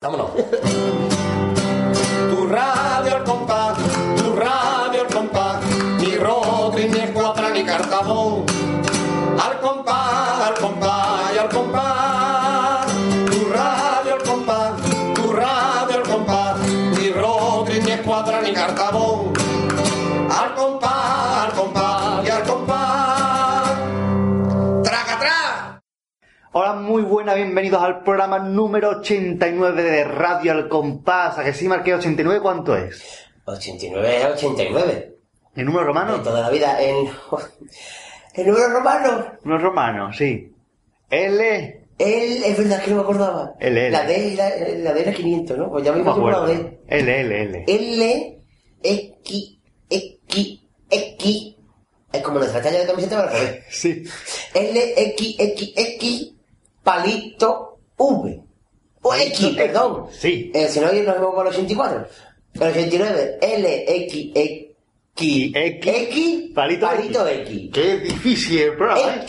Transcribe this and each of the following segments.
Vámonos. Hola, muy buenas, bienvenidos al programa número 89 de Radio Al Compás. ¿A que sí marqué 89 cuánto es? 89 es 89. ¿En número De romano? toda la vida en. ¿El número romano? Número romano, sí. L. Él, es verdad que no me acordaba. L, L. La D, la, la D era 500, ¿no? Pues ya me No me la. D. L, L, L. L, X, X, X. Es como nuestra talla de camiseta para revés. Sí. L, X, X, X, palito, V. O X, perdón. Sí. Eh, si no, nos vemos con el 84. El 89, L, X, X, X, X, palito palito X. X. Qué difícil programa, ¿eh?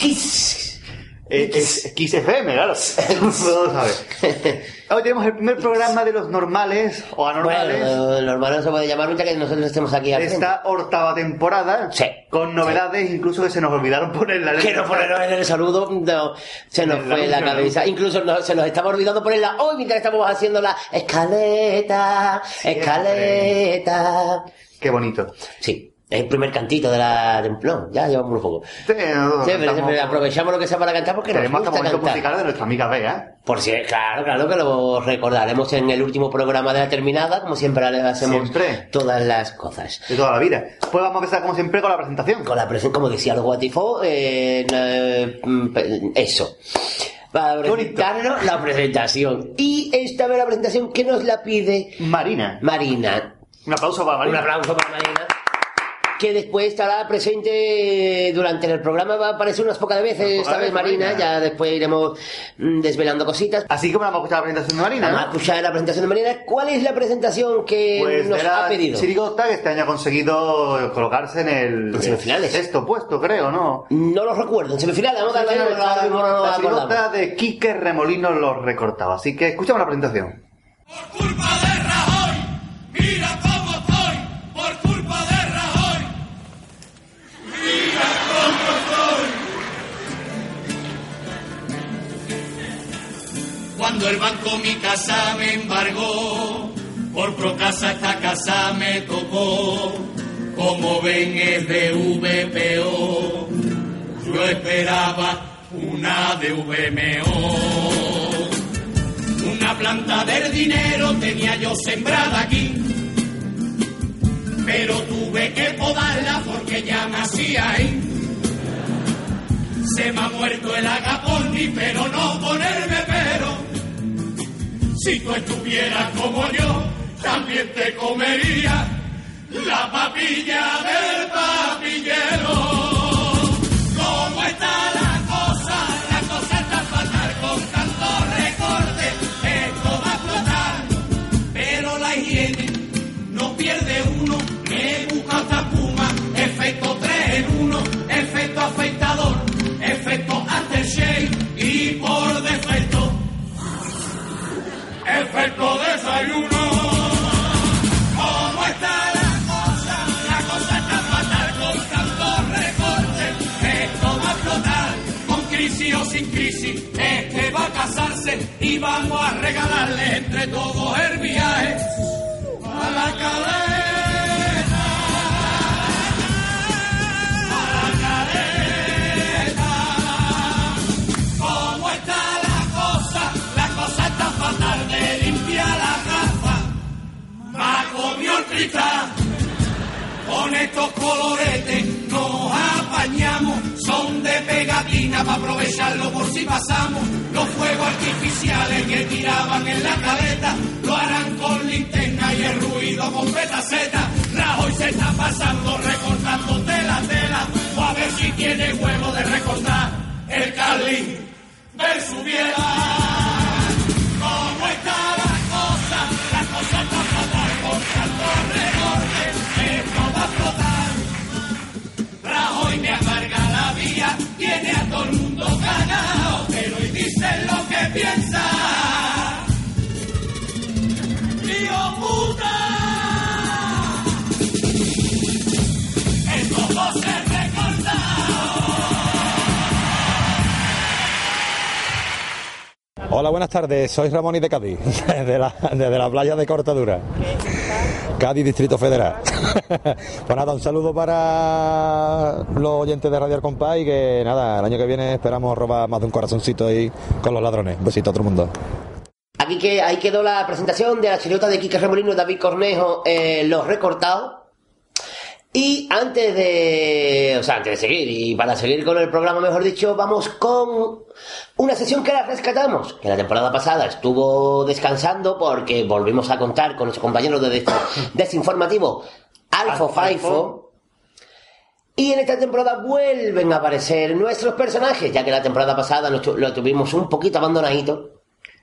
X. Eh, Es X FM, claro. Todo sabe. Hoy tenemos el primer programa de los normales o anormales Bueno, normal no se puede llamar mientras que nosotros estemos aquí al esta octava temporada. Sí. Con novedades, incluso que se nos olvidaron poner la Que no ponernos en el saludo, no, se nos la fue la misma, cabeza. Incluso no- se nos estaba olvidando ponerla hoy mientras estamos haciendo la escaleta, escaleta. Qué bonito. Sí, es el primer cantito de la... No, ya llevamos un poco. Sí, Sí, pero aprovechamos lo que sea para cantar porque nos Tenemos hasta gusta cantar. musicales de nuestra amiga Bea. Por si, claro, claro que lo recordaremos en el último programa de la terminada, como siempre hacemos Siempre. todas las cosas. de toda la vida. Pues vamos a empezar como siempre con la presentación. Con la presión, como decía los Guatifo, eh, eh, eso. Para presentarnos la presentación. Y esta vez la presentación que nos la pide Marina. Marina. Un aplauso para Un Marina. aplauso para Marina. Que después estará presente durante el programa, va a aparecer unas pocas veces Unas esta vez Marina, Marina. ya después iremos mm, desvelando cositas. Así que vamos a escuchar la presentación de Marina. Vamos a escuchar la presentación de Marina. ¿Cuál es la presentación que Pues nos de la ha pedido? Chirigota que este año ha conseguido colocarse en el En semifinales. sexto puesto, creo, ¿no? No lo recuerdo. En semifinales, vamos a darle la chirigota de Quique Remolino los recortaba. Así que escuchamos la presentación. Por culpa de Cuando el banco mi casa me embargó, por Procasa esta casa me tocó. Como ven es de VPO, yo esperaba una de VMO. Una planta del dinero tenía yo sembrada aquí, pero tuve que podarla porque ya nací ahí. Se me ha muerto el agaporni, pero no ponerme pero. Si tú estuvieras como yo, también te comería la papilla del papillero. ¿Cómo está la cosa? La cosa Efecto desayuno. ¿Cómo está la cosa? La cosa está fatal con tanto recorte. Esto va a explotar. Con crisis o sin crisis, este va a casarse y vamos a regalarle entre todos el viaje a la cadena. Con estos coloretes nos apañamos, son de pegatina para aprovecharlo por si pasamos. Los fuegos artificiales que tiraban en la caleta. Lo harán con linterna y el ruido con petaceta. Rajoy se está pasando recortando tela tela, o a ver si tiene huevo de recortar el Cali de su Hola, buenas tardes. Soy Ramón y de Cádiz, desde la, desde la playa de Cortadura. Cádiz, Distrito Federal. pues nada, un saludo para los oyentes de Radio Al Compás y que nada, el año que viene esperamos robar más de un corazoncito ahí con los ladrones. Un besito a todo el mundo. Aquí que ahí quedó la presentación de la chirota de Quique Remolino David Cornejo, eh, los recortados. Y antes de, o sea, antes de seguir, y para seguir con el programa, mejor dicho, vamos con una sesión que la rescatamos, que la temporada pasada estuvo descansando porque volvimos a contar con nuestro compañero de des- desinformativo, Alfo Faifo. Y en esta temporada vuelven a aparecer nuestros personajes, ya que la temporada pasada lo, tu- lo tuvimos un poquito abandonadito,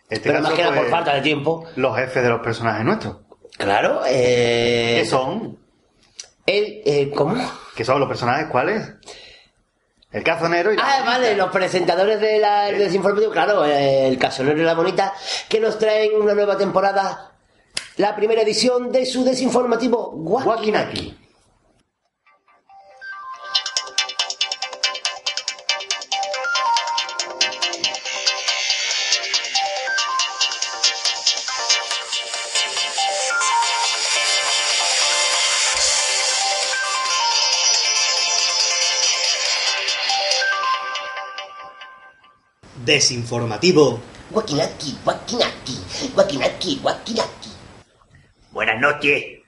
Este pero más que nada por falta de tiempo. Los jefes de los personajes nuestros. Claro, eh... ¿Qué son? El, eh, ¿Cómo? ¿Qué son los personajes cuáles? El cazonero y la Ah, vale, los presentadores de la, del desinformativo, claro, eh, el casonero y la bonita, que nos traen una nueva temporada, la primera edición de su desinformativo Wakinaki. Desinformativo. Wakinaki, Wakinaki, Wakinaki, Wakinaki. Buenas noches,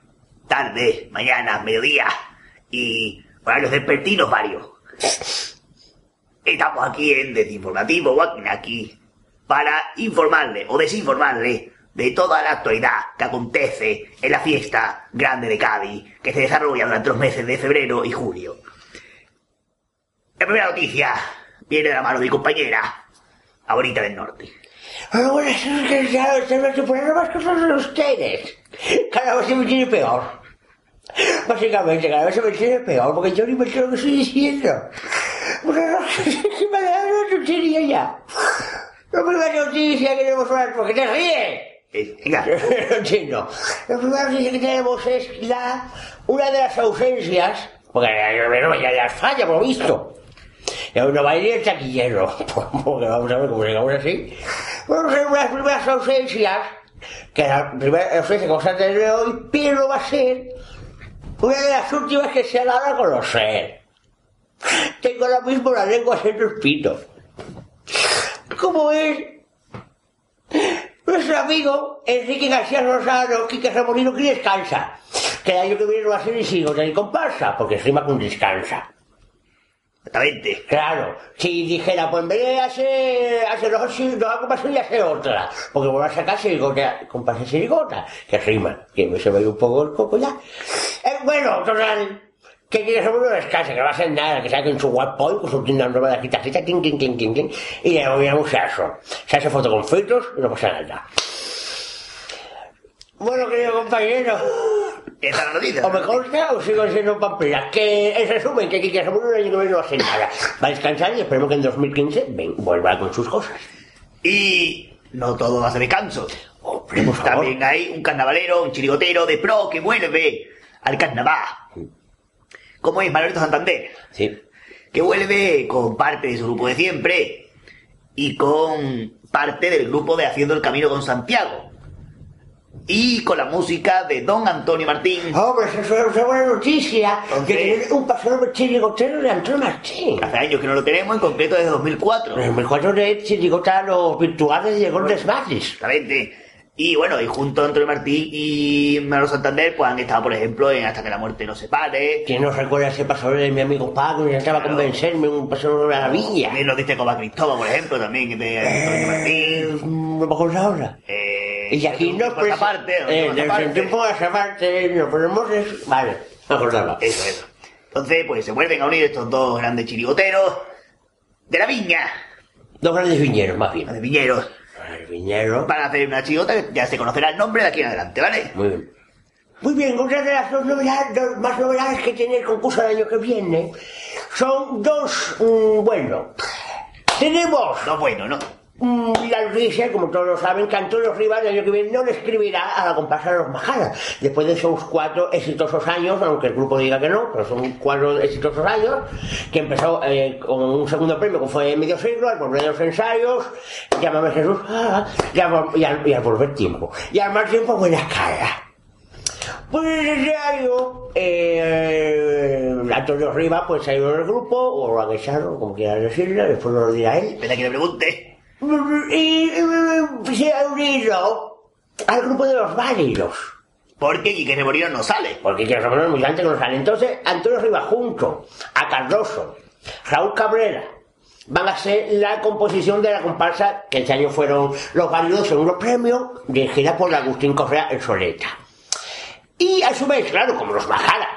tarde, mañana, mediodía y horarios despertinos varios. Estamos aquí en Desinformativo aquí para informarle o desinformarle de toda la actualidad que acontece en la fiesta grande de Cádiz que se desarrolla durante los meses de febrero y julio. La primera noticia viene de la mano de mi compañera, Ahorita del Norte. Bueno, es ya se me superan más cosas de ustedes. Cada vez se me tiene peor. Básicamente, cada vez se me tiene peor, porque yo ni me sé lo que estoy diciendo. Porque no me da una tontería ya. La primera noticia que tenemos ahora, porque te ríes. Eh, venga, No entiendo. La primera noticia que tenemos es la, una de las ausencias, porque no ya las falla, por lo visto. Y aún no va a ir el taquillero, porque vamos a ver cómo llegamos así. Vamos a ser unas primeras ausencias, que la primera ausencia a tener hoy, pero va a ser una de las últimas que se ha dado a conocer. Tengo ahora mismo la lengua el pito. ¿Cómo es? Nuestro amigo Enrique García Rosado, Quique Remolino, que descansa. Que el año que viene no va a ser ni sin ni comparsa, porque rima con descansa. Exactamente. Claro, si dijera, pues en vez de hacer, hacer dos, dos comparsa y hacer otra, porque vuelvo a sacar sirigota, comparsa y sirigota, que rima, que me se me dio un poco el coco ya. Eh, bueno, total, que quiere ser uno descansa, que no va a nada, que saque en su webpoint con su tienda nueva de quitacita, clink, clink, clink, clink, clink, y le voy a un eso. Se hace foto con filtros y no pasa nada. Bueno, querido compañero, Esta es la noticia. o me consta o sigo siendo pampera. Que en resumen, que Kike Seguro el año que no hace nada. Va a descansar y esperemos que en 2015 ven, vuelva con sus cosas. Y no todo va a ser descanso. Hombre, por favor. También hay un carnavalero, un chirigotero de pro que vuelve al carnaval. Como es Manolito Santander, Sí. que vuelve con parte de su grupo de siempre y con parte del grupo de Haciendo el Camino con Santiago. Y con la música de Don Antonio Martín. Hombre, eso es una buena noticia. Que un paseo chirigotero de Antonio Martín. Hace años que no lo tenemos, en concreto desde 2004. En el cuadro de chirigota los virtuales de Golden. Exactamente. Y bueno, y junto a Antonio Martín y Manolo Santander, pues han estado, por ejemplo, en Hasta que la muerte nos separe. ¿Quién nos recuerda ese pasador de mi amigo Paco? Intentaba Claro. convencerme un pasador de la villa. También nos dice como a Cristóbal, por ejemplo, también de Antonio Eh, Martín. no me acuerdo ahora. Eh, Y aquí nos por esa parte, eh, tiempo a esa parte nos ponemos es... Vale, me acordaba. Eso, eso. Entonces, pues se vuelven a unir estos dos grandes chirigoteros de la viña, Dos grandes viñeros, más bien. de viñeros, El viñero. para hacer una chirigota que ya se conocerá el nombre de aquí en adelante, ¿vale? Muy bien. Muy bien, otra de las dos novedades, dos más novedades que tiene el concurso del año que viene son dos, mm, bueno, tenemos No bueno, ¿no? La noticia, como todos lo saben, que Antonio Rivas el año que viene no le escribirá a la comparsa de los Majadas. Después de esos cuatro exitosos años, aunque el grupo diga que no, pero son cuatro exitosos años, que empezó eh, con un segundo premio que fue medio siglo, al volver de los ensayos, llámame Jesús, ah, y, al, volver tiempo. Y al mal tiempo, buena cara. Pues ese año, eh, Antonio Rivas pues ido del grupo, o lo han echado, como quieras decirlo, después lo dirá él. Espera que le pregunte. Y se ha unido al grupo de los válidos. Porque Quique Remolino no sale. Porque quiero saber muy antes que no sale. Entonces, Antonio Rivas junto a Cardoso, Raúl Cabrera, van a ser la composición de la comparsa que este año fueron los válidos según los premios, dirigida por Agustín Correa el Soleta. Y a su vez, claro, como los Bajara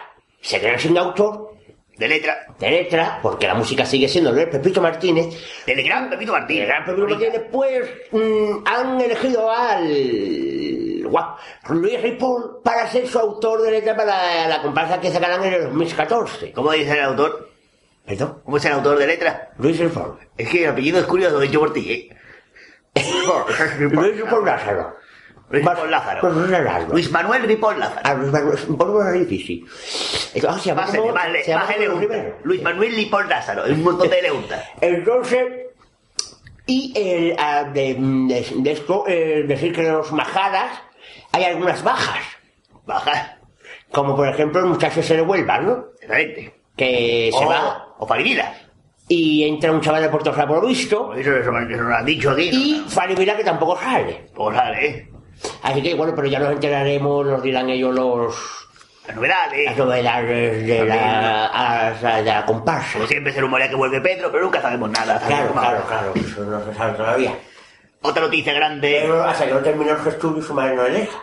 se quedan sin autor De letra. de letra, porque la música sigue siendo de Pepito Martínez, Del gran Pepito Martínez. el gran Pepito Martínez, pues mm, han elegido al guau, Luis Ripoll para ser su autor de letra para la comparsa que sacarán en el 2014. ¿Cómo dice el autor? ¿Perdón? ¿Cómo es el autor de letra? Luis Ripoll. Es que el apellido es curioso, dicho por ti, ¿eh? Luis Ripoll Lázaro. Luis Ripoll Lázaro. Luis Manuel Ripoll Lázaro. Ah, Luis Manuel, poco más difícil. Entonces, se llama como- más, se Rivero. Luis Manuel Ripoll Lázaro. Un montón de L Entonces, y el, ah, de, de- de esto, eh, decir que en los majadas hay algunas bajas. Baja. Como por ejemplo el muchacho se de Huelva, ¿no? Exactamente. Que se O- va O Farivila. y entra un chaval de Puerto Real por lo visto. Eso, eso, eso lo han dicho aquí. Y Fanny Vila que tampoco sale. Pues sale, ¿eh? Así que bueno, pero ya nos enteraremos, nos dirán ellos los Las novedades. las novedades de la, a- de la comparsa. Como siempre se rumorea que vuelve Pedro, pero nunca sabemos nada. Claro, claro, claro, eso no se sabe todavía. Otra noticia grande. Pero hasta que no terminó el estudio su madre no le deja.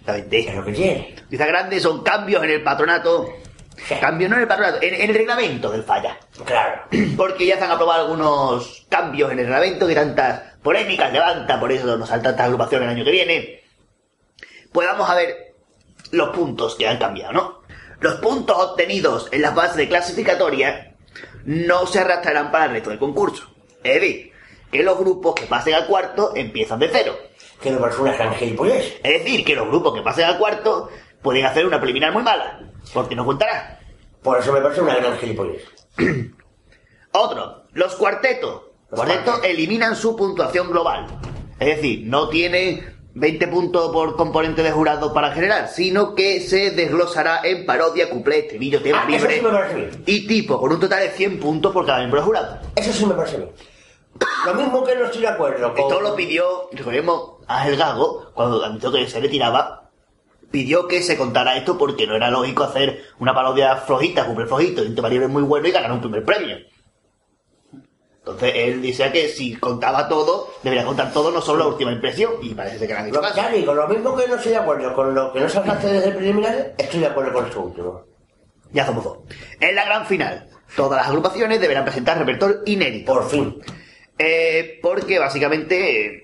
Exactamente. Es lo que tiene. Noticia grande son cambios en el patronato. Cambios no en el patronato, en, en el reglamento del falla. Claro. Porque ya se han aprobado algunos cambios en el reglamento que tantas polémicas levanta, por eso nos saltan tantas agrupaciones el año que viene. Pues vamos a ver los puntos que han cambiado, ¿no? Los puntos obtenidos en las bases de clasificatoria no se arrastrarán para el resto del concurso. Es decir, que los grupos que pasen al cuarto empiezan de cero. Que parece una gran gilipollez. Es decir, que los grupos que pasen al cuarto pueden hacer una preliminar muy mala, porque no contará. Por eso me parece una gran gilipollez. Otro, los cuartetos. Los cuartetos eliminan su puntuación global. Es decir, no tiene 20 puntos por componente de jurado para generar, sino que se desglosará en parodia, cuplé, estribillo, tema Ah, eso libre sí me parece bien. y tipo, con un total de 100 puntos por cada miembro de jurado. Eso sí me parece bien. Lo mismo que no estoy de acuerdo con... Esto lo pidió, recordemos, Ángel Gago, cuando anunció que se retiraba, pidió que se contara esto porque no era lógico hacer una parodia flojita, cuplé flojito, y un tema libre muy bueno y ganar un primer premio. Entonces él decía que si contaba todo, debería contar todo, no solo la última impresión, y parece que le han hecho ya digo, lo mismo que no estoy de acuerdo con lo que no sacaste desde el preliminar, estoy de acuerdo con esto último. Ya somos dos. En la gran final, todas las agrupaciones deberán presentar repertorio inédito. Por fin. Eh, porque básicamente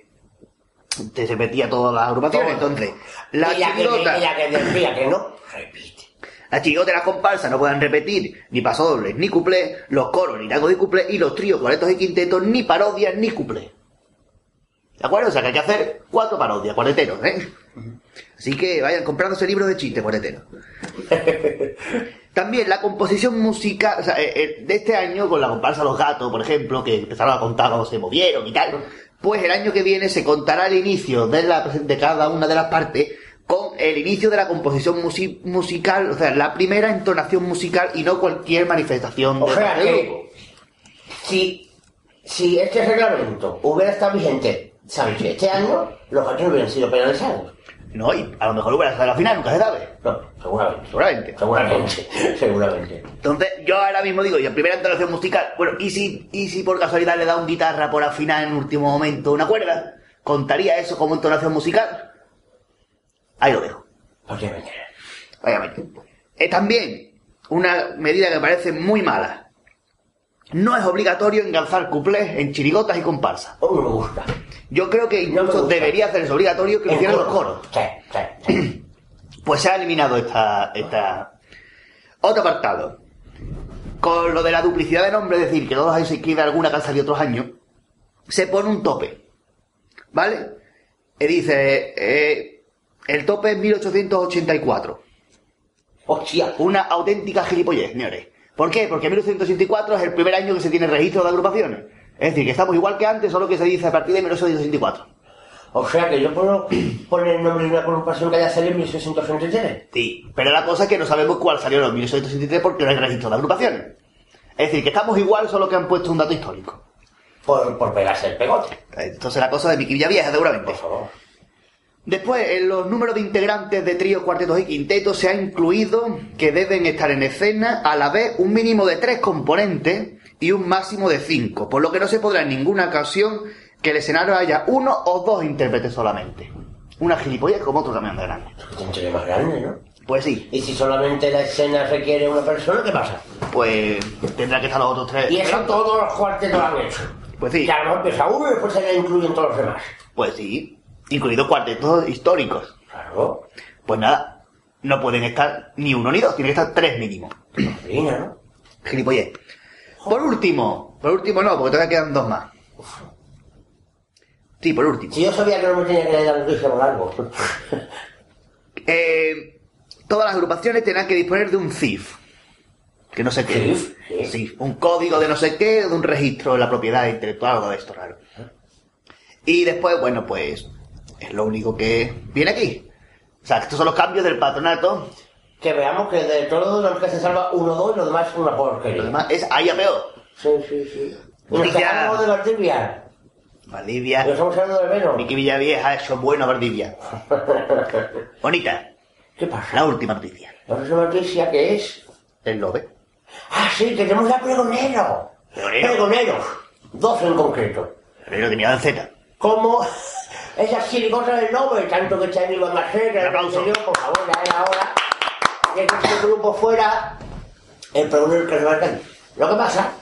te se metía todas las agrupaciones. Entonces, la y la que, chirigota, y la que decía que no, repite. la chirigota y las comparsas no pueden repetir ni pasodobles ni cuplés, los coros ni tangos de cuplés, y los tríos, cuartetos y quintetos ni parodias ni cuplés. ¿De acuerdo? O sea que hay que hacer cuatro parodias, cuarteteros, ¿eh? Así que vayan comprándose libros de chistes, cuarteteros. También la composición musical, o sea, eh, eh, de este año con la comparsa Los Gatos, por ejemplo, que empezaron a contar cómo se movieron y tal, pues el año que viene se contará el inicio de, la, de cada una de las partes con el inicio de la composición musi- musical, o sea, la primera entonación musical y no cualquier manifestación O de sea que, grupo. si, si este reglamento hubiera estado vigente, ¿sabes? Este año, los no hubieran sido penalizados. No, y a lo mejor hubiera estado a la final, nunca se sabe. No, seguramente. Seguramente. Seguramente, seguramente. Entonces, yo ahora mismo digo, y en primera entonación musical, bueno, ¿y si, y si por casualidad le da un guitarra por afinar en último momento una cuerda? ¿Contaría eso como entonación musical? Ahí lo dejo. Obviamente. Obviamente. Eh, también, una medida que me parece muy mala. No es obligatorio engalzar cuplés en chirigotas y comparsas. Oh, no me gusta. Yo creo que incluso debería hacerse obligatorio que lo hicieran los coro. coros. Sí, sí, sí. Pues se ha eliminado esta, esta... Otro apartado. Con lo de la duplicidad de nombre, es decir, que todos se escribe alguna han salido otros años, se pone un tope. ¿Vale? Y dice, eh, el tope es 1884. Hostia. Una auténtica gilipollez, señores. ¿Por qué? Porque 1884 es el primer año que se tiene registro de agrupaciones. Es decir, que estamos igual que antes, solo que se dice a partir de 1884. O sea que yo puedo poner el nombre de una agrupación que haya salido en 1633. Sí, pero la cosa es que no sabemos cuál salió en 1883 porque no hay registro de agrupaciones. Es decir, que estamos igual, solo que han puesto un dato histórico. Por, por pegarse el pegote. Entonces la cosa de mi Villa Vieja, seguramente. Por favor. Después, en los números de integrantes de tríos, cuartetos y quintetos se ha incluido que deben estar en escena a la vez un mínimo de tres componentes y un máximo de cinco, por lo que no se podrá en ninguna ocasión que el escenario haya uno o dos intérpretes solamente. Una gilipollez como otro camión de grande. Entre más grande, ¿no? Pues sí, Y si solamente la escena requiere una persona, ¿qué pasa? pues tendrá que estar los otros tres. Y eso todos los cuartetos lo han hecho. Pues sí, Y a lo mejor empieza uno y después se le incluyen todos los demás. pues sí, incluidos cuartetos históricos. Claro. Pues nada, no pueden estar ni uno ni dos, tienen que estar tres mínimos. Marina, ¿no? Gilipollez. Por último, por último no, porque todavía quedan dos más. Sí, por último. Si yo sabía que no me tenía que la noticia por algo. Eh, todas las agrupaciones tendrán que disponer de un CIF. Que no sé qué. CIF, sí. Sí, un código de no sé qué, de un registro de la propiedad intelectual, algo de esto raro. Y después, bueno, pues es lo único que viene aquí. O sea, estos son los cambios del patronato. Que veamos que de todos los que se salva uno o dos y los demás es una Lo porquería. demás es ahí a peor. Sí, sí, sí. Y nos de Valdivia. Valdivia. Nos estamos hablando de menos. Miki Villavieja, eso es bueno, Valdivia. Bonita. ¿Qué pasa? La última noticia. La próxima noticia que es... El Lobe. Ah, sí, que tenemos a pregonero. Pregonero. Pregoneros. Dos en concreto. Pero tenía en Z. Como esas chiricosas del Nobel, tanto que Chani iban a hacer, que Un aplauso. por favor, ya era hora de que este grupo fuera el pregonero del Carnaval de Cádiz. Lo que pasa,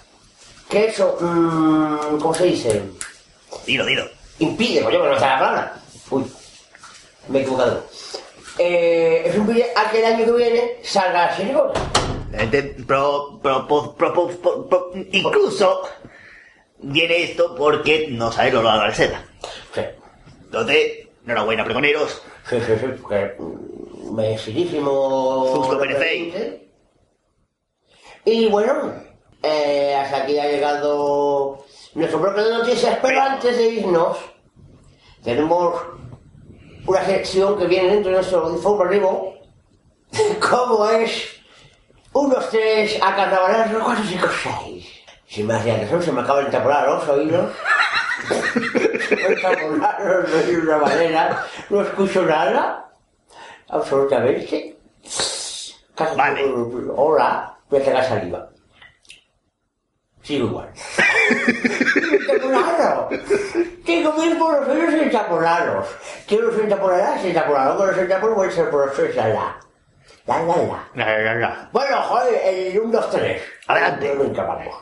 que eso, mm, ¿cómo se dice? Dilo, dilo. impide, coño, que no está la palabra. Uy, me he equivocado. Eh, eso impide a que el año que viene salga la chirigota. Este, pro- pro- incluso viene esto porque no sabe lo de la seda. Sí, Entonces, enhorabuena, pregoneros. sí, sí, sí, porque mm, merecidísimo. Y bueno, eh, hasta aquí ha llegado nuestro bloque de noticias, pero antes de irnos, tenemos una sección que viene dentro de nuestro informativo, como es unos tres a carnavales, los cuatro, cinco, seis. Sin más dilación, se me acaban de taponar los oídos. Me taponaron de una manera, no escucho nada, absolutamente. Casi- Vale. Hola, me hace la saliva. Sigo igual. ¡Taponaros! Tengo mil por los oídos sin taponaros. Que uno se taponará, sin taponaros, que no se taponará, voy a ser por los oídos, la la. La la la. La, la. Bueno, joder, el 1, 2, 3. Adelante. Nunca vamos.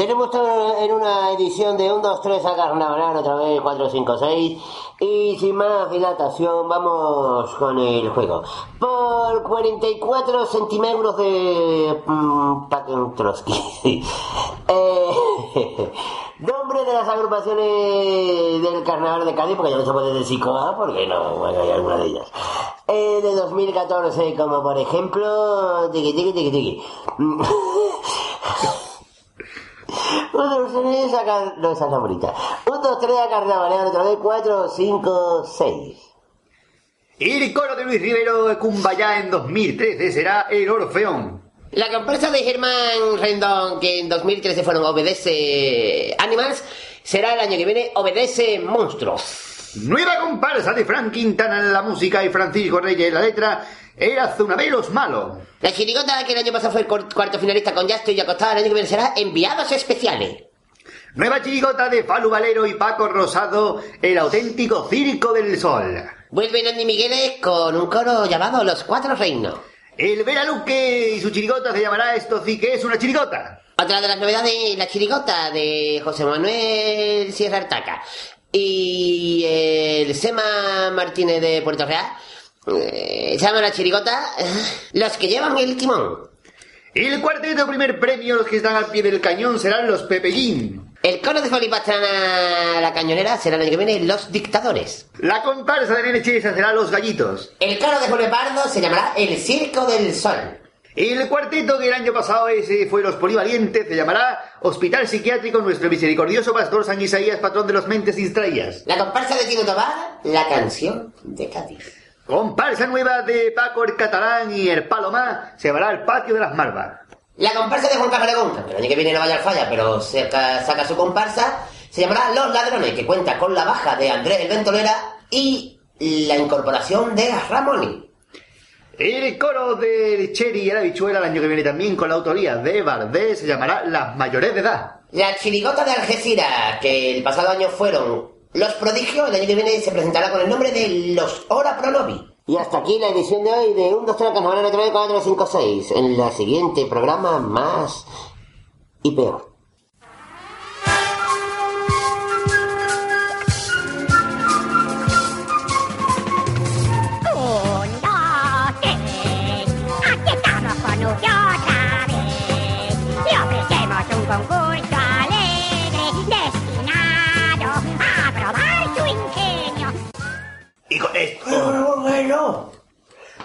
Tenemos todo en una edición de 1, 2, 3 a carnaval, otra vez 4, 5, 6. Y sin más dilatación, vamos con el juego. Por 44 centímetros de. Paten Trotsky. eh, nombre de las agrupaciones del carnaval de Cádiz, porque ya no se puede decir COA, porque no, bueno, hay alguna de ellas. Eh, de 2014, como por ejemplo. Tiki, tiki, tiki, tiki. Mm. Uno, dos, tres, a car... No, esa es la bonita. Uno, dos, tres, a carnavalear otra vez. Cuatro, cinco, seis. Y el coro de Luis Rivero de Cumbayá en 2013 será el Orfeón. La comparsa de Germán Rendón, que en 2013 fueron Obedece Animals, será el año que viene Obedece Monstruos. Nueva comparsa de Frank Quintana en la música y Francisco Reyes en la letra. Era Zunabelos Malo. La chirigota, que el año pasado fue el cuarto finalista con Yasto y Acosta, el año que viene será Enviados Especiales. Nueva chirigota de Falu Valero y Paco Rosado, el auténtico Circo del Sol. Vuelven Andy Migueles con un coro llamado Los Cuatro Reinos. El Vera Luque y su chirigota se llamará Esto sí que es una chirigota. Otra de las novedades, la chirigota de José Manuel Sierra Artaca y el Sema Martínez de Puerto Real. eh, se llama la chirigota eh, Los que llevan el timón. El cuarteto primer premio, los que están al pie del cañón, serán los Pepellín. El coro de Folipastrana La Cañonera será el año que viene Los Dictadores. La comparsa de Nene Chesa será Los Gallitos. El coro de Pardo se llamará El Circo del Sol. El cuarteto que el año pasado ese fue Los Polivalientes se llamará Hospital Psiquiátrico Nuestro Misericordioso Pastor San Isaías, patrón de los mentes distraídas. La comparsa de Tino Tobar, La Canción de Cádiz. Comparsa nueva de Paco el Catalán y el Palomá se llamará El Patio de las Malvas. La comparsa de Juan Camargón, que el año que viene no vaya al falla, pero saca, saca su comparsa, se llamará Los Ladrones, que cuenta con la baja de Andrés el Ventolera y la incorporación de Ramoni. El coro de Cherry y la bichuela el año que viene también con la autoría de Bardé se llamará Las Mayores de Edad. La chirigota de Algeciras, que el pasado año fueron Los Prodigios, el año que viene se presentará con el nombre de Los Ora Pro Novi. Y hasta aquí la edición de hoy de 1, 2, 3, 4, 9, 4, 5, 6. En la siguiente programa más y peor. Bueno.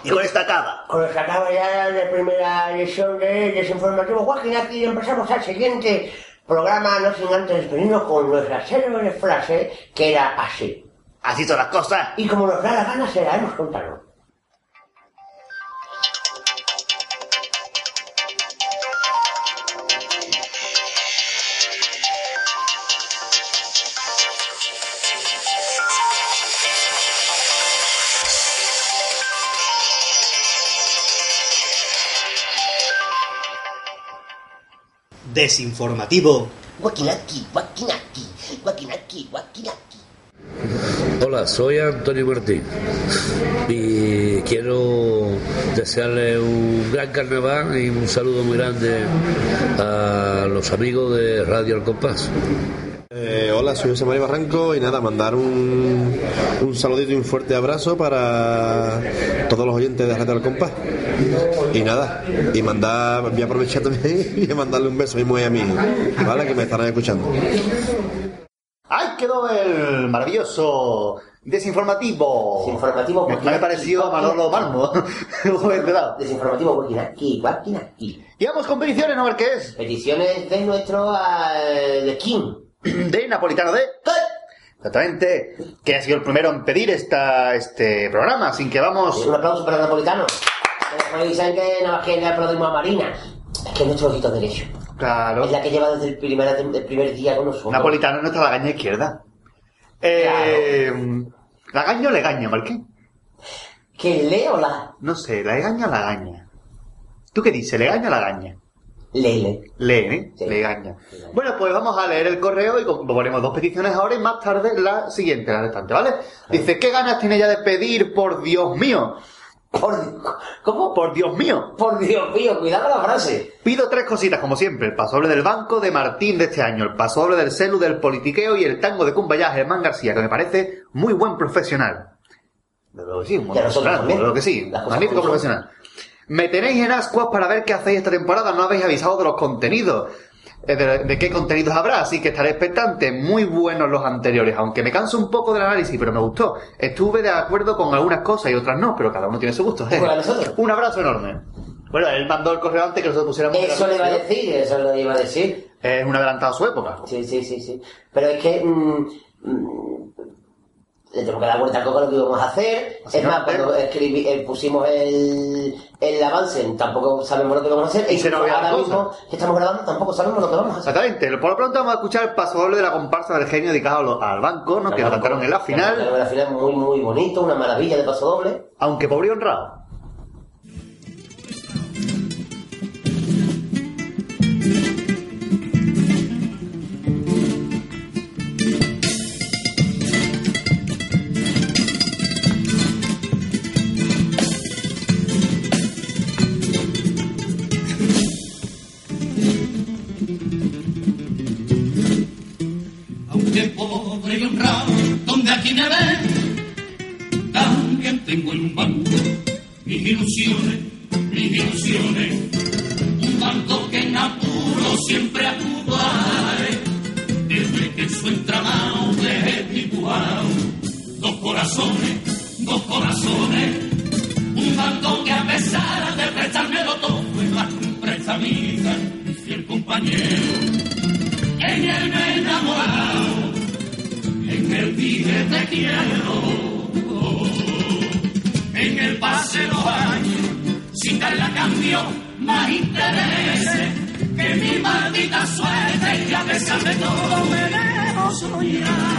Y con esta acaba. Con esta acaba ya la primera edición de Desinformativo Joaquín. Aquí empezamos al siguiente programa, no sin antes despedirnos con nuestra célebre frase, que era así. Así son las cosas. Y como nos da la gana, se la hemos contado. Desinformativo. Guaquinaki, guaquinaki, guaquinaki, guaquinaki. Hola, soy Antonio Martín y quiero desearle un gran carnaval y un saludo muy grande a los amigos de Radio El Compás. Eh, hola, soy José María Barranco y nada, mandar un, un saludito y un fuerte abrazo para todos los oyentes de Radio del Compás. Y nada, y mandar, voy a aprovechar también y mandarle un beso muy a mí, ¿vale? Que me estarán escuchando. ¡Ahí quedó el maravilloso desinformativo! Desinformativo, Me, me ha parecido a Manolo Malmo. Joder, de lado. Desinformativo, guaquinaki, guaquinaki. y vamos con peticiones, ¿no? A ver qué es. Peticiones de nuestro eh, de King. De Napolitano de... Exactamente. Que ha sido el primero en pedir esta, este programa, sin que vamos... Un aplauso para el napolitano. Y saben que nada más que le aplaudimos a Marina. Es que es nuestro ojito derecho. Claro. Es la que lleva desde el primer, el primer día con nosotros. Napolitano no está la gaña izquierda. Eh, ¿La gaña o le gaña, Marqués? ¿Que lee o la? No sé, ¿la gaña o la gaña? ¿Tú qué dices, le gaña o la gaña? Lele. Lee, ¿eh? Sí. Le gaña. Bueno, pues vamos a leer el correo y ponemos dos peticiones ahora y más tarde la siguiente, la restante, ¿vale? Dice, ¿qué ganas tiene ya de pedir, por Dios mío? Por, ¿Cómo? Por Dios mío. Por Dios mío, cuidado la frase. Pido tres cositas, como siempre. El pasoble del banco de Martín de este año, el pasoble del celu del politiqueo y el tango de Cumbayá Germán García, que me parece muy buen profesional. De lo que sí, un buen profesional, de que sí, magnífico profesional. Me tenéis en ascuas para ver qué hacéis esta temporada, no habéis avisado de los contenidos. eh, De, de qué contenidos habrá, así que estaré expectante. Muy buenos los anteriores, aunque me canso un poco del análisis, pero me gustó. Estuve de acuerdo con algunas cosas y otras no, pero cada uno tiene su gusto. ¿eh? Un abrazo enorme. Bueno, él mandó el correo antes que nosotros pusiéramos Eso le iba a decir, eso le iba a decir. Es un adelantado a su época. Sí, sí, sí, sí. Pero es que... mm, mm, le tengo que dar vuelta al coco lo que íbamos a hacer. Es no, más, cuando escribí, eh, pusimos el, el avance, tampoco sabemos lo que vamos a hacer. Y se nos ahora mismo que estamos grabando, tampoco sabemos lo que vamos a hacer. Exactamente. Por lo pronto vamos a escuchar el paso doble de la comparsa del genio dedicado al banco, ¿no? que lo cantaron en la final, En la final muy, muy bonito, una maravilla de paso doble. aunque pobre y honrado. Ilusiones, mis ilusiones, un banco que en apuro siempre acudo desde que su entramado dejé tituado dos corazones, dos corazones, un banco que a pesar de prestármelo todo es más que un prestamista, mi fiel compañero. En él me he enamorado, en él dije te quiero. Cambio más intereses que mi maldita suerte y a pesar de todo me dejo soñar.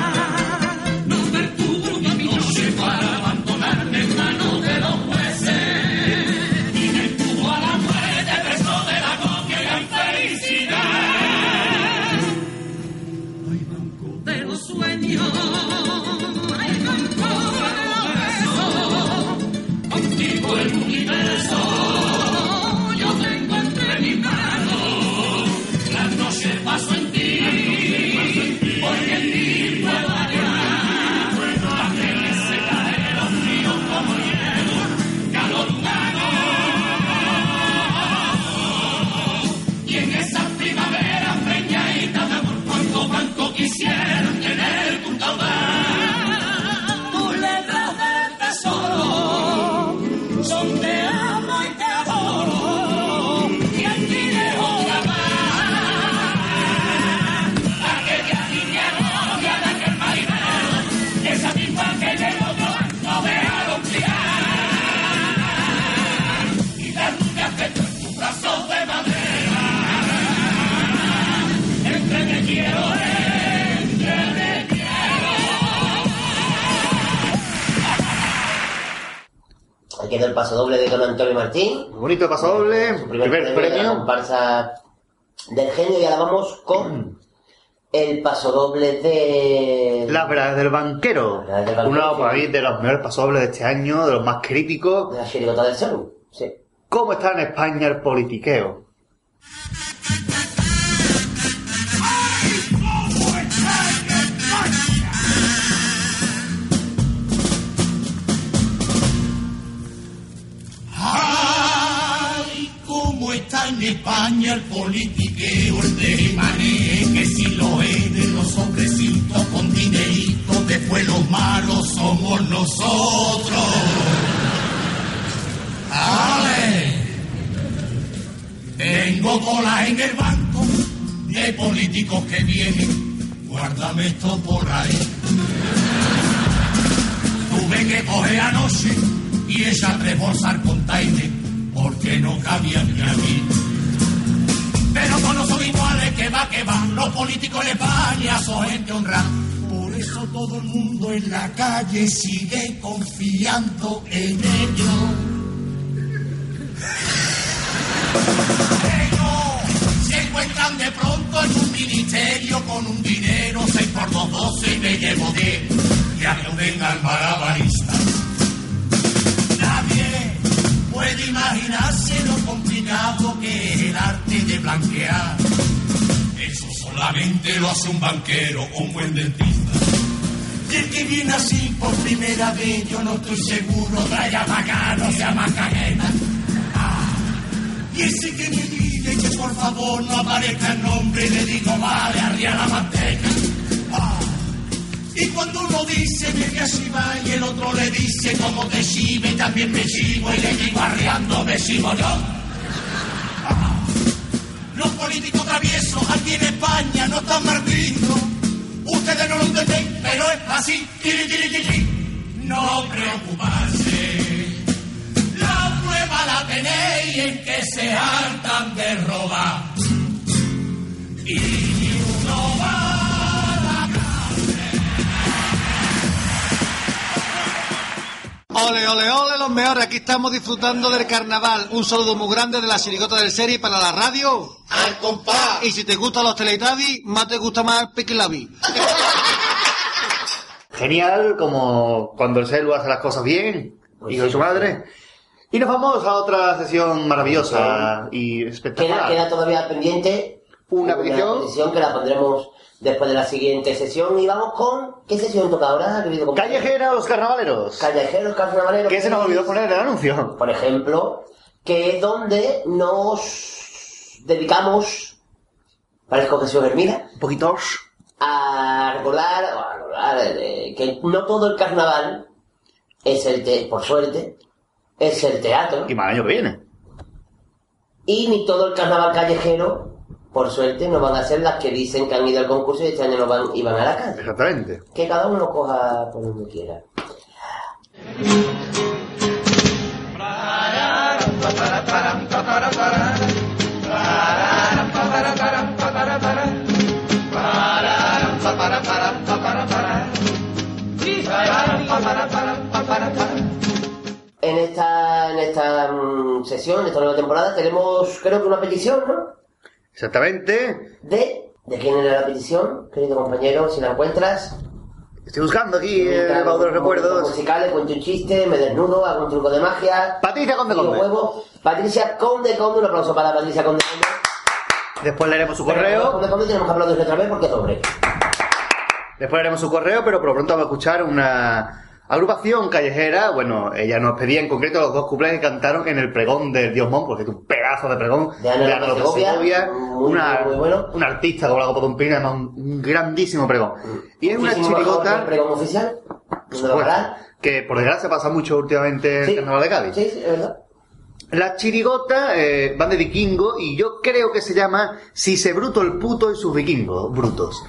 Martín. Muy bonito paso doble. Su primer, Primer premio de la premio. comparsa del genio y ahora vamos con el paso doble de... Las verdades del banquero. Del banquero, Uno para sí. mí de los mejores pasodobles de este año, de los más críticos. de la chirigota del Celu. Sí. ¿Cómo está en España el politiqueo? España el politiqueo, el de mané, que si lo es de los hombrecitos con dinerito, después los malos somos nosotros. Ale, tengo cola en el banco de políticos que vienen, guárdame esto por ahí. Tuve que coger anoche y ella tres bolsas container porque no cabían ni a mí. Pero todos son iguales, que va, que va. Los políticos de España son gente honrada. Por eso todo el mundo en la calle sigue confiando en ellos. Encuentran de pronto en un ministerio con un dinero 6 por 2, 12 y me llevo 10. Ya no vengan malabaristas. Puede imaginarse lo complicado que es el arte de blanquear. Eso solamente lo hace un banquero o un buen dentista. Y el que viene así por primera vez, yo no estoy seguro, traiga acá, no sea más cajeta. Ah, y ese que me pide que por favor no aparezca el nombre, le digo, vale, arriba la manteca. Y cuando uno dice que así va y el otro le dice como te chive, también me chivo y le digo arreando me chivo yo. Los políticos traviesos aquí en España no están martinos. Ustedes no lo entienden, pero es así. No preocuparse. La prueba la tenéis en que se hartan de robar. Y Ole, ole, ole, los mejores. Aquí estamos disfrutando del carnaval. Un saludo muy grande de la chirigota del serie para la radio. ¡Al compás! Y si te gustan los Teletubbies, más te gusta más el Piquilabi. Genial, como cuando el celu hace las cosas bien, hijo de su madre. Y nos vamos a otra sesión maravillosa y espectacular. queda todavía pendiente Una petición. petición que la pondremos después de la siguiente sesión. Y vamos con. ¿Qué sesión toca ahora, querido compañero? Los carnavaleros. Callejeros, carnavaleros. Que se nos olvidó poner el anuncio. Por ejemplo, que es donde nos dedicamos. Parezco que soy Hermida. Un poquito. a recordar, a recordar, eh, que no todo el carnaval es el te por suerte, es el teatro. Y más año que viene. Y ni todo el carnaval callejero, por suerte, no van a ser las que dicen que han ido al concurso y este año no van y van a la calle. Exactamente. Que cada uno coja por donde quiera. En esta, en esta mm, sesión, en esta nueva temporada, tenemos creo que una petición, ¿no? Exactamente. De... ¿De quién era la petición, querido compañero? Si la encuentras... Estoy buscando aquí el baúl de los recuerdos. musicales, cuento un chiste, me desnudo, hago un truco de magia. Patricia Conde Conde. huevo. Patricia Conde Conde, un aplauso para Patricia Conde Conde. Después leeremos su Pero correo. Conde Conde tenemos que aplaudir otra vez porque es hombre. Después haremos su correo, pero por lo pronto vamos a escuchar una agrupación callejera. Bueno, ella nos pedía en concreto los dos cuplés que cantaron en el pregón del Dios Mon, porque es un pedazo de pregón De Ana López Segovia, una, muy bueno. una artista con la copa de un un, un grandísimo pregón. Y es una chirigota pregón oficial. por ¿Dónde va a supuesto, que por desgracia pasa mucho últimamente en el Carnaval de Cádiz. Sí, sí, es verdad. Las chirigotas eh, van de vikingo y yo creo que se llama Si se bruto el puto y sus vikingos brutos.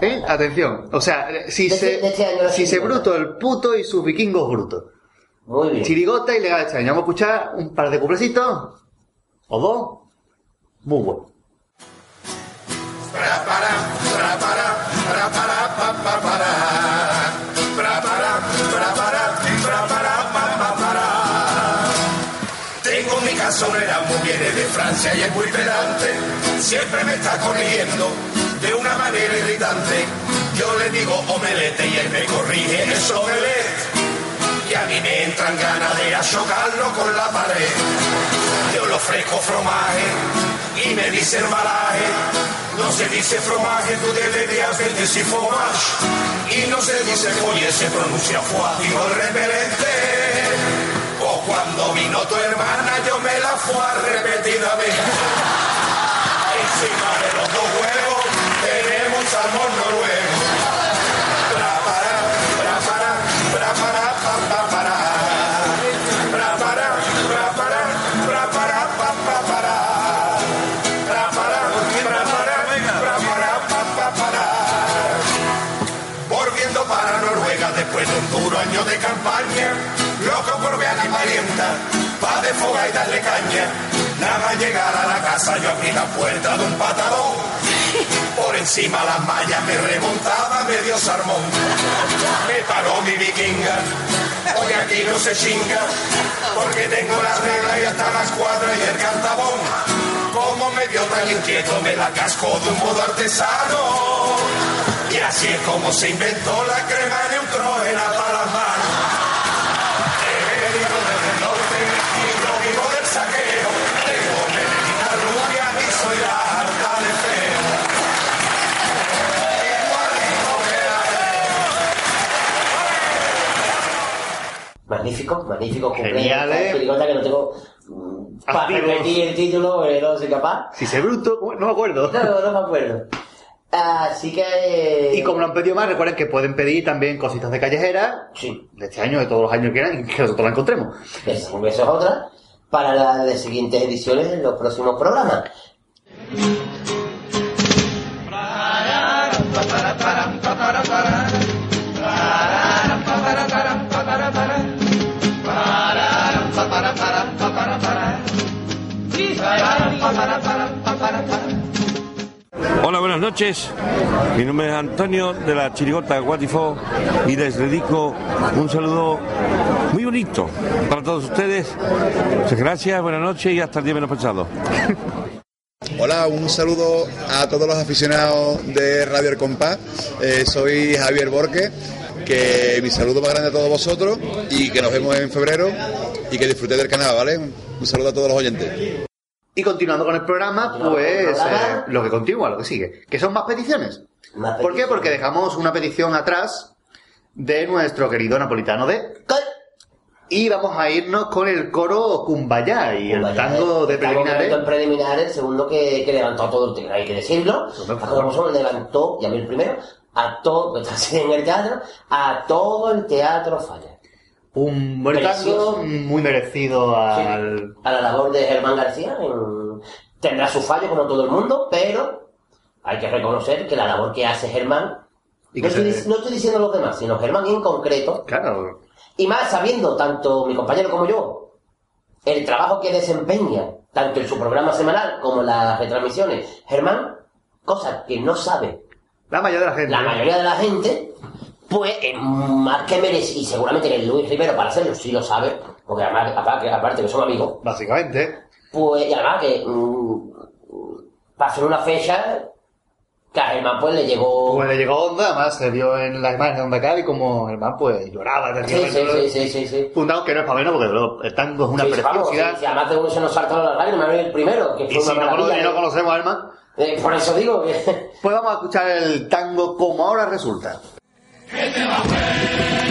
¿Eh? Atención, o sea, si De se, este- de este si se bruto el puto y sus vikingos brutos. Muy bien. Chirigota ilegal este año. Vamos a escuchar un par de cuplecitos o dos. Muy bueno. Tengo mi casonera, viene de Francia y es muy pedante. Siempre me está corrigiendo de una manera irritante. Yo le digo omelete y él me corrige, es omelette. Y a mí me entran ganas de chocarlo con la pared. Yo le ofrezco fromaje y me dice embalaje. No se dice fromaje, tú deberías de decir fromage. Y no se dice folle, se pronuncia foie. Digo el repelente. O cuando vino tu hermana, yo me la fue a repetida. Y darle caña. Nada más llegar a la casa yo abrí la puerta de un patadón, por encima las mallas me remontaba medio sarmón. Me paró mi vikinga, hoy aquí no se chinga, porque tengo las reglas y hasta las cuadras y el cantabón. Como me vio tan inquieto me la cascó de un modo artesano. Y así es como se inventó la crema neutrógena para las Magnífico, magnífico cumpleaños. Genial, ¿eh? Chirigota que no tengo mm, para repetir el título, porque no soy capaz. Si se bruto, no me acuerdo. No, no me acuerdo. Así que... Y como lo han pedido más, recuerden que pueden pedir también cositas de callejera. Sí. De este año, de todos los años que quieran, y que nosotros la encontremos. Eso, eso es otra. Para las de siguientes ediciones en los próximos programas. Hola, buenas noches. Mi nombre es Antonio de la Chirigota Guatifó y les dedico un saludo muy bonito para todos ustedes. Muchas gracias, buenas noches y hasta el día menos pensado. Hola, un saludo a todos los aficionados de Radio El Compás. Eh, soy Javier Borque, que mi saludo más grande a todos vosotros y que nos vemos en febrero y que disfrutéis del canal, ¿vale? Un saludo a todos los oyentes. Y continuando con el programa, Continuamos con el pues programa. eh, lo que continúa, lo que sigue. Que son más peticiones. ¿Por qué? Porque dejamos una petición atrás de nuestro querido napolitano de... Y vamos a irnos con el coro Kumbaya y el tango de tango que preliminares. levantó en preliminares, el segundo que, que levantó a todo el teatro, hay que decirlo. Levantó, y a mí el primero, a todo, que está así en el teatro, a todo el teatro falla. Un Precioso. muy merecido al... A la labor de Germán García, en- tendrá su fallo como todo el mundo, pero hay que reconocer que la labor que hace Germán, Y no estoy, se- no estoy diciendo los demás, sino Germán en concreto, Claro. y más sabiendo tanto mi compañero como yo el trabajo que desempeña tanto en su programa semanal como en las retransmisiones Germán cosas que no sabe La mayoría de la gente. la mayoría de la gente pues es más que merece y seguramente que el Luis Rivero para hacerlo sí lo sabe porque además aparte, aparte que son amigos Básicamente. pues y además que mm, pasó una fecha que a Germán pues le llegó Pues le llegó onda, además se vio en las imágenes de Onda Cádiz como Germán pues lloraba. Sí, sí, sí, sí, sí, sí. Fundado que no es para menos porque bro, el tango es una Sí, preciosidad. sí, sí, además de uno se nos saltaron las lágrimas, mí el primero, que Y fue si una no, maravilla. y no conocemos a Germán, Eh, por eso digo que... pues vamos a escuchar el tango como ahora resulta. Como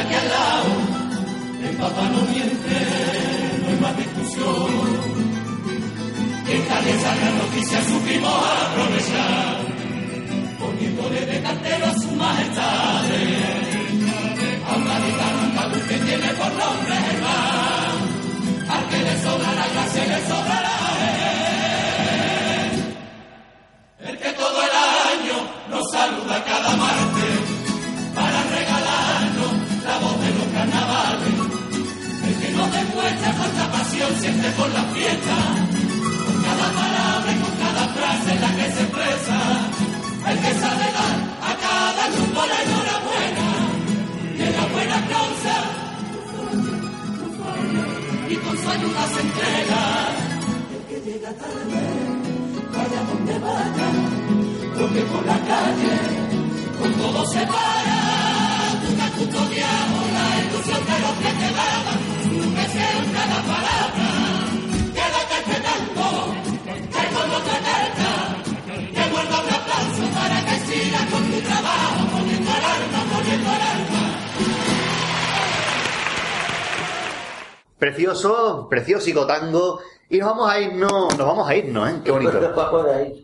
aquí al lado, el papá no miente, no hay más discusión. Esta de esa gran noticia supimos aprovechar, poniéndole de cartero a su majestad. A una andaluz que tiene por nombre Germán al que le sobra la gracia le sobrará él. El que todo el año nos saluda cada martes demuestra cuánta pasión siente por la fiesta, con cada palabra y con cada frase en la que se expresa. El que sabe dar a cada grupo la enhorabuena y la buena causa y con su ayuda se entrega. El que llega tarde, vaya donde vaya, porque por la calle con todo se para. Nunca custodiamos Precioso, precioso tango. Y nos vamos a irnos, nos vamos a irnos, ¿eh? Qué bonito.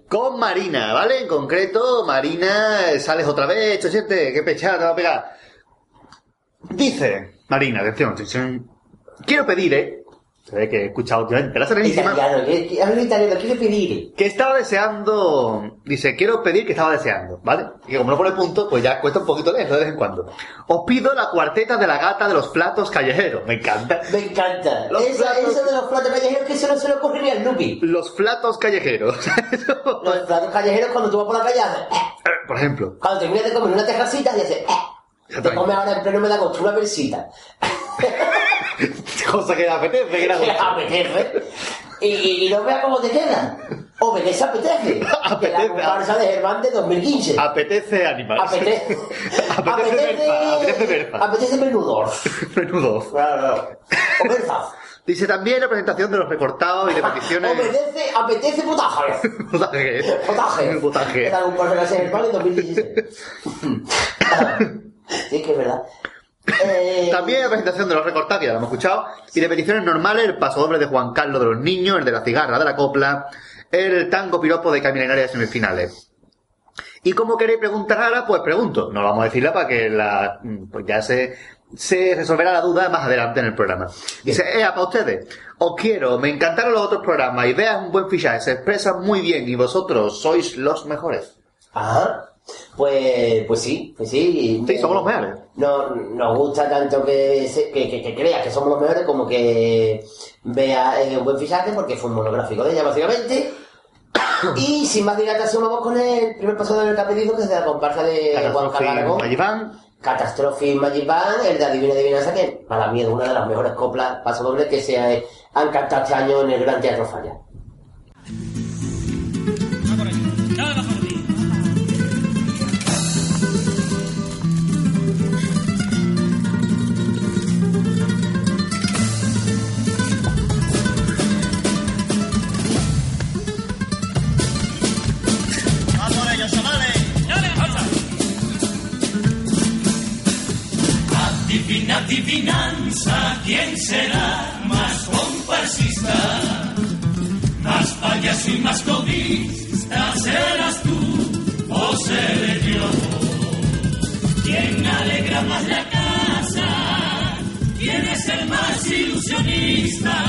Con Marina, ¿vale? En concreto, Marina, eh, sales otra vez, chochete, qué pechada te va a pegar. Dice, Marina, atención, atención. Quiero pedir, ¿eh? Se ve que he escuchado últimamente la serenísima. Italiano, hablo italiano, quiero pedir. Que estaba deseando. Dice, quiero pedir que estaba deseando, ¿vale? Y que como no pone punto, pues ya cuesta un poquito leerlo de vez en cuando. Os pido la cuarteta de la gata de los platos callejeros. Me encanta. Me encanta. Los Esa- platos- Eso de los platos callejeros que eso no se le ocurriría al Lupi. Los platos callejeros. Los platos callejeros cuando tú vas por la calle eh. Por ejemplo. Cuando terminas de comer una terracita y haces, eh. Te comes ahora en pleno me da gusto una versita. Cosa que apetece, que Que apetece. Y, y, no veas cómo te queda. Obedece apetece. apetece. La comparsa de Germán de 2015. Apetece animal. Apetece. Apetece apetece berza. Apetece. Menudo. Claro, O berza. Dice también la presentación de los recortados y de peticiones. Obedece, apetece. Potaje. Potaje. Potaje. Era un par de pan en 2016. Sí, que es verdad. Eh, También la presentación de los recortados, que ya lo hemos escuchado, y de peticiones normales, el paso doble de Juan Carlos de los Niños, el de la cigarra de la copla, el tango piropo de Camila Henares semifinales. ¿Y cómo queréis preguntar ahora? Pues pregunto. No lo vamos a decirla para que la, pues ya se, se resolverá la duda más adelante en el programa. Dice, ea, para ustedes, os quiero, me encantaron los otros programas, ideas un buen fichaje, se expresan muy bien y vosotros sois los mejores. Ajá. Pues, pues sí, pues sí. Sí, somos los mejores. No, nos gusta tanto que, se- que, que, que creas que somos los mejores como que vea eh, un buen fichaje porque fue un monográfico de ella básicamente. y sin más dilatación vamos con el primer paso del pedido que es de la comparsa de Juan Calargo. Catastrophe Magic Band, el de Adivina Adivinanza, que para mí es una de las mejores coplas paso doble que se han cantado este año en el Gran Teatro Falla. Adivinanza, ¿quién será más comparsista? Más payaso y más codista, ¿serás tú o seré yo? ¿Quién alegra más la casa? ¿Quién es el más ilusionista?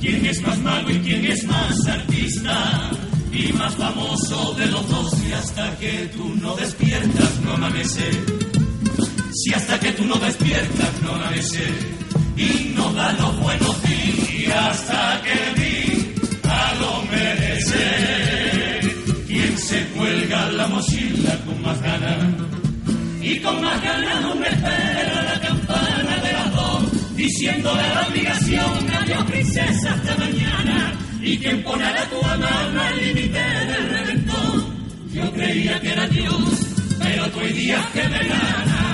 ¿Quién es más mago y quién es más artista? Y más famoso de los dos, y hasta que tú no despiertas no amanece. Si hasta que tú no despiertas no amanece. Y no da los buenos días hasta que di a lo merece. ¿Quién se cuelga la mochila con más ganas? Y con más ganas aún espera la campana de las dos, diciéndole a la obligación, adiós princesa hasta mañana. Y quien pone a la tua mano al límite del reventón. Yo creía que era Dios, pero tú hay días que me gana.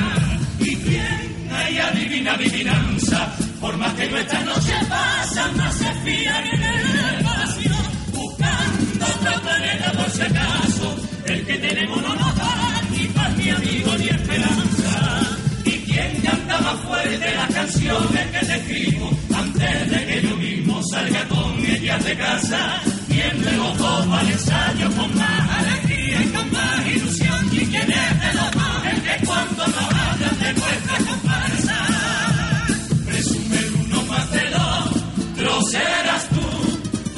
Y adivina adivinanza, por más que nuestras noches pasan, más se fían en el vacío, buscando otro planeta por si acaso. El que tenemos no nos da ni paz, ni amigo, ni esperanza. ¿Y quién canta más fuerte las canciones que te escribo antes de que yo mismo salga con ellas de casa? ¿Quién va al ensayo con más alegría y con más ilusión? ¿Y quién es de los dos el que cuando nos hablan de nuestra serás tú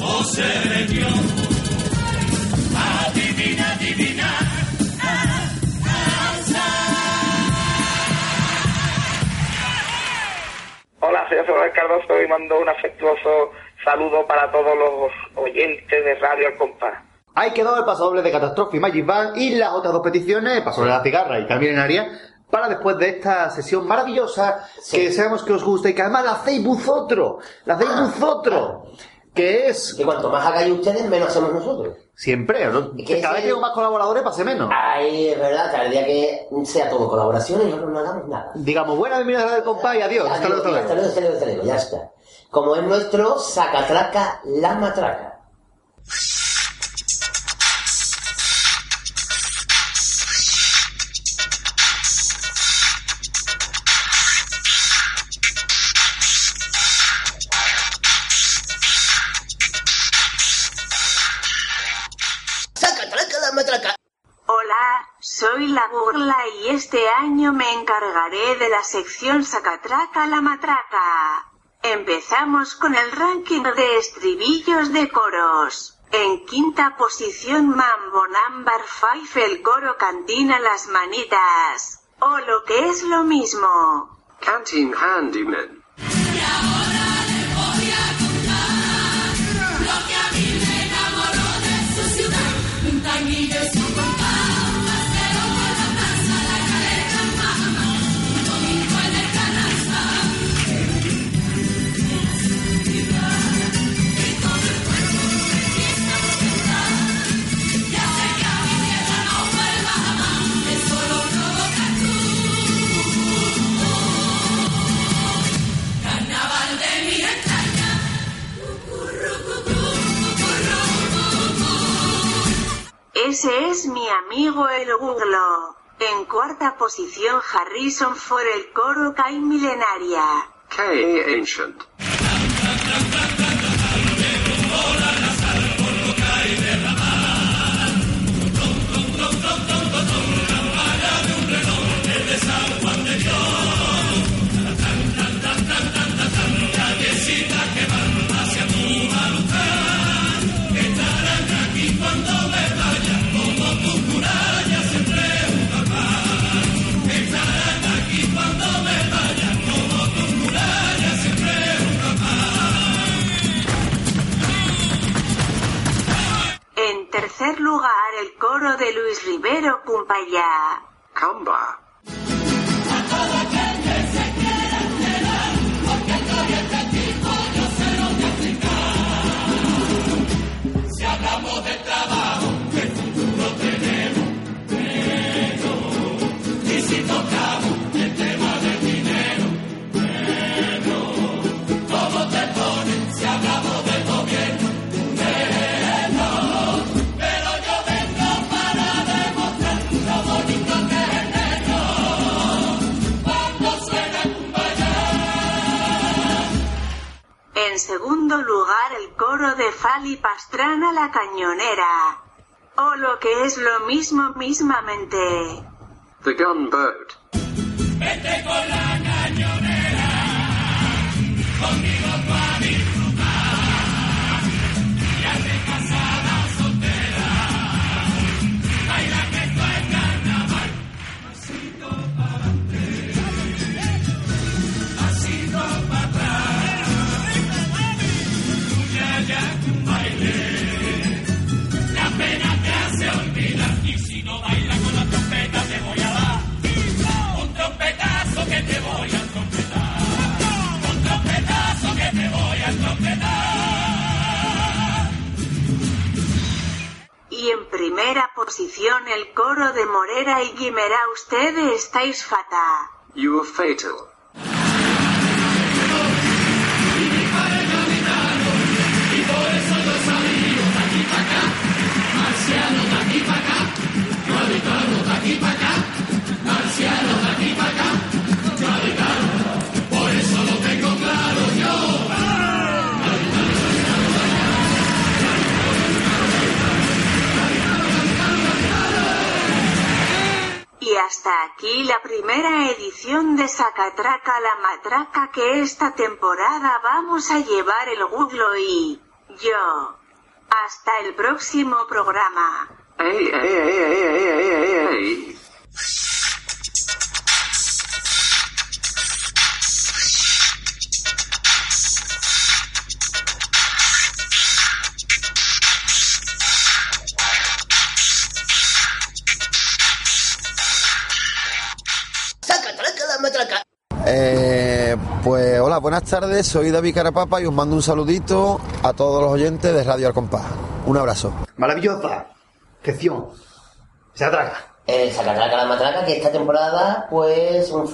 o seré yo. Adivina, adivina. Hola, soy José Manuel Cardoso y mando un afectuoso saludo para todos los oyentes de Radio El Compás. Ahí quedó el paso doble de Catástrofe y Magic Band y las otras dos peticiones, paso de la cigarra y Carmen Aria, para después de esta sesión maravillosa que sabemos que os gusta y que además la hacéis vosotros, la hacéis vosotros, que es... Que cuanto más hagáis ustedes, menos hacemos nosotros. Siempre, ¿no? que Cada vez tengo más colaboradores, pase menos. Ahí es verdad, cada día que sea todo colaboración y nosotros no hagamos nada. Digamos, buena bienvenida del compa y adiós. Hasta luego, hasta luego, hasta luego, hasta luego, ya está. Como es nuestro sacatraca la matraca. La burla y este año me encargaré de la sección Sacatraca la Matraca. Empezamos con el ranking de estribillos de coros. En quinta posición Mambo Number 5 el coro cantina las manitas. O lo que es lo mismo. Handyman. Ese es mi amigo el Googlo. En cuarta posición Harrison for el coro Kai Milenaria. K. Ancient. tercer lugar el coro de Luis Rivero Cumbaya. Camba. En segundo lugar, el coro de Fali Pastrana La Cañonera. O lo que es lo mismo mismamente. The Gunboat. Vete con la cañonera, conmigo Y en primera posición el coro de Morera y Guimerá. Ustedes estáis fatal. Y hasta aquí la primera edición de Sacatraca la Matraca que esta temporada vamos a llevar el Guglo y yo. Hasta el próximo programa. Buenas tardes, soy David Carapapa y os mando un saludito a todos los oyentes de Radio Al Compás. Un abrazo. Maravillosa. Sección. Se atraca. Eh, Sacatraca la matraca, que esta temporada, pues, un,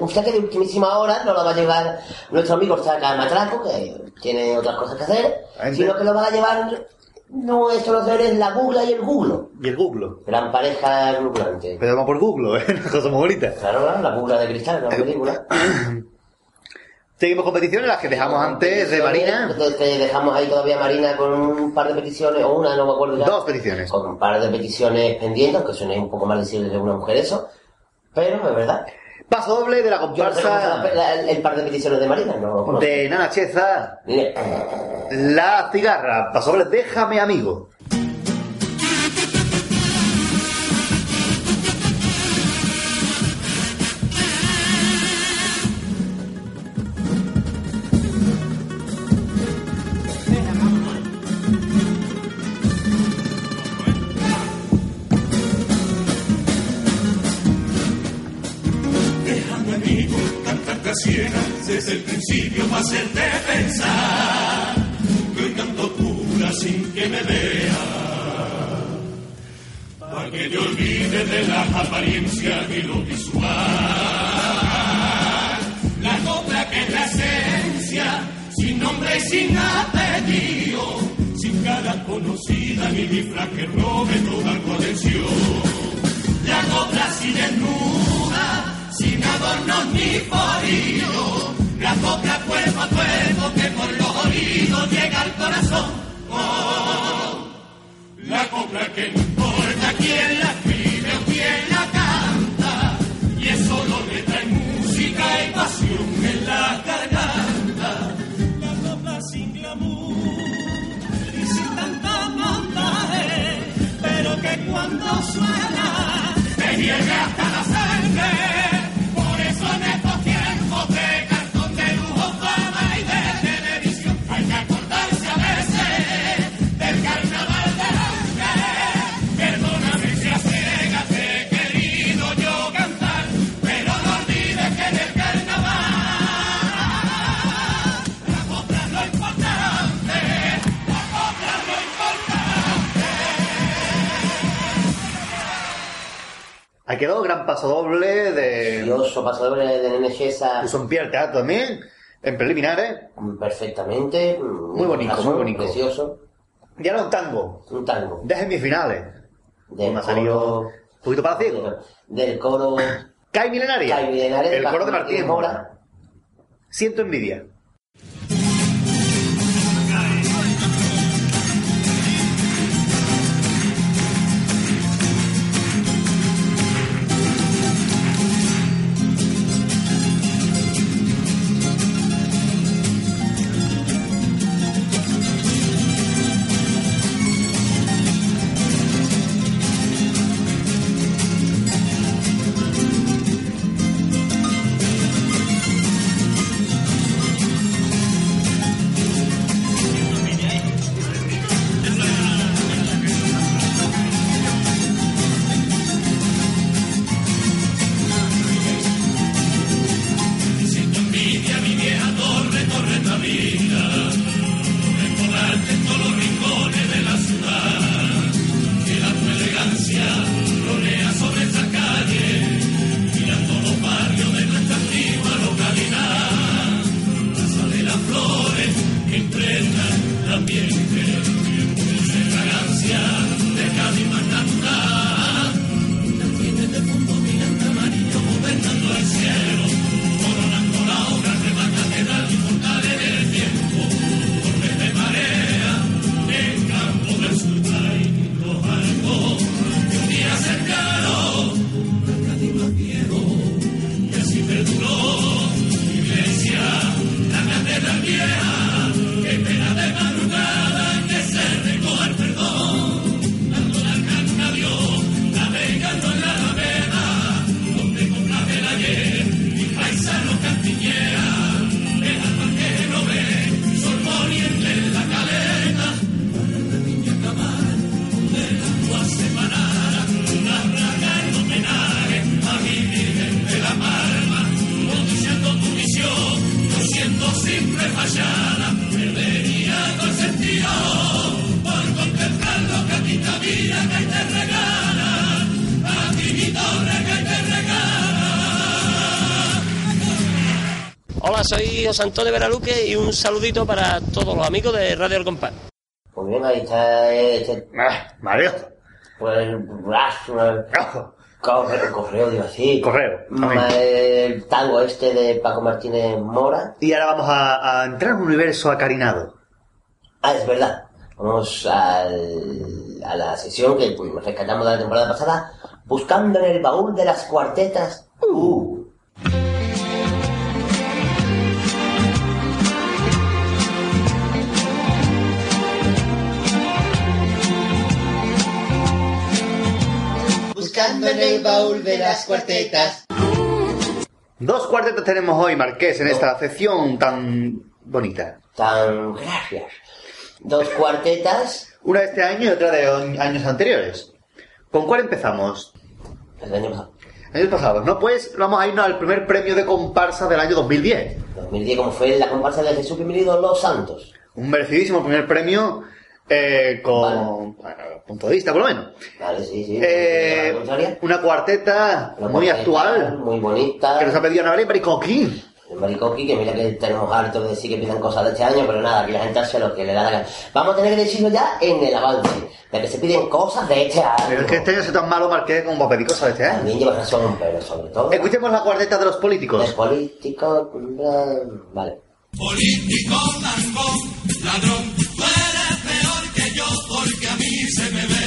un saque de ultimísima hora no lo va a llevar nuestro amigo Saca Matraco, que tiene otras cosas que hacer, sino que lo van a llevar nuestros seres la Gugla y el Guglo. Y el Google. Gran pareja gluglante. Pero vamos por Google, ¿eh? Una cosa muy bonita. Claro, claro, la Gugla de cristal, la película. Seguimos competiciones, las que dejamos antes de Marina. Te, te dejamos ahí todavía Marina con un par de peticiones, o una, no me acuerdo ya. Dos peticiones. Con un par de peticiones pendientes, aunque suene un poco mal decirle de una mujer eso. Pero es verdad. Paso doble de la no comparsa la- el, par de peticiones de Marina, no lo conozco. de Nana Cheza. La cigarra. Paso doble, déjame amigo. El principio para hacerte pensar que hoy canto pura sin que me vea para que te olvides de las apariencias y lo visual la copla que es la esencia sin nombre y sin apellido sin cara conocida ni disfraz que robe toda tu la copla así desnuda, sin adornos ni forillo. Copla cuerpo a cuerpo que por los oídos llega al corazón. Oh, la copla que no importa quién la escribe o quién la canta. Y eso lo le trae música y pasión en la garganta. La copla sin glamour y sin tanta montaje, pero que cuando suena te hierve hasta la sangre. Quedó gran paso doble de. Curioso paso doble de Nene Gesa. Puso en pie el teatro también, en preliminares. Perfectamente. Muy bonito, muy bonito. Precioso. Y ahora un tango. Un tango. De semifinales. Del ha salido un poquito para ciego. Del coro. Kai Milenaria. Kai Milenaria, El coro de Martínez. Mora. Siento envidia. José Antonio Veraluque y un saludito para todos los amigos de Radio El Compás. Pues bien, ahí está este. Mario. Pues el correo, correo, digo así. Correo. Ma- El tango este de Paco Martínez Mora. Y ahora vamos a, a entrar en un universo acarinado. Ah, es verdad. Vamos al- a la sesión que pues, rescatamos de la temporada pasada, buscando en el baúl de las cuartetas. Uh. El baúl de las cuartetas. Dos cuartetas tenemos hoy, Marqués, en esta sección tan bonita. Tan gracias. Dos cuartetas. Una de este año y otra de años anteriores. ¿Con cuál empezamos? El año pasado. Años pasados, ¿no? Pues vamos a irnos al primer premio de comparsa del año 2010. 2010, como fue la comparsa de Jesús Bienvenido Los Santos. Un merecidísimo primer premio eh, con bueno, punto de vista, por lo menos. Vale, sí, sí. Eh, una cuarteta Una muy cuarteta actual Muy bonita. que nos ha pedido Ana Baricoquín. El maricoqui, que mira que tenemos harto de decir que pidan cosas de este año, pero nada, aquí la gente hace lo que le da la gana. Vamos a tener que decirlo ya en el avance, de que se piden cosas de este año. Pero es que este año se tan malo, Marqués, como para pedir cosas de este año. También llevas razón, pero sobre todo... Escuchemos la cuarteta de los políticos. Los políticos... Vale. Político, mangón, ladrón, tú se me ve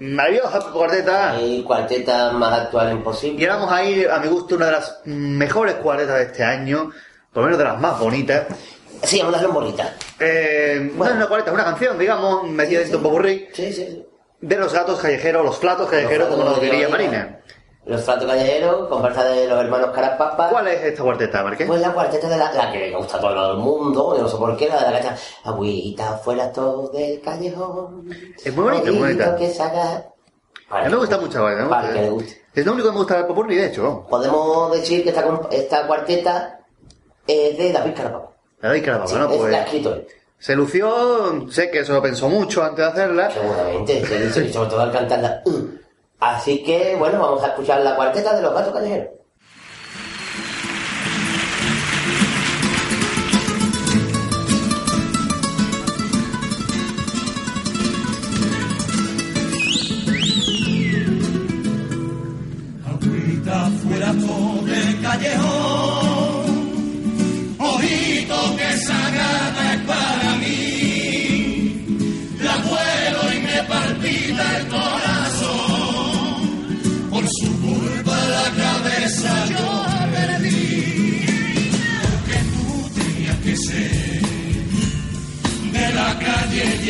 Maravillosa cuarteta. Y cuarteta más actual imposible. Y ahora vamos a ir, a mi gusto, una de las mejores cuartetas de este año, por lo menos de las más bonitas. Sí, una canción bonita. Eh, No es una cuarteta, es una canción, digamos, metida dentro de un popurrí. Sí, sí, sí. De los gatos callejeros, los platos callejeros, Los como lo diría. Marina. Los Flatos Callejeros, comparsa de los hermanos Carapapa. ¿Cuál es esta cuarteta, Marqués? Pues la cuarteta de la, la que le gusta a todo el mundo, yo no sé por qué, la de la cacha. Agüita fuera todo del callejón. Es muy bonita, muy. Agüita que se haga. A mí me gusta mucho, ¿vale? Me gusta. Para que le guste. Es lo único que me gusta del popurrí, de hecho. Podemos decir que esta, cuarteta es de David Carapapa. David Carapapa, Sí, ¿no? es Pues la escrito él. se lució, sé que se lo pensó mucho antes de hacerla. Seguramente, se sobre todo al cantarla. "Uh". Así que, bueno, vamos a escuchar la cuarteta de los gatos callejeros. Agüita fuera todo del callejón.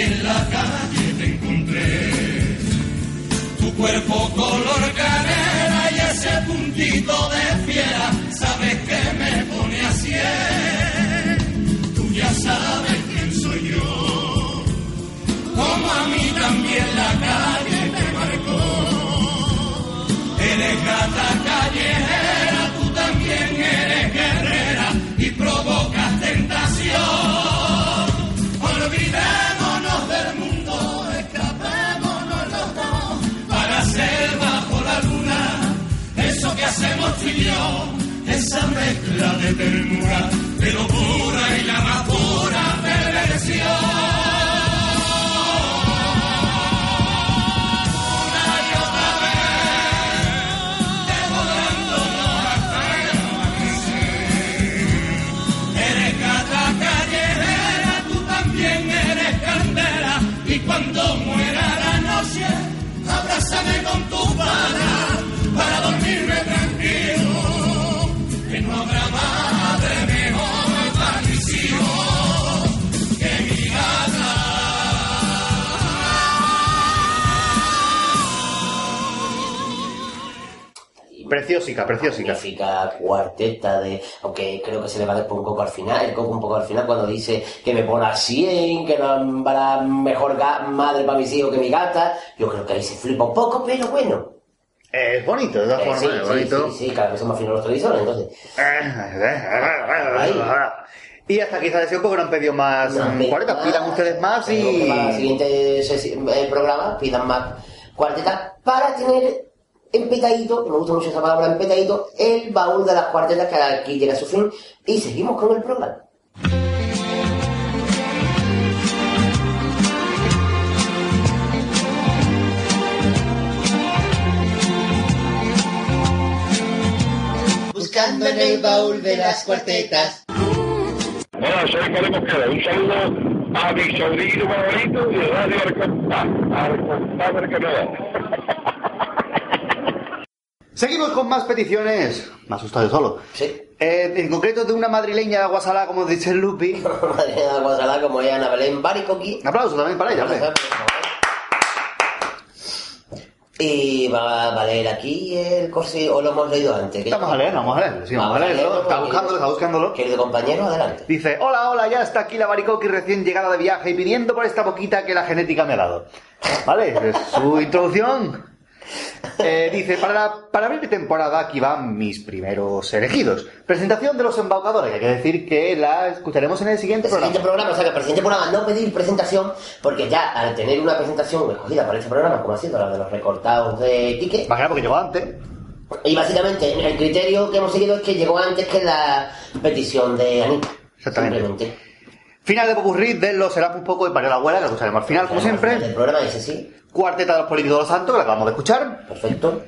En la calle te encontré tu cuerpo color canela y ese puntito de fiera, sabes que me pone así. Tú ya sabes quién soy yo, como a mí también la calle me marcó. Eres gata hacemos yo, esa mezcla de ternura, de locura y la más pura perversión. Una y otra vez, devorándonos hasta amanecer. Eres gata callejera, tú también eres candela, y cuando muera la noche, abrázame con tu pana dormirme tranquilo, que no habrá madre mejor para mis hijos que mi gata. Preciosica, preciosica. Magnífica cuarteta de. Aunque creo que se le va después un poco al final, el coco un poco al final cuando dice que me pone a 100, que no para mejor ga- madre para mis hijos que mi gata. Yo creo que ahí se flipa un poco, pero bueno. Es bonito, de todas Eh, formas, sí, es sí, bonito. sí, sí, cada vez son más finos los televisores, entonces. Y hasta quizás decir porque no han pedido más No mm, cuartetas, pidan ustedes más que para el y... siguiente eh, programa pidan más cuartetas para tener empetadito, que me gusta mucho esa palabra empetadito, el baúl de las cuartetas que aquí llega a su fin y seguimos con el programa. Buscando en el baúl de las cuartetas. Hola, soy Pablo Mosquera. Un saludo a mi sobrino favorito y de Radio Arcontá. Seguimos con más peticiones. Me asusta yo solo. Sí. Eh, en concreto de una madrileña de Aguasalá, como dice el Lupi. Madre de Aguasalá, como es Ana Belén Baricoqui. Un aplauso también para ella. Y va a valer aquí el corsi, o lo hemos leído antes. Vamos a leer, vamos a leer. Sí, vamos a leerlo. Está buscándolo, está buscándolo. Querido compañero, adelante. Dice, hola, hola, ya está aquí la Baricoqui recién llegada de viaje y pidiendo por esta boquita que la genética me ha dado. ¿Vale? Es su introducción. Eh, dice, para, la- para abrir temporada aquí van mis primeros elegidos. Presentación de los embaucadores. Hay que decir que la escucharemos en el siguiente El programa. siguiente programa, o sea que para el siguiente programa no pedir presentación, porque ya al tener una presentación escogida para este programa, como ha sido la de los recortados de Quique, Más porque llegó antes. y básicamente el criterio que hemos seguido es que llegó antes que la petición de Anita. Exactamente. Simplemente. Final de Popurrí de los Será un poco y para la abuela, que lo escucharemos al final, como El siempre. programa ese sí. Cuarteta de los políticos de los santos, que la acabamos de escuchar. Perfecto.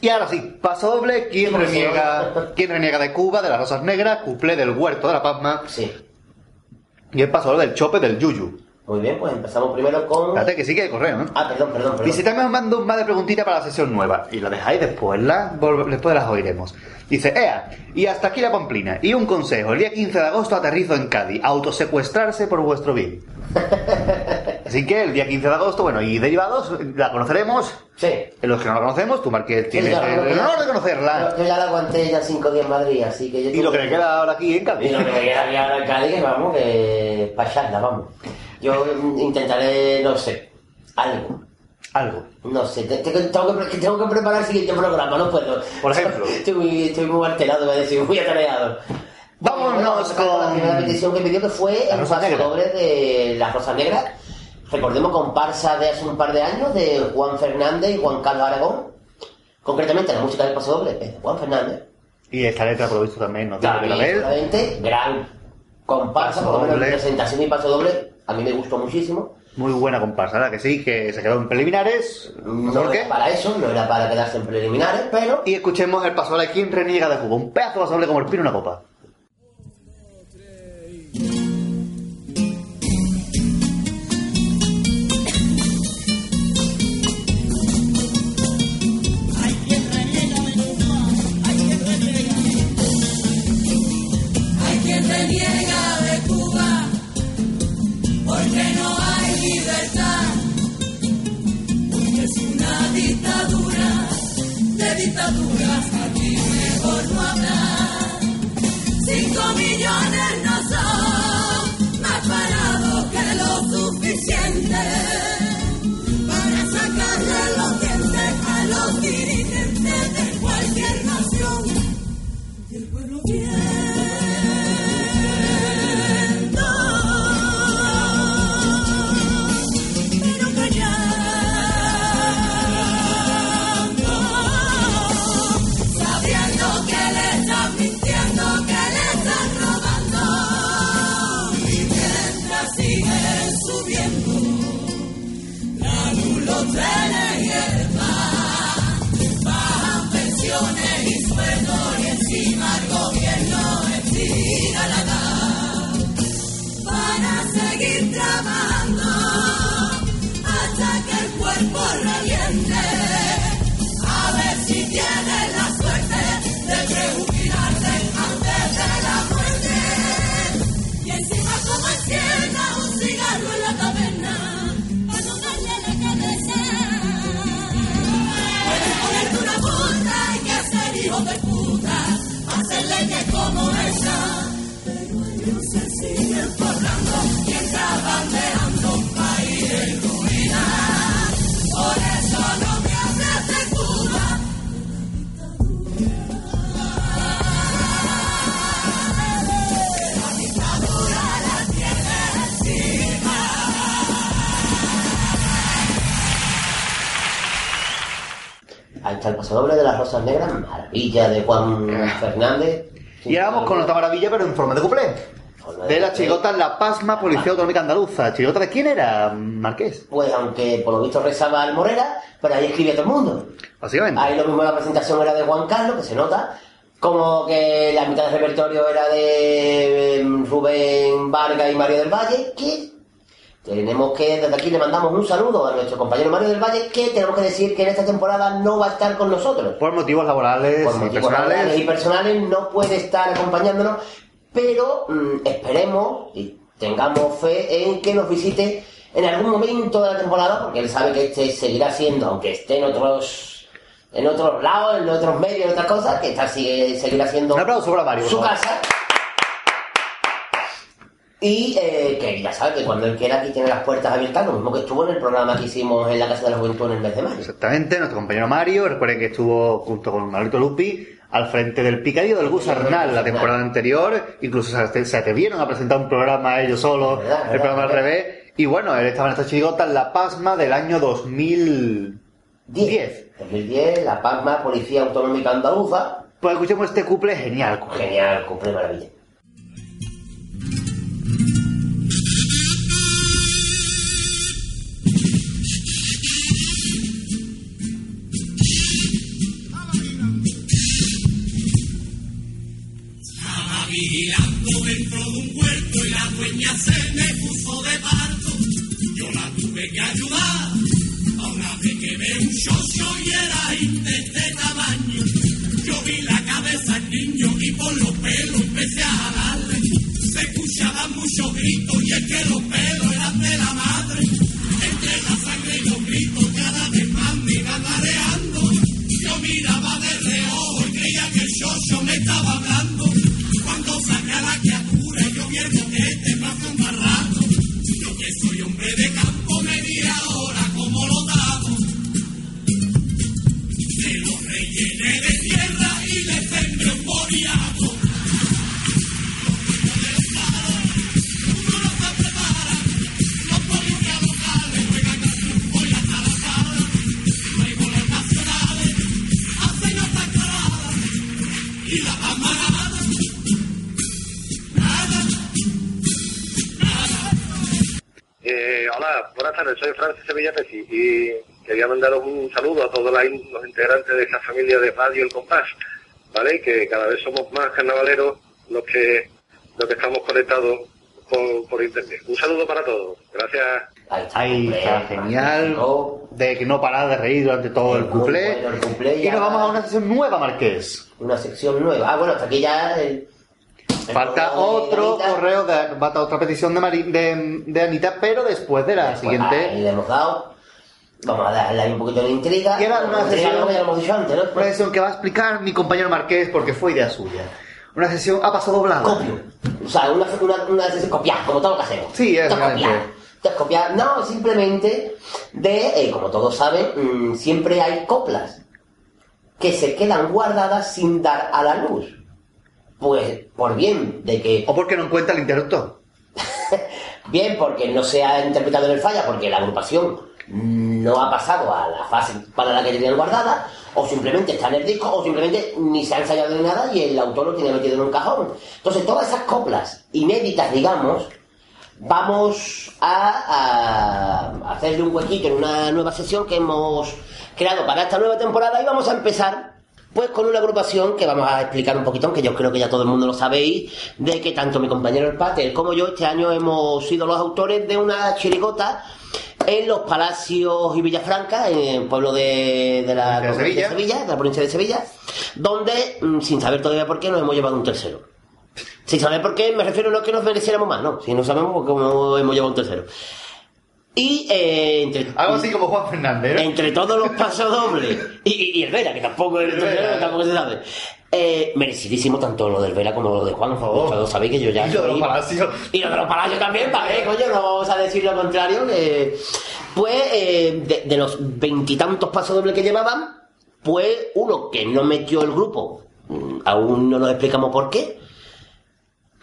Y ahora sí, paso doble, ¿quién ¿Cómo se reniega, ¿quién reniega de Cuba, de las rosas negras, cuplé del huerto de la Pasma? Sí. Y el paso del chope del Yuyu. Muy bien, pues empezamos primero con. Espérate, que sigue el correo, ¿no? Ah, perdón, perdón, perdón. También os mando un más de preguntitas para la sesión nueva. Y la dejáis después, la, después las oiremos. Dice, Ea, y hasta aquí la pamplina. Y un consejo, el día 15 de agosto aterrizo en Cádiz. Autosecuestrarse por vuestro bien. Así que el día 15 de agosto, bueno, y derivados, la conoceremos. Sí. En los que no la conocemos, tú, Marqués, tienes ya, el, el honor de conocerla. Yo, yo ya la aguanté ya cinco días en Madrid, así que yo. Y lo que le queda ahora aquí en Cádiz. Y lo que me queda aquí ahora en Cádiz, vamos, que. Pacharla, vamos. Yo mm, intentaré, no sé, algo. Algo. No sé, te- te- tengo, que, tengo preparar el siguiente programa, no puedo. Por ejemplo. Estoy muy, estoy muy alterado, voy a decir, muy atareado. Vámonos Bueno, La con... primera petición que pidió que fue La el doble de La Rosa Negra. Recordemos comparsa de hace un par de años de Juan Fernández y Juan Carlos Aragón. Concretamente la música del paso doble es de Juan Fernández. Y esta letra, por lo visto, también no tiene que También, ver. seguramente, gran comparsa, Paso por lo menos doble. presentación y paso doble, a mí me gustó muchísimo. Muy buena comparsa, ¿verdad? Que sí, que se quedó en preliminares. No era para eso, no era para quedarse en preliminares, pero Y escuchemos el paso de quien reniega de Cuba. Un pedazo de paso doble como el pino en una copa. Millones no son más parados que lo suficiente el paso doble de las Rosas Negras, maravilla de Juan Fernández. Y ahora vamos con otra maravilla, pero en forma de cuplé. De la chirigota La Pasma Policía Autonómica Andaluza. ¿Chirigota de quién era, Marqués? Pues aunque por lo visto rezaba al Morera, pero ahí escribía todo el mundo. Básicamente. Ahí lo mismo la presentación era de Juan Carlos, que se nota. Como que la mitad del repertorio era de em, Rubén Vargas y Mario del Valle, que tenemos que, desde aquí le mandamos un saludo a nuestro compañero Mario del Valle, que tenemos que decir que en esta temporada no va a estar con nosotros. Por motivos laborales Por y motivos personales. laborales y personales no puede estar acompañándonos, pero mm, esperemos y tengamos fe en que nos visite en algún momento de la temporada, porque él sabe que este seguirá siendo, aunque esté en otros en otros lados, en otros medios, en otras cosas, que esta sigue, seguirá siendo Un aplauso para Mario. su casa. Y eh, que ya sabe que cuando él quiera aquí tiene las puertas abiertas, lo mismo que estuvo en el programa que hicimos en la Casa de la Juventud en el mes de mayo. Exactamente, nuestro compañero Mario, recuerden que estuvo junto con Manolito Lupi al frente del Picadillo del Gusarnal la temporada anterior, incluso se, atrevieron a presentar un programa ellos solos, Verdad, el verdad, programa al revés, y bueno, él estaba en esta chirigota en La Pasma del año 2010. 2010, La Palma, Policía Autonómica Andaluza. Pues escuchemos este couple genial. couple. Genial, cumple maravilla. Ayudar. A una vez que ve un socio y era de este tamaño, yo vi la cabeza al niño y por los pelos empecé a jalarle. Se escuchaban muchos gritos y es que los pelos eran de la madre. Entre la sangre y los gritos cada vez más me iban mareando. Yo miraba de reojo y creía que el socio me estaba hablando. Soy Francis Sevilla Pesi y quería mandaros un saludo a todos los integrantes de esta familia de Radio El Compás, ¿vale? Que cada vez somos más carnavaleros los que, los que estamos conectados por, por internet. Un saludo para todos, gracias. Ahí está, genial. De que no parar de reír durante todo el cuplé. Y nos vamos a una sesión nueva, Marqués. Una sección nueva. Ah, bueno, hasta aquí ya. el- Falta otro correo, de, falta otra petición de, Mari- de, de Anita, pero después de la siguiente. ahí le hemos dado. Vamos a darle ahí un poquito de intriga. Y era una sesión, antes, ¿no? una sesión que va a explicar mi compañero Marqués porque fue idea suya. Una sesión a paso doblado. O sea, una, una, una sesión copiar, como todo lo que hacemos. Sí, copiar. Es copiar. No, simplemente de, eh, como todos saben, mm, siempre hay coplas que se quedan guardadas sin dar a la luz. Pues, por bien de que... O porque no encuentra el interruptor. bien, porque no se ha interpretado en el falla, porque la agrupación no ha pasado a la fase para la que tenían guardada, o simplemente está en el disco, o simplemente ni se ha ensayado ni nada y el autor lo tiene metido en un cajón. Entonces, todas esas coplas inéditas, digamos, vamos a, a hacerle un huequito en una nueva sesión que hemos creado para esta nueva temporada y vamos a empezar pues con una agrupación que vamos a explicar un poquito, que yo creo que ya todo el mundo lo sabéis, de que tanto mi compañero el Pater como yo este año hemos sido los autores de una chirigota en los Palacios y Villafranca, en el pueblo de, de la De provincia Sevilla. de Sevilla, de la provincia de Sevilla, donde, mm, sin saber todavía por qué, nos hemos llevado un tercero. Sin saber por qué, me refiero no a que nos mereciéramos más, no, si no sabemos cómo hemos llevado un tercero. Y eh, entre, Algo así como Juan Fernández. ¿no? entre todos los pasos dobles y, y- y el Vera, que tampoco, es el tercero, tampoco se sabe. Eh, merecidísimo tanto lo del Vera como lo de Juan. Todos sabéis que yo ya. Y lo de los palacios. y lo de los palacios también, para ver, coño, no vamos a decir lo contrario. Pues, eh, de, de los veintitantos pasos dobles que llevaban, pues uno que no metió el grupo, mm, aún no nos explicamos por qué.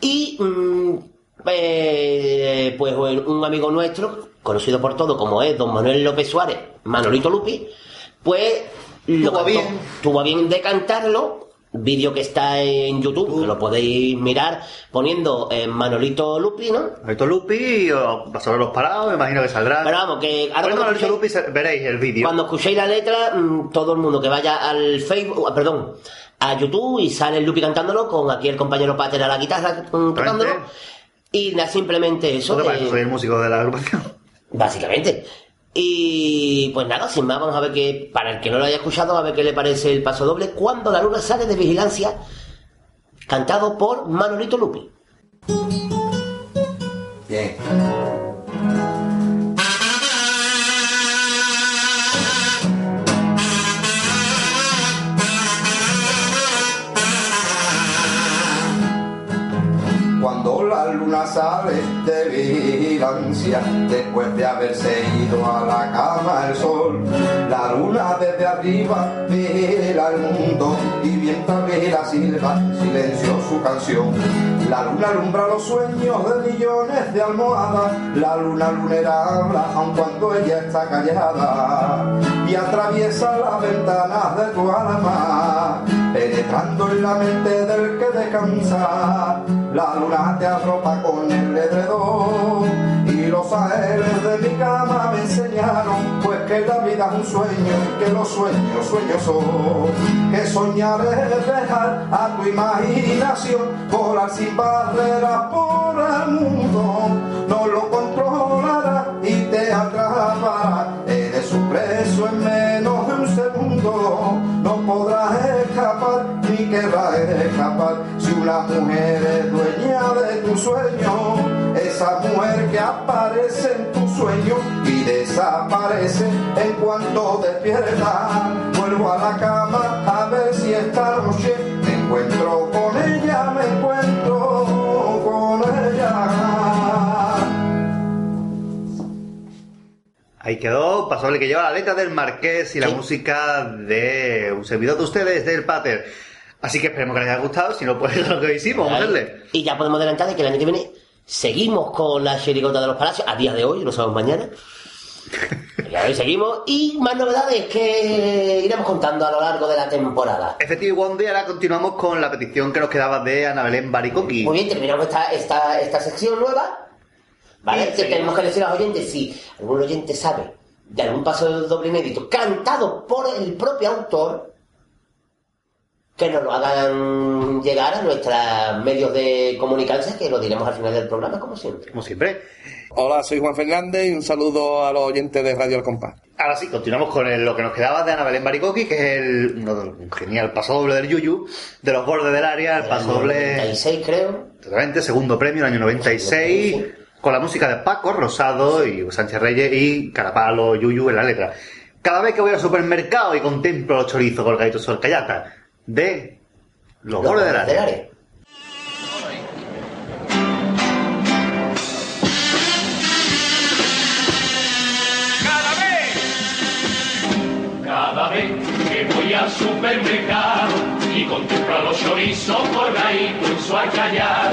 Y, mm, eh, pues un amigo nuestro, conocido por todo como es don Manuel López Suárez, Manolito Lupi, pues lo Tuvo bien. tuvo bien de cantarlo. Vídeo que está en YouTube, que lo podéis mirar poniendo en Manolito Lupi, ¿no? Manolito Lupi, o Pasar los parados, me imagino que saldrá. Pero vamos, que ahora cuando Manolito escuchéis- Lupi veréis el vídeo. Cuando escuchéis la letra, mm, todo el mundo que vaya al Facebook, ah, perdón, a YouTube y sale el Lupi cantándolo con aquí el compañero Pater a la guitarra mm, tocándolo. Y simplemente eso. ¿No te de- parece? Soy el músico de la agrupación. Básicamente. Y pues nada, sin más, vamos a ver que, para el que no lo haya escuchado, a ver qué le parece el paso doble cuando la luna sale de vigilancia, cantado por Manolito Lupi. Bien. Cuando la luna sale de vigilancia, después de haberse ido a la cama el sol, la luna desde arriba vigila el mundo y mientras vigila silba en silencio su canción. La luna alumbra los sueños de millones de almohadas, la luna lunera habla aun cuando ella está callada y atraviesa las ventanas de tu alma, penetrando en la mente del que descansa. La luna te arropa con el edredón y los aéreos de mi cama me enseñaron pues que la vida es un sueño y que los sueños sueños son. Que soñar es dejar a tu imaginación volar sin barreras por el mundo. No lo controlará y te atrapará. Eres un preso en menos de un segundo. No podrás escapar atrapa tú la mujer es dueña de tu sueño, esa mujer que aparece en tu sueño y desaparece en cuanto despierta. Vuelvo a la cama a ver si esta noche me encuentro con ella, me encuentro con ella. Ahí quedó, pasable que lleva la letra del Marqués y la música de un servidor de ustedes, del Pater. Así que esperemos que les haya gustado, si no, pues es lo que hicimos, vamos a. Y ya podemos adelantar de que el año que viene seguimos con la chirigota de los palacios, a día de hoy, no sabemos mañana. Ya hoy seguimos y más novedades que iremos contando a lo largo de la temporada. Efectivo One Day, ahora continuamos con la petición que nos quedaba de Ana Belén Baricoqui. Muy bien, terminamos esta, esta, esta sección nueva. ¿Vale? Y Que tenemos que decir a los oyentes si algún oyente sabe de algún paso de doble inédito cantado por el propio autor, que nos lo hagan llegar a nuestros medios de comunicación, que lo diremos al final del programa, como siempre. Como siempre. Hola, soy Juan Fernández y un saludo a los oyentes de Radio El Compás. Ahora sí, continuamos con el- lo que nos quedaba de Ana Belén Baricoqui, que es el, uno de los- un genial paso doble del Yuyu, de los bordes del área, el paso doble... 96 creo. Totalmente, segundo premio, el año 96, con la música de Paco Rosado y Sánchez Reyes y Carapalo, Yuyu en la letra. Cada vez que voy al supermercado y contemplo los chorizos colgaditos sobre callata de los, bordes del área. Cada vez, cada vez que voy al supermercado y contemplo a los chorizos colgaditos en su arcallada,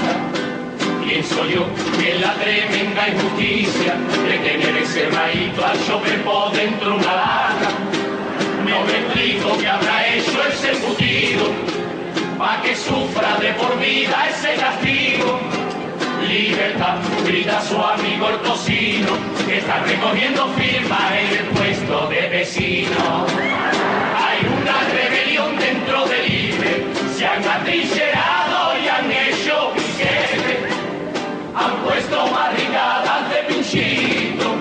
pienso yo que la tremenda injusticia de tener ese raíto al chofer por dentro una lata. No me explico que habrá hecho ese embutido pa' que sufra de por vida ese castigo. Libertad, grita su amigo el tocino, que está recogiendo firmas en el puesto de vecino. Hay una rebelión dentro del IBE, se han atrincherado y han hecho piquete. Han puesto barricadas de pinchito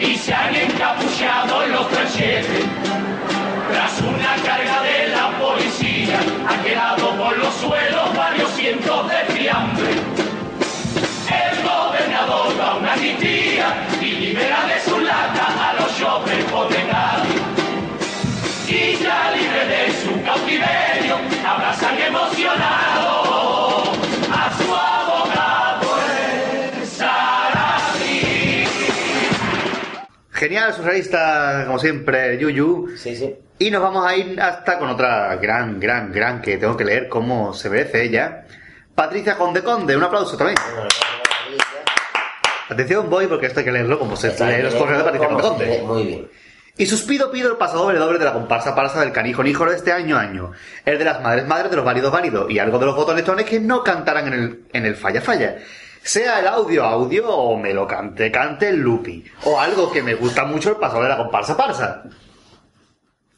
y se han encapuchado en los tranchetes. Por los suelos varios cientos de fiambre. El gobernador da una amnistía y libera de su lata a los jóvenes hipotecados. Y ya libre de su cautiverio, abrazan emocionado a su abogado el Sarabí. Genial, surrealista, como siempre, Yuyu. Sí, sí. Y nos vamos a ir hasta con otra gran, gran, gran que tengo que leer cómo se merece ella. Patricia Conde Conde, un aplauso también. Atención, voy porque esto hay que leerlo como se lee los correos de Patricia Conde Conde. Muy bien. Y suspido pido el paso doble doble de la comparsa parsa del canijo hijo de este año año. El de las madres madres de los válidos válidos y algo de los botonetones que no cantarán en el, en el falla falla. Sea el audio audio o me lo cante cante el lupi. O algo que me gusta mucho el paso de la comparsa parsa.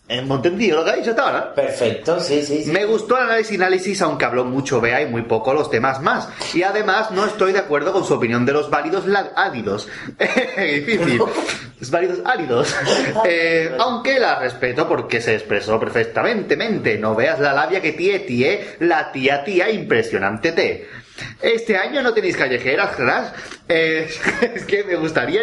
¿Hemos entendido lo que ha dicho hasta ahora? Perfecto, sí, sí, sí. Me gustó el análisis, análisis, aunque habló mucho Bea y muy poco los temas más. Y además no estoy de acuerdo con su opinión de los válidos áridos. Difícil. Los válidos áridos. Eh, aunque la respeto porque se expresó perfectamente. Mente. No veas la labia que tie, tie, la tía, tía, impresionante te. Este año no tenéis callejeras, ¿verdad? Eh, es que me gustaría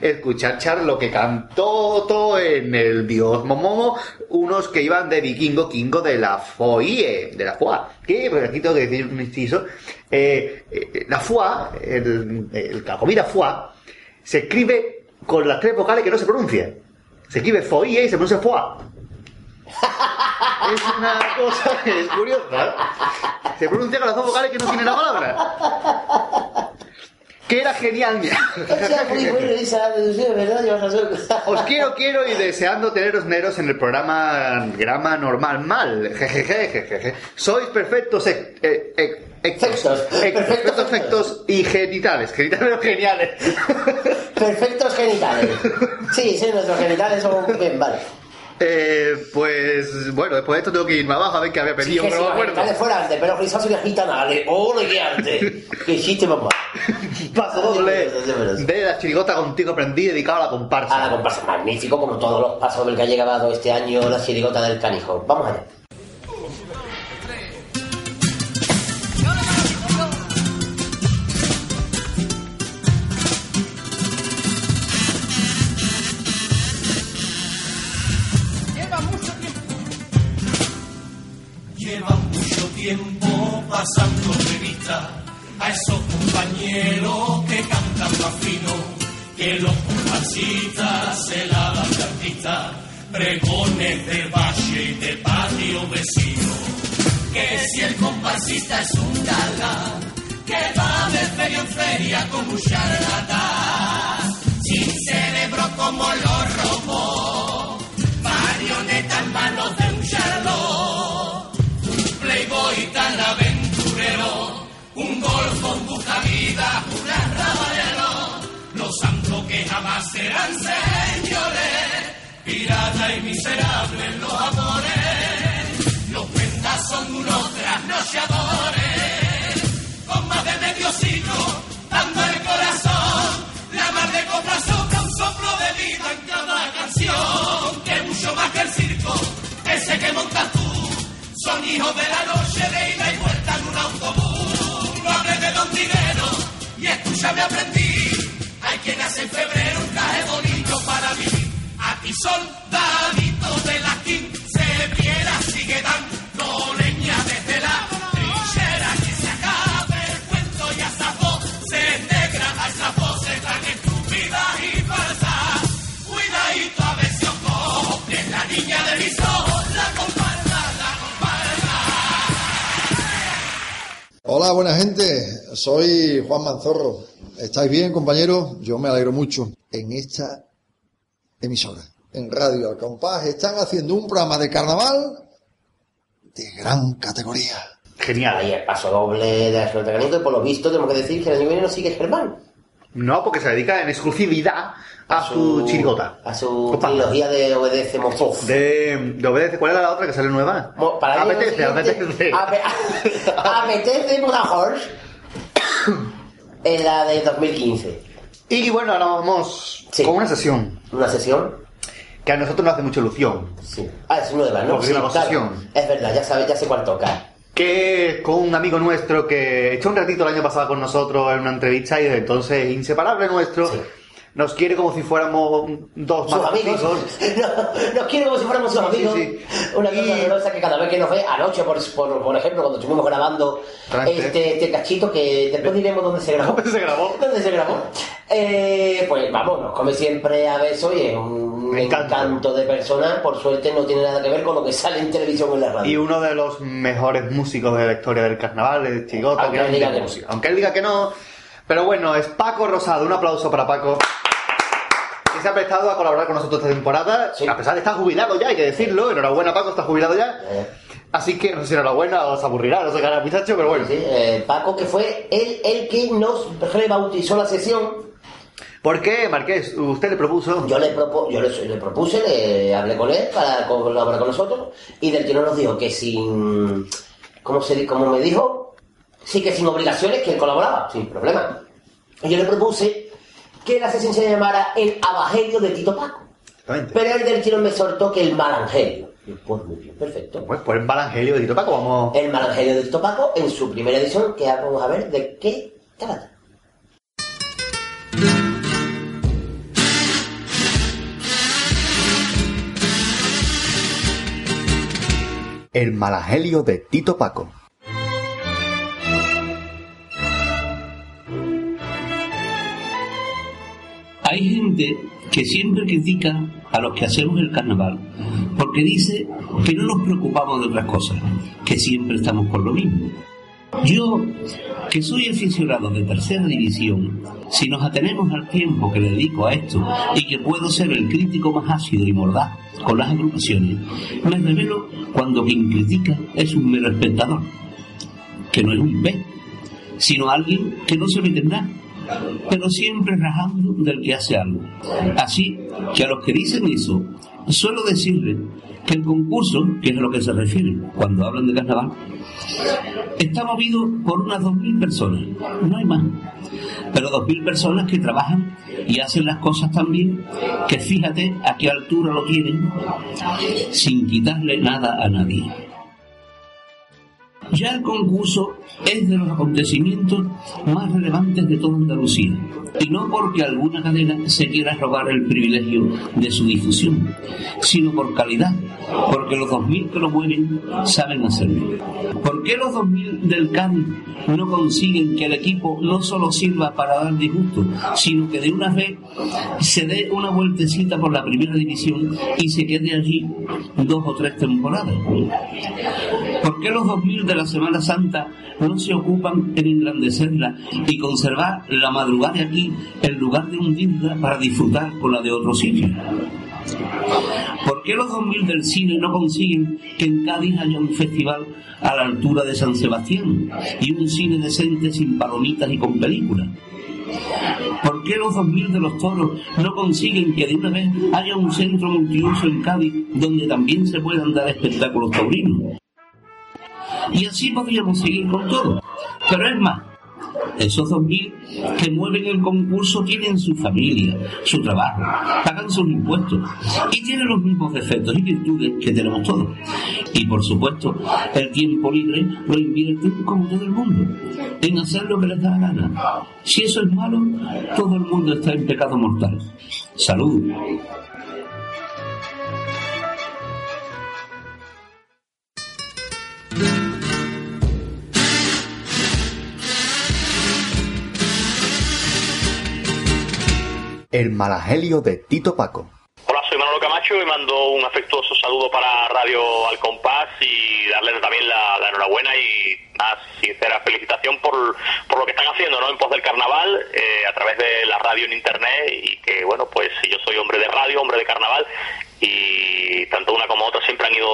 escuchar Char lo que cantó todo en el Dios Momomo, unos que iban de vikingo kingo de la FOIE, de la FOA. Que, pues aquí tengo que decir un inciso. Eh, eh, la FOA, el, el- la comida FOA, se escribe con las tres vocales que no se pronuncian. Se escribe FOIE y se pronuncia FOA. Es una cosa que es curiosa. Se pronuncia con las dos vocales que no tienen la palabra. Que era genial, razón. Os quiero, quiero y deseando teneros neros en el programa grama normal mal. Jejeje, jejeje. Sois perfectos eh, perfectos efectos y genitales. Genitales geniales. Perfectos genitales. Sí, sí, nuestros genitales son bien, vale. Eh, pues bueno, después de esto tengo que irme abajo a ver qué había Sí, pedido, que pero si no los me acuerdo. genitales fueran de pelos rizados y gitanales. ¡Ole, qué arte! ¡Qué chiste, papá! Paso doble de la chirigota contigo aprendí dedicado a la comparsa. A la comparsa, magnífico como todos los pasos del que ha llegado este año la chirigota del canijo. Vamos allá. Pasando revista a esos compañeros que cantan más fino, que los comparsistas se la dan de artista, pregones de valle y de patio vecino. Que si el comparsista es un galán, que va de feria en feria con un charlatán, sin cerebro como los robos, marioneta en manos de un charlot, un playboy tan aventurero, un golfo, un buscavidas, un arrabalero, los santos que jamás serán señores, pirata y miserable los amores, los prendas son unos trasnochadores, con más de medio siglo, dando el corazón, la mar de copla sopla un soplo de vida en cada canción, que mucho más que el circo, ese que montas tú, son hijos de la noche de ida y y escúchame aprendí, hay quien hace febrero un traje bonito para vivir, aquí soldaditos de la 15 piedras sigue dando leña desde la trinchera, que se acabe el cuento y a esa voz se negra, a esa voces tan estúpidas y falsas, cuidadito a ver si os coge, es la niña de mis ojos, la comparsa, la comparsa. Hola, buena gente. Soy Juan Manzorro. ¿Estáis bien, compañeros? Yo me alegro mucho. En esta emisora, en Radio Al Compás, están haciendo un programa de carnaval de gran categoría. Genial. Ahí el paso doble de la Flota Caliente, por lo visto tenemos que decir que el año que viene no sigue Germán. No, porque se dedica en exclusividad a, su, chirigota. A su trilogía de Obedece Mozov. De, de Obedece. ¿Cuál era la otra que sale nueva? para el año apetece, apetece. Ape- apetece Mudajors. En la de 2015. Y bueno, ahora vamos con una sesión. ¿Una sesión? Que a nosotros nos hace mucha ilusión. Sí. Ah, es uno de ¿no? Porque Sí, es claro. verdad, ya sabes, ya sé cuál toca. Que con un amigo nuestro que echó un ratito el año pasado con nosotros en una entrevista y desde entonces inseparable nuestro. Nos quiere como si fuéramos dos Sus más amigos. No, nos quiere como si fuéramos sus Sí, amigos. sí, Una cosa que cada vez que nos ve, anoche, por, por, por ejemplo, cuando estuvimos grabando este, este cachito, que después diremos dónde se grabó. ¿Dónde se grabó? ¿Dónde se grabó? Eh, pues vamos, nos come siempre a besos y es un encanto. de persona. Por suerte no tiene nada que ver con lo que sale en televisión o en la radio. Y uno de los mejores músicos de la historia del carnaval, Chigota, Aunque que él diga de que no. Aunque él diga que no. Pero bueno, es Paco Rosado. Un aplauso para Paco. Que se ha prestado a colaborar con nosotros esta temporada. A pesar de estar jubilado ya, hay que decirlo. Enhorabuena, Paco, está jubilado ya. Así que no sé si enhorabuena o os aburrirá, no sé qué hará muchacho, pero bueno. Sí, eh, Paco, que fue él el que nos rebautizó la sesión. ¿Por qué, Marqués? ¿Usted le propuso? Yo le, propo- yo le, le propuse, le hablé con él para colaborar con nosotros y del que no nos dijo que sin... ¿Cómo, se, cómo me dijo? Sí, que sin obligaciones, que él colaboraba, sin problema. Y yo le propuse que la sesión se llamara El Evangelio de Tito Paco. Pero el del tiro me soltó que el Malangelio. Pues muy bien, perfecto. Pues, pues el Malangelio de Tito Paco, vamos. El Malangelio de Tito Paco en su primera edición, que ahora vamos a ver de qué trata. El Malangelio de Tito Paco. Hay gente que siempre critica a los que hacemos el carnaval porque dice que no nos preocupamos de otras cosas, que siempre estamos por lo mismo. Yo, que soy aficionado de tercera división, si nos atenemos al tiempo que le dedico a esto y que puedo ser el crítico más ácido y mordaz con las agrupaciones, me revelo cuando quien critica es un mero espectador, que no es un B, sino alguien que no se en nada, pero siempre rajando del que hace algo. Así que a los que dicen eso, suelo decirles que el concurso, que es a lo que se refieren cuando hablan de carnaval, está movido por unas 2.000 personas, no hay más. Pero 2.000 personas que trabajan y hacen las cosas tan bien que fíjate a qué altura lo tienen sin quitarle nada a nadie. Ya el concurso es de los acontecimientos más relevantes de toda Andalucía. Y no porque alguna cadena se quiera robar el privilegio de su difusión, sino por calidad, porque los 2.000 que lo mueven saben hacerlo. ¿Por qué los 2.000 del Cádiz no consiguen que el equipo no solo sirva para dar disgusto, sino que de una vez se dé una vueltecita por la primera división y se quede allí dos o tres temporadas? ¿Por qué los 2.000 de la Semana Santa no se ocupan en engrandecerla y conservar la madrugada de aquí en lugar de hundirla para disfrutar con la de otro sitio? ¿Por qué los 2000 del cine no consiguen que en Cádiz haya un festival a la altura de San Sebastián y un cine decente sin palomitas y con películas? ¿Por qué los 2000 de los toros no consiguen que de una vez haya un centro multiuso en Cádiz donde también se puedan dar espectáculos taurinos? Y así podríamos seguir con todo. Pero es más, esos 2.000 que mueven el concurso tienen su familia, su trabajo, pagan sus impuestos y tienen los mismos defectos y virtudes que tenemos todos. Y por supuesto, el tiempo libre lo invierten como todo el mundo, en hacer lo que les da la gana. Si eso es malo, todo el mundo está en pecado mortal. Salud. El malagelio de Tito Paco. Hola, soy Manolo Camacho y mando un afectuoso saludo para Radio Al Compás y darles también la, la enhorabuena y una sincera felicitación por, por lo que están haciendo ¿no? en pos del carnaval eh, a través de la radio en internet y que bueno pues yo soy hombre de radio, hombre de carnaval y tanto una como otra siempre han ido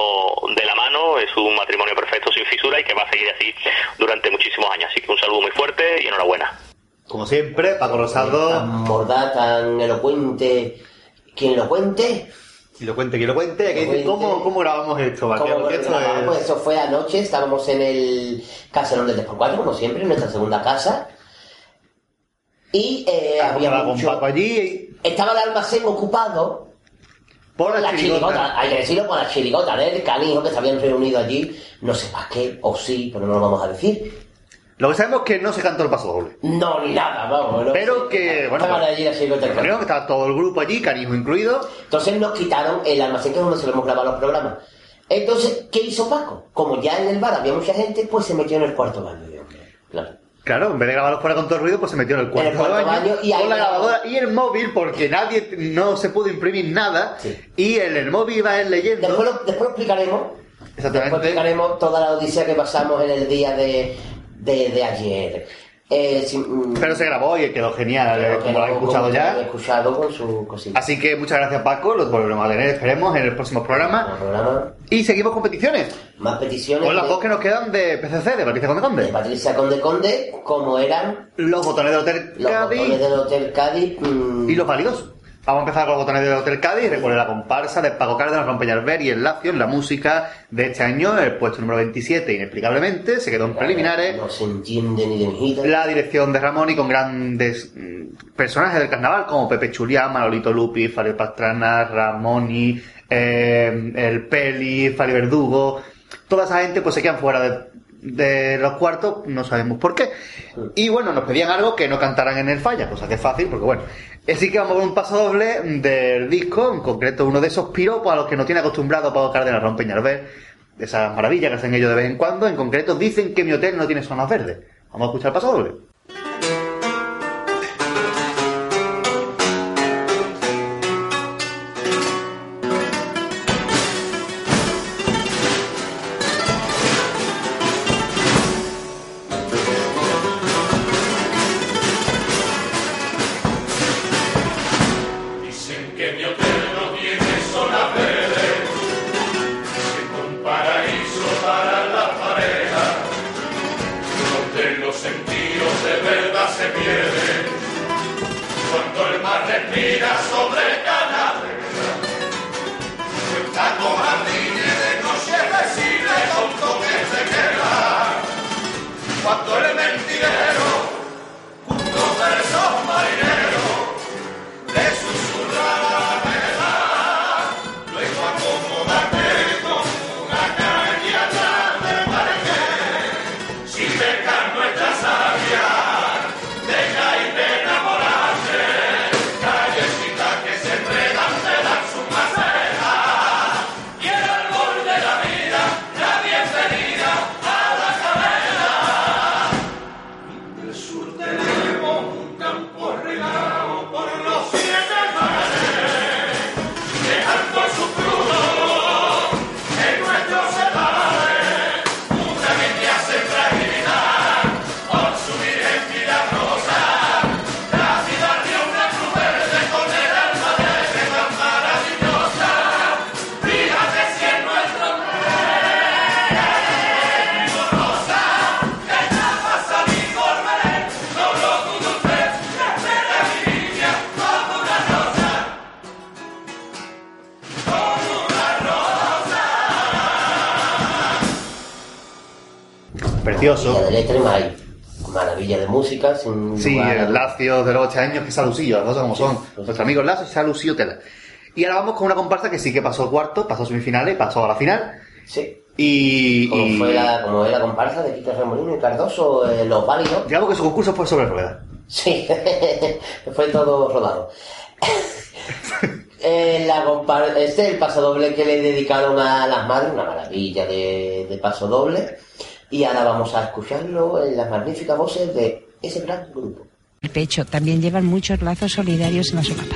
de la mano, es un matrimonio perfecto sin fisura y que va a seguir así durante muchísimos años, así que un saludo muy fuerte y enhorabuena. Como siempre, Paco Rosado. Tan mordaz, tan elocuente. ¿Quién lo cuente? Y lo cuente, que lo cuente. ¿cómo, ¿Cómo grabamos esto? ¿Cómo esto es- Pues eso fue anoche, estábamos en el caserón del 3x4, como siempre, en nuestra segunda casa. Y eh, había Estaba con mucho... Paco allí. Estaba el almacén ocupado por la chirigota. chirigota. Hay que decirlo por la chirigota del canijo que se habían reunido allí. No sé para qué, o sí, pero no lo vamos a decir. Lo que sabemos es que no se cantó el paso doble. No, ni nada, vamos. no Pero sé. que, bueno, Estaban pues, allí del Creo que estaba todo el grupo allí, Canijo incluido. Entonces nos quitaron el almacén que es donde solemos grabar los programas. Entonces, ¿qué hizo Paco? Como ya en el bar había mucha gente, pues se metió en el cuarto baño. yo creo. Claro. Claro, en vez de grabarlos fuera con todo el ruido, pues se metió en el cuarto, En el cuarto de baño, baño y con la grabadora y el móvil, porque nadie no se pudo imprimir nada. Y en el móvil iba él leyendo. Después lo, después lo explicaremos. Después explicaremos toda la odisea que pasamos en el día de, de, de ayer. Eh, si- mm, Pero se grabó y quedó genial, eh, como lo han escuchado ya. lo he escuchado con su cosita. Así que muchas gracias Paco, los volveremos a tener, esperemos, en el próximo programa. Y seguimos con peticiones. Más peticiones. Con las de- dos que nos quedan de PCC, de Patricia Conde Conde. Patricia Conde Conde, como eran los botones del Hotel los Cádiz botones del Hotel Cádiz. mm, y los válidos. Vamos a empezar con los botones del Hotel Cádiz. Recuerden la comparsa de Paco Cárdenas, Juan Peñalver y el Lacio en la música de este año, el puesto número 27, inexplicablemente, se quedó en preliminares. No se entiende ni de. La dirección de Ramón y con grandes mm, personajes del carnaval como Pepe Chulián, Manolito Lupi, Fabio Pastrana, Ramoni, eh, el Peli, Fali Verdugo. Toda esa gente pues se quedan fuera de, de los cuartos, no sabemos por qué. Y bueno, nos pedían algo que no cantaran en el falla, cosa que es fácil, porque bueno. Así que vamos con un paso doble del disco, en concreto uno de esos piropos a los que nos tiene acostumbrado Pablo Cárdenas Ron Peñalver, de esas maravillas que hacen ellos de vez en cuando. En concreto, dicen que mi hotel no tiene zonas verdes. Vamos a escuchar el paso doble. Sentidos de verdad se pierden, cuando el mar respira sobre Canaleja. Cuenta con jardines de noches de cine con toques de queda, cuando el mentidero, junto versos marineros, Precioso. Hay maravilla de música. Sin Sí, lugar Lacio de los 8 años que se ha lucido, las cosas como son. Nuestro amigo Lacio se ha lucido tela. Y ahora vamos con una comparsa que sí que pasó cuarto, pasó semifinales, pasó a la final. Sí. Y. Como, y- fue la, como la comparsa de Quique Remolino y Cardoso, eh, Los Válidos. Digamos que su concurso fue sobre ruedas. Sí, fue todo rodado. Eh, la compar- este es el paso doble que le dedicaron a las madres, una maravilla de, de paso doble. Y ahora vamos a escucharlo en las magníficas voces de ese gran grupo. El pecho también llevan muchos lazos solidarios en la solapa.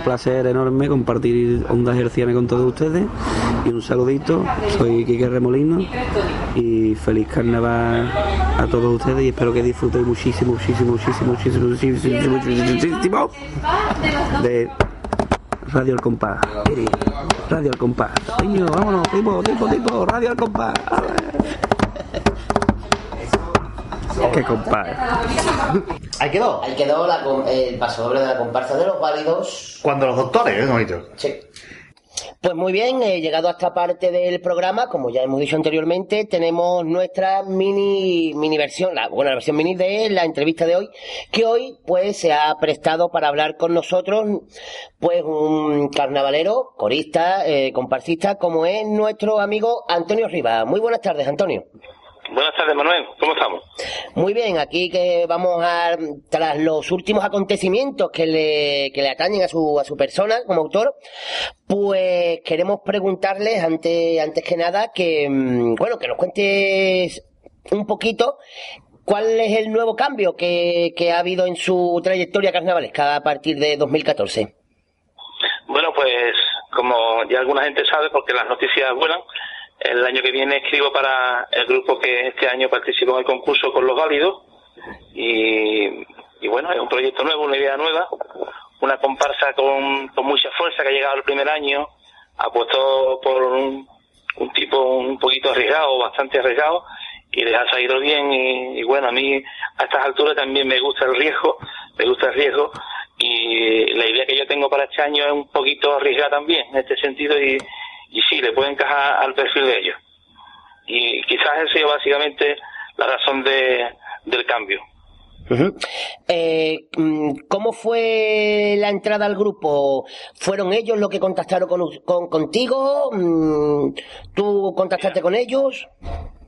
Un placer enorme compartir ondas hercianas con todos ustedes y un saludito, soy Quique Remolino y feliz carnaval a todos ustedes y espero que disfrutéis muchísimo, muchísimo, muchísimo, muchísimo, muchísimo, muchísimo, de Radio El Compás. Radio El Compás. Coño, vámonos, tipo, tipo, tipo, Radio El Compás. Compás. Ahí quedó. Ahí quedó la com- el paso doble de la comparsa de los válidos. Cuando los doctores, ¿eh, bonito? Sí. Pues muy bien, he llegado a esta parte del programa, como ya hemos dicho anteriormente, tenemos nuestra mini, mini versión, la, bueno, la versión mini de la entrevista de hoy, que hoy pues se ha prestado para hablar con nosotros, pues un carnavalero, corista, eh, comparsista, como es nuestro amigo Antonio Rivas. Muy buenas tardes, Antonio. Buenas tardes, Manuel. ¿Cómo estamos? Muy bien, aquí que vamos a, tras los últimos acontecimientos que le, que le atañen a su, a su persona como autor, pues queremos preguntarles antes, antes que nada que, mm, bueno, que nos cuentes un poquito cuál es el nuevo cambio que, que ha habido en su trayectoria carnavalesca a partir de 2014. Bueno, pues como ya alguna gente sabe, porque las noticias vuelan, el año que viene escribo para el grupo que este año participó en el concurso con los válidos. Y, y bueno, es un proyecto nuevo, una idea nueva, una comparsa con, mucha fuerza que ha llegado el primer año, apostó por un, tipo un poquito arriesgado, bastante arriesgado y les ha salido bien. Y, y bueno, a mí a estas alturas también me gusta el riesgo, me gusta el riesgo. Y la idea que yo tengo para este año es un poquito arriesgada también en este sentido y, y sí, le puede encajar al perfil de ellos. Y quizás esa ha sido básicamente la razón de, del cambio. Ujú. Eh, mm, ¿Cómo fue la entrada al grupo? ¿Fueron ellos los que contactaron con, con- contigo? Mm, ¿Tú contactaste con ellos?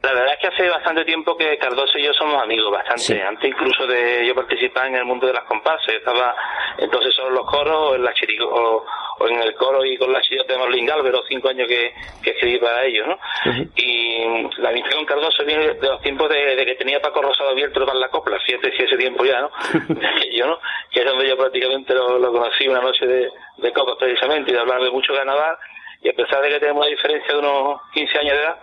La verdad es que hace bastante tiempo que Cardoso y yo somos amigos, bastante. Antes incluso de yo participar en el mundo de las comparsas. Yo Estaba entonces solo en los coros o en, la chirico- o, o en el coro y con la chirigota de Marlín Galvez, cinco años que, que escribí para ellos, ¿no? Y la amistad con Cardoso viene de los tiempos de, de que tenía Paco Rosado abierto para la copla, fíjate si ese tiempo ya, ¿no? Yo, ¿no? Que es donde yo prácticamente lo, lo conocí una noche de, de copas precisamente y de hablar de mucho carnaval. Y a pesar de que tenemos una diferencia de unos 15 años de edad,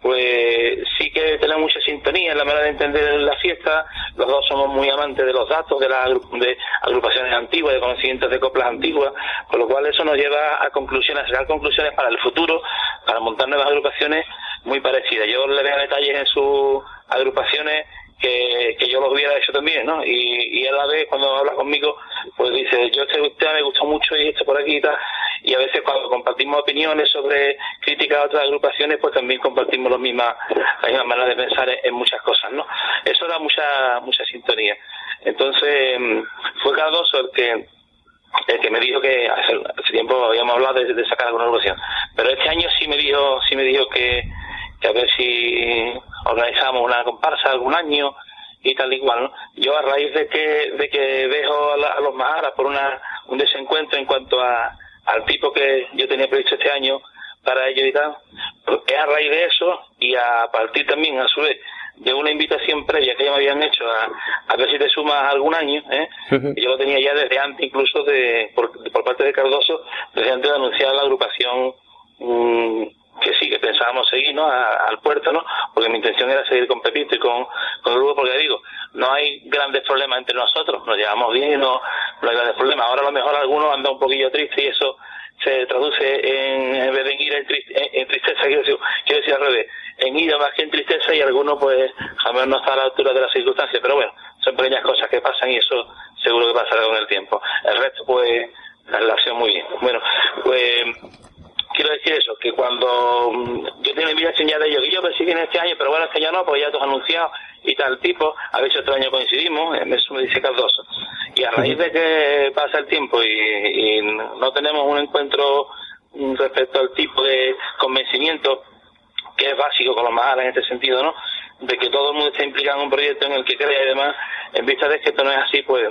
pues sí que tenemos mucha sintonía en la manera de entender la fiesta. Los dos somos muy amantes de los datos, de las de agrupaciones antiguas, de conocimientos de coplas antiguas, con lo cual eso nos lleva a conclusiones, a sacar conclusiones para el futuro, para montar nuevas agrupaciones muy parecidas. Yo le veo detalles en sus agrupaciones que, que yo los hubiera hecho también, ¿no? Y, y a la vez cuando habla conmigo, pues dice, yo este me gustó mucho y esto por aquí y tal. Y a veces cuando compartimos opiniones sobre críticas a otras agrupaciones, pues también compartimos la misma, la misma manera de pensar en, muchas cosas, ¿no? Eso da mucha, mucha sintonía. Entonces, mm, fue Cardoso el que el que me dijo que hace, hace tiempo habíamos hablado de, de sacar alguna agrupación. Pero este año sí me dijo, sí me dijo que, que a ver si organizamos una comparsa algún año y tal y cual. ¿no? Yo a raíz de que, de que dejo a, la- a los Maharas por una, un desencuentro en cuanto a, al tipo que yo tenía previsto este año para ellos y tal, pues es a raíz de eso y a partir también a su vez de una invitación previa que ya me habían hecho a, a ver si te sumas algún año, ¿eh? que yo lo tenía ya desde antes incluso de por, por parte de Cardoso, desde antes de anunciar la agrupación mm, que sí, que pensábamos seguir ¿no? Al puerto, ¿no? porque mi intención era seguir con Pepito y con, con el grupo, porque digo, no hay grandes problemas entre nosotros, nos llevamos bien y no, no hay grandes problemas. Ahora a lo mejor algunos anda un poquillo triste y eso se traduce en, en vez de en en, tris- en- en tristeza, quiero decir, quiero decir al revés, en ira más que en tristeza y algunos pues jamás no está a la altura de las circunstancias, pero bueno, son pequeñas cosas que pasan y eso seguro que pasará con el tiempo. El resto pues la relación muy bien. Bueno, pues quiero decir eso, que cuando mm, yo tengo invitación ya de ellos, que yo pensé que en este año, pero bueno, este año no, porque ya todos anunciado y tal tipo, a si otro año coincidimos, eso me dice Cardoso. Y a raíz de que pasa el tiempo y, y no tenemos un encuentro mm, respecto al tipo de convencimiento que es básico con los más en este sentido, ¿no? De que todo el mundo esté implicado en un proyecto en el que crea y demás, en vista de que esto no es así, pues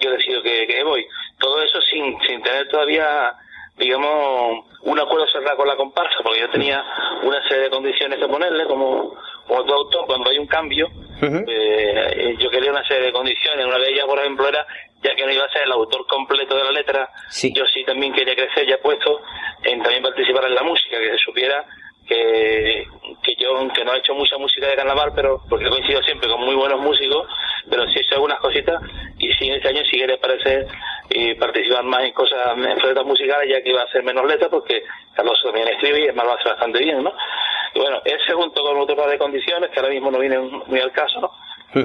yo decido que, que voy. Todo eso sin, sin tener todavía, digamos, un acuerdo cerrado con la comparsa, porque yo tenía una serie de condiciones que ponerle, como, como todo autor, cuando hay un cambio, eh, yo quería una serie de condiciones. Una de ellas, por ejemplo, era, ya que no iba a ser el autor completo de la letra, yo sí también quería crecer, ya puesto, en también participar en la música, que se supiera que, que yo, aunque no he hecho mucha música de carnaval, pero porque he coincidido siempre con muy buenos músicos, pero sí he hecho algunas cositas y sí este año sí quería aparecer y participar más en cosas, en proyectos musicales, ya que iba a hacer menos letras, porque Carlos también escribe y es más lo hace bastante bien, ¿no? Y bueno, ese junto con otro par de condiciones, que ahora mismo no vienen muy al caso, ¿no?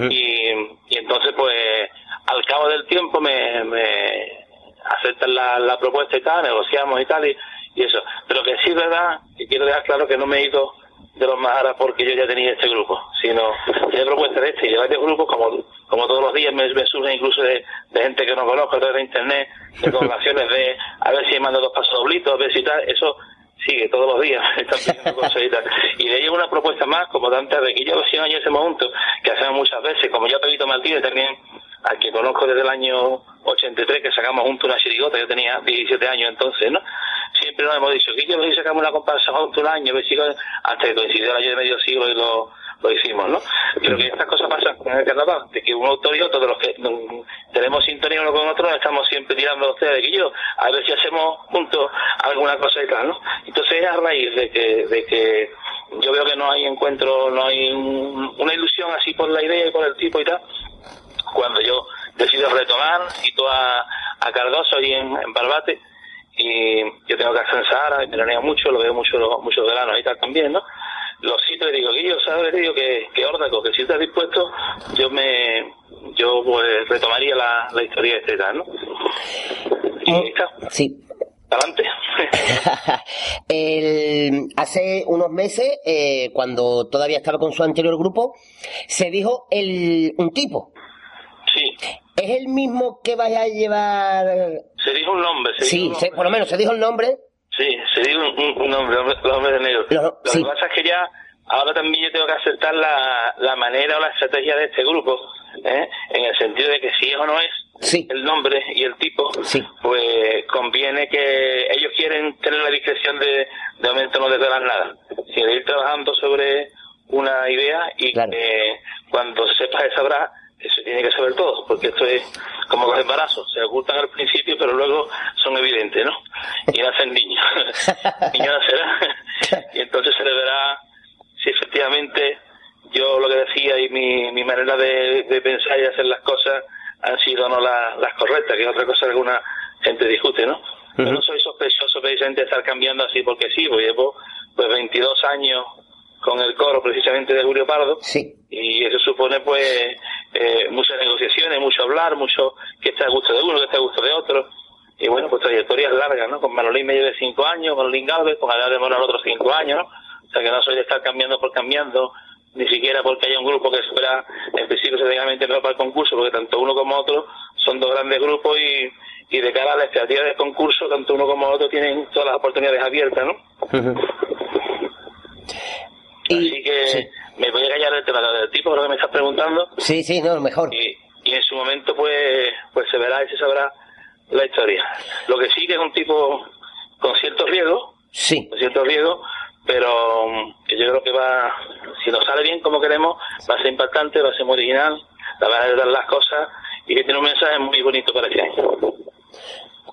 y, y entonces pues al cabo del tiempo me, me aceptan la, la propuesta y tal, negociamos y tal y, y eso. Pero que sí verdad, que quiero dejar claro que no me he ido de los Maharas porque yo ya tenía este grupo, sino tenía propuestas de este y de varios grupos, como, como todos los días me, me surgen incluso de, de gente que no conozco a través de internet, de colaboraciones de a ver si mando dos pasos doblitos, a ver si tal, eso sigue todos los días, están pidiendo cosas y tal. Y de ahí una propuesta más, como tantas de que yo si no en ese momento, que hacemos muchas veces, como ya Pepito Martínez también, al que conozco desde el año 83, que sacamos juntos una chirigota, yo tenía 17 años entonces, ¿no? Siempre nos hemos dicho que yo si sacamos una comparsa juntos un año, a ver si con- hasta que coincidió el año de medio siglo y lo, lo hicimos, ¿no? Pero que estas cosas pasan en el carnaval, de que un autor y otro, de los que tenemos sintonía uno con otro, estamos siempre tirando a ustedes de que yo, a ver si hacemos juntos alguna cosa y tal, ¿no? Entonces es a raíz de que, de que yo veo que no hay encuentro, no hay un- una ilusión así por la idea y por el tipo y tal, cuando yo decido retomar, cito a, a Cardoso ahí en, en Barbate, y yo tengo que ascensar, me veraneo mucho, lo veo mucho muchos veranos y tal también, ¿no? Lo cito y digo, Guillo, ¿sabes? Le digo que, que órdago, que si estás dispuesto, yo me, yo pues retomaría la, la historia y tal, ¿no? Y está, Sí. adelante. El- hace unos meses, eh, cuando todavía estaba con su anterior grupo, se dijo el, un tipo. ¿Es el mismo que vaya a llevar...? Se dijo un nombre, se Sí, dijo un se- por lo menos se dijo el nombre. Sí, se dijo un, nombre, hombre- los hombres de negro. Lo sí. que pasa es que ya, ahora también yo tengo que aceptar la, la manera o la estrategia de este grupo, ¿eh? en el sentido de que si es o no es el nombre y el tipo, pues conviene que ellos quieren tener la discreción de, de momento no desvelar nada, sino de ir trabajando sobre una idea y que cuando se sepa se sabrá se tiene que saber todo, porque esto es como los embarazos, se ocultan al principio pero luego son evidentes, ¿no? Y nacen niños, niños nacerán y entonces se le verá si efectivamente yo lo que decía y mi, mi manera de, de pensar y hacer las cosas han sido no la- las correctas, que es otra cosa que alguna gente discute, ¿no? Yo no soy sospechoso precisamente de estar cambiando así porque sí, porque llevo pues 22 años con el coro precisamente de Julio Pardo y eso supone pues eh, muchas negociaciones, mucho hablar, mucho que esté a gusto de uno, que esté a gusto de otro y bueno, pues trayectorias largas, ¿no? Con Manolín me llevé cinco años, con Manolín Galvez, con Adrián de Moral otros cinco años, ¿no? O sea que no soy de estar cambiando por cambiando, ni siquiera porque haya un grupo que específico específicamente mejor para el concurso, porque tanto uno como otro son dos grandes grupos y, y de cara a la expectativa del concurso, tanto uno como otro tienen todas las oportunidades abiertas, ¿no? Así que me voy a callar el tema del tipo, lo que me estás preguntando. Sí, sí, no, mejor. Y, y en su momento, pues, pues se verá y se sabrá la historia. Lo que sí que es un tipo con cierto riesgo, sí. con cierto riesgo, pero que yo creo que va, si nos sale bien como queremos, va a ser impactante, va a ser muy original, la va a dar las cosas y que tiene un mensaje muy bonito para este año.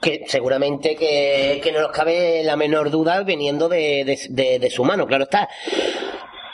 Que seguramente que, que no nos cabe la menor duda viniendo de, de, de- de su mano, claro está.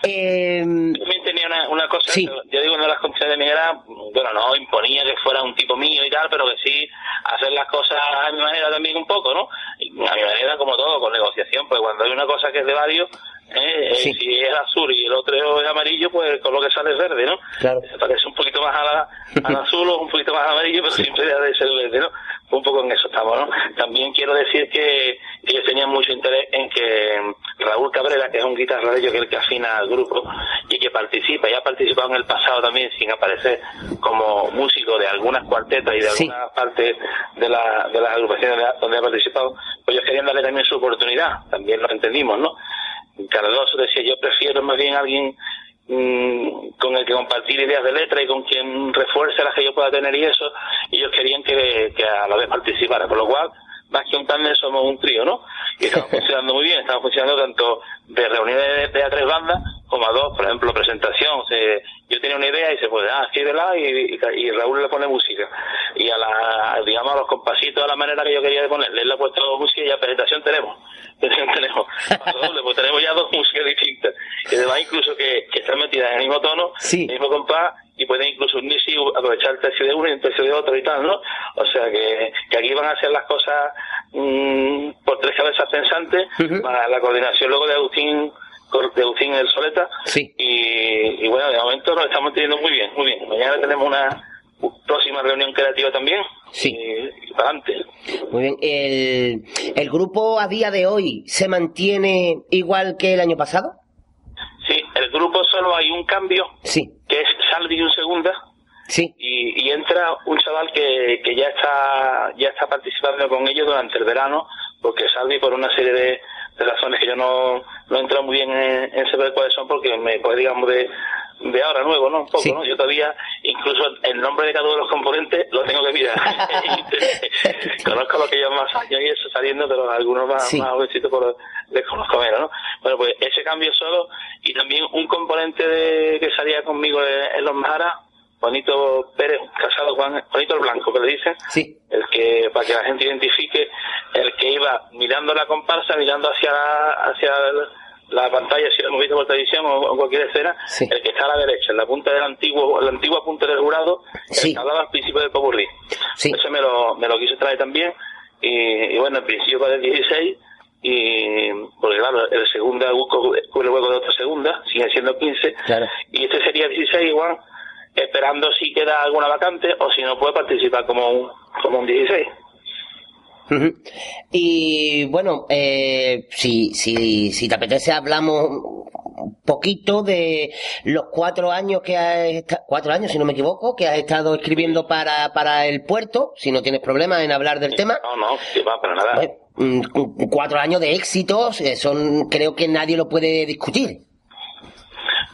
Eh, También tenía una, una cosa, yo digo, una de las condiciones de mi era, bueno, no imponía que fuera un tipo mío y tal, pero que sí hacer las cosas a mi manera también un poco, ¿no? A mi manera como todo, con negociación, pues cuando hay una cosa que es de varios, ¿eh? Eh, si es azul y el otro es amarillo, pues con lo que sale es verde, ¿no? Claro. Se parece un poquito más a la, al azul o un poquito más amarillo, pero siempre debe de ser verde, ¿no? Un poco en eso estamos, ¿no? También quiero decir que ellos tenían mucho interés en que Raúl Cabrera, que es un guitarrero que es el que afina al grupo y que participa, y ha participado en el pasado también sin aparecer como músico de algunas cuartetas y de Sí. algunas partes de, la, de las agrupaciones de- donde ha participado, pues ellos querían darle también su oportunidad, también lo entendimos, ¿no? Cardoso decía, yo prefiero más bien alguien mm, con el que compartir ideas de letra y con quien refuerce las que yo pueda tener y eso, ellos querían que, que a la vez participara, por lo cual, más que un tándem somos un trío, ¿no? Y estamos funcionando muy bien, estamos funcionando tanto de reuniones de, de a tres bandas como a dos, por ejemplo, presentación, se- yo tenía una idea y se puede, ah, escríbela y, y, y Raúl le pone música. Y a la, digamos, a los compasitos, a la manera que yo quería de ponerle, él le ha puesto música y ya presentación tenemos. Presentación tenemos. Doble, pues tenemos ya dos músicas distintas. Y además incluso que, que están metidas en el mismo tono, el mismo compás, y pueden incluso unirse y aprovechar el tercio de uno y el tercio de otro y tal, ¿no? O sea que, que aquí van a hacer las cosas mm, por tres cabezas pensantes, para la coordinación luego de Agustín de Agustín el Soleta y, y bueno, de momento nos estamos teniendo muy bien, muy bien. Mañana tenemos una próxima reunión creativa también y, y para adelante. muy bien. El, ¿El grupo a día de hoy se mantiene igual que el año pasado? Sí, el grupo solo hay un cambio, que es Salvi y un segunda, Sí. y, y entra un chaval que, que ya está ya está participando con ellos durante el verano, porque Salvi por una serie de, de razones que yo no, no he entrado muy bien en, en saber cuáles son, porque me pues digamos de, de ahora nuevo, ¿no? Un poco, ¿no? Yo todavía, incluso el nombre de cada uno de los componentes lo tengo que mirar. Conozco lo que llevan más años y eso saliendo, pero algunos más, Sí. más jovencitos por les conozco menos, ¿no? Bueno, pues ese cambio solo y también un componente de, que salía conmigo en, en los Maharas, Juanito Pérez, casado Juan, Juanito el Blanco, que le dicen, Sí. el que, para que la gente identifique, el que iba mirando la comparsa, mirando hacia la, hacia el- la pantalla, si lo hemos visto por televisión o, o cualquier escena, el que está a la derecha, en la punta del antiguo, la antigua punta del jurado, el que hablaba al principio del Popurrí. Ese me lo, me lo quiso traer también, y, y bueno, al principio para el 16, y porque claro, el segunda cubre el hueco de otra segunda, sigue siendo 15, Claro. y este sería 16 igual, esperando si queda alguna vacante o si no puede participar como un, como un 16. Ujú. Y bueno, eh, si, si, si te apetece hablamos un poquito de los cuatro años que has cuatro años, si no me equivoco, que has estado escribiendo para, para el puerto, si no tienes problema en hablar del tema. No, no, que va, para nada. Pues, mm, cu- cuatro años de éxitos, eh, son, creo que nadie lo puede discutir.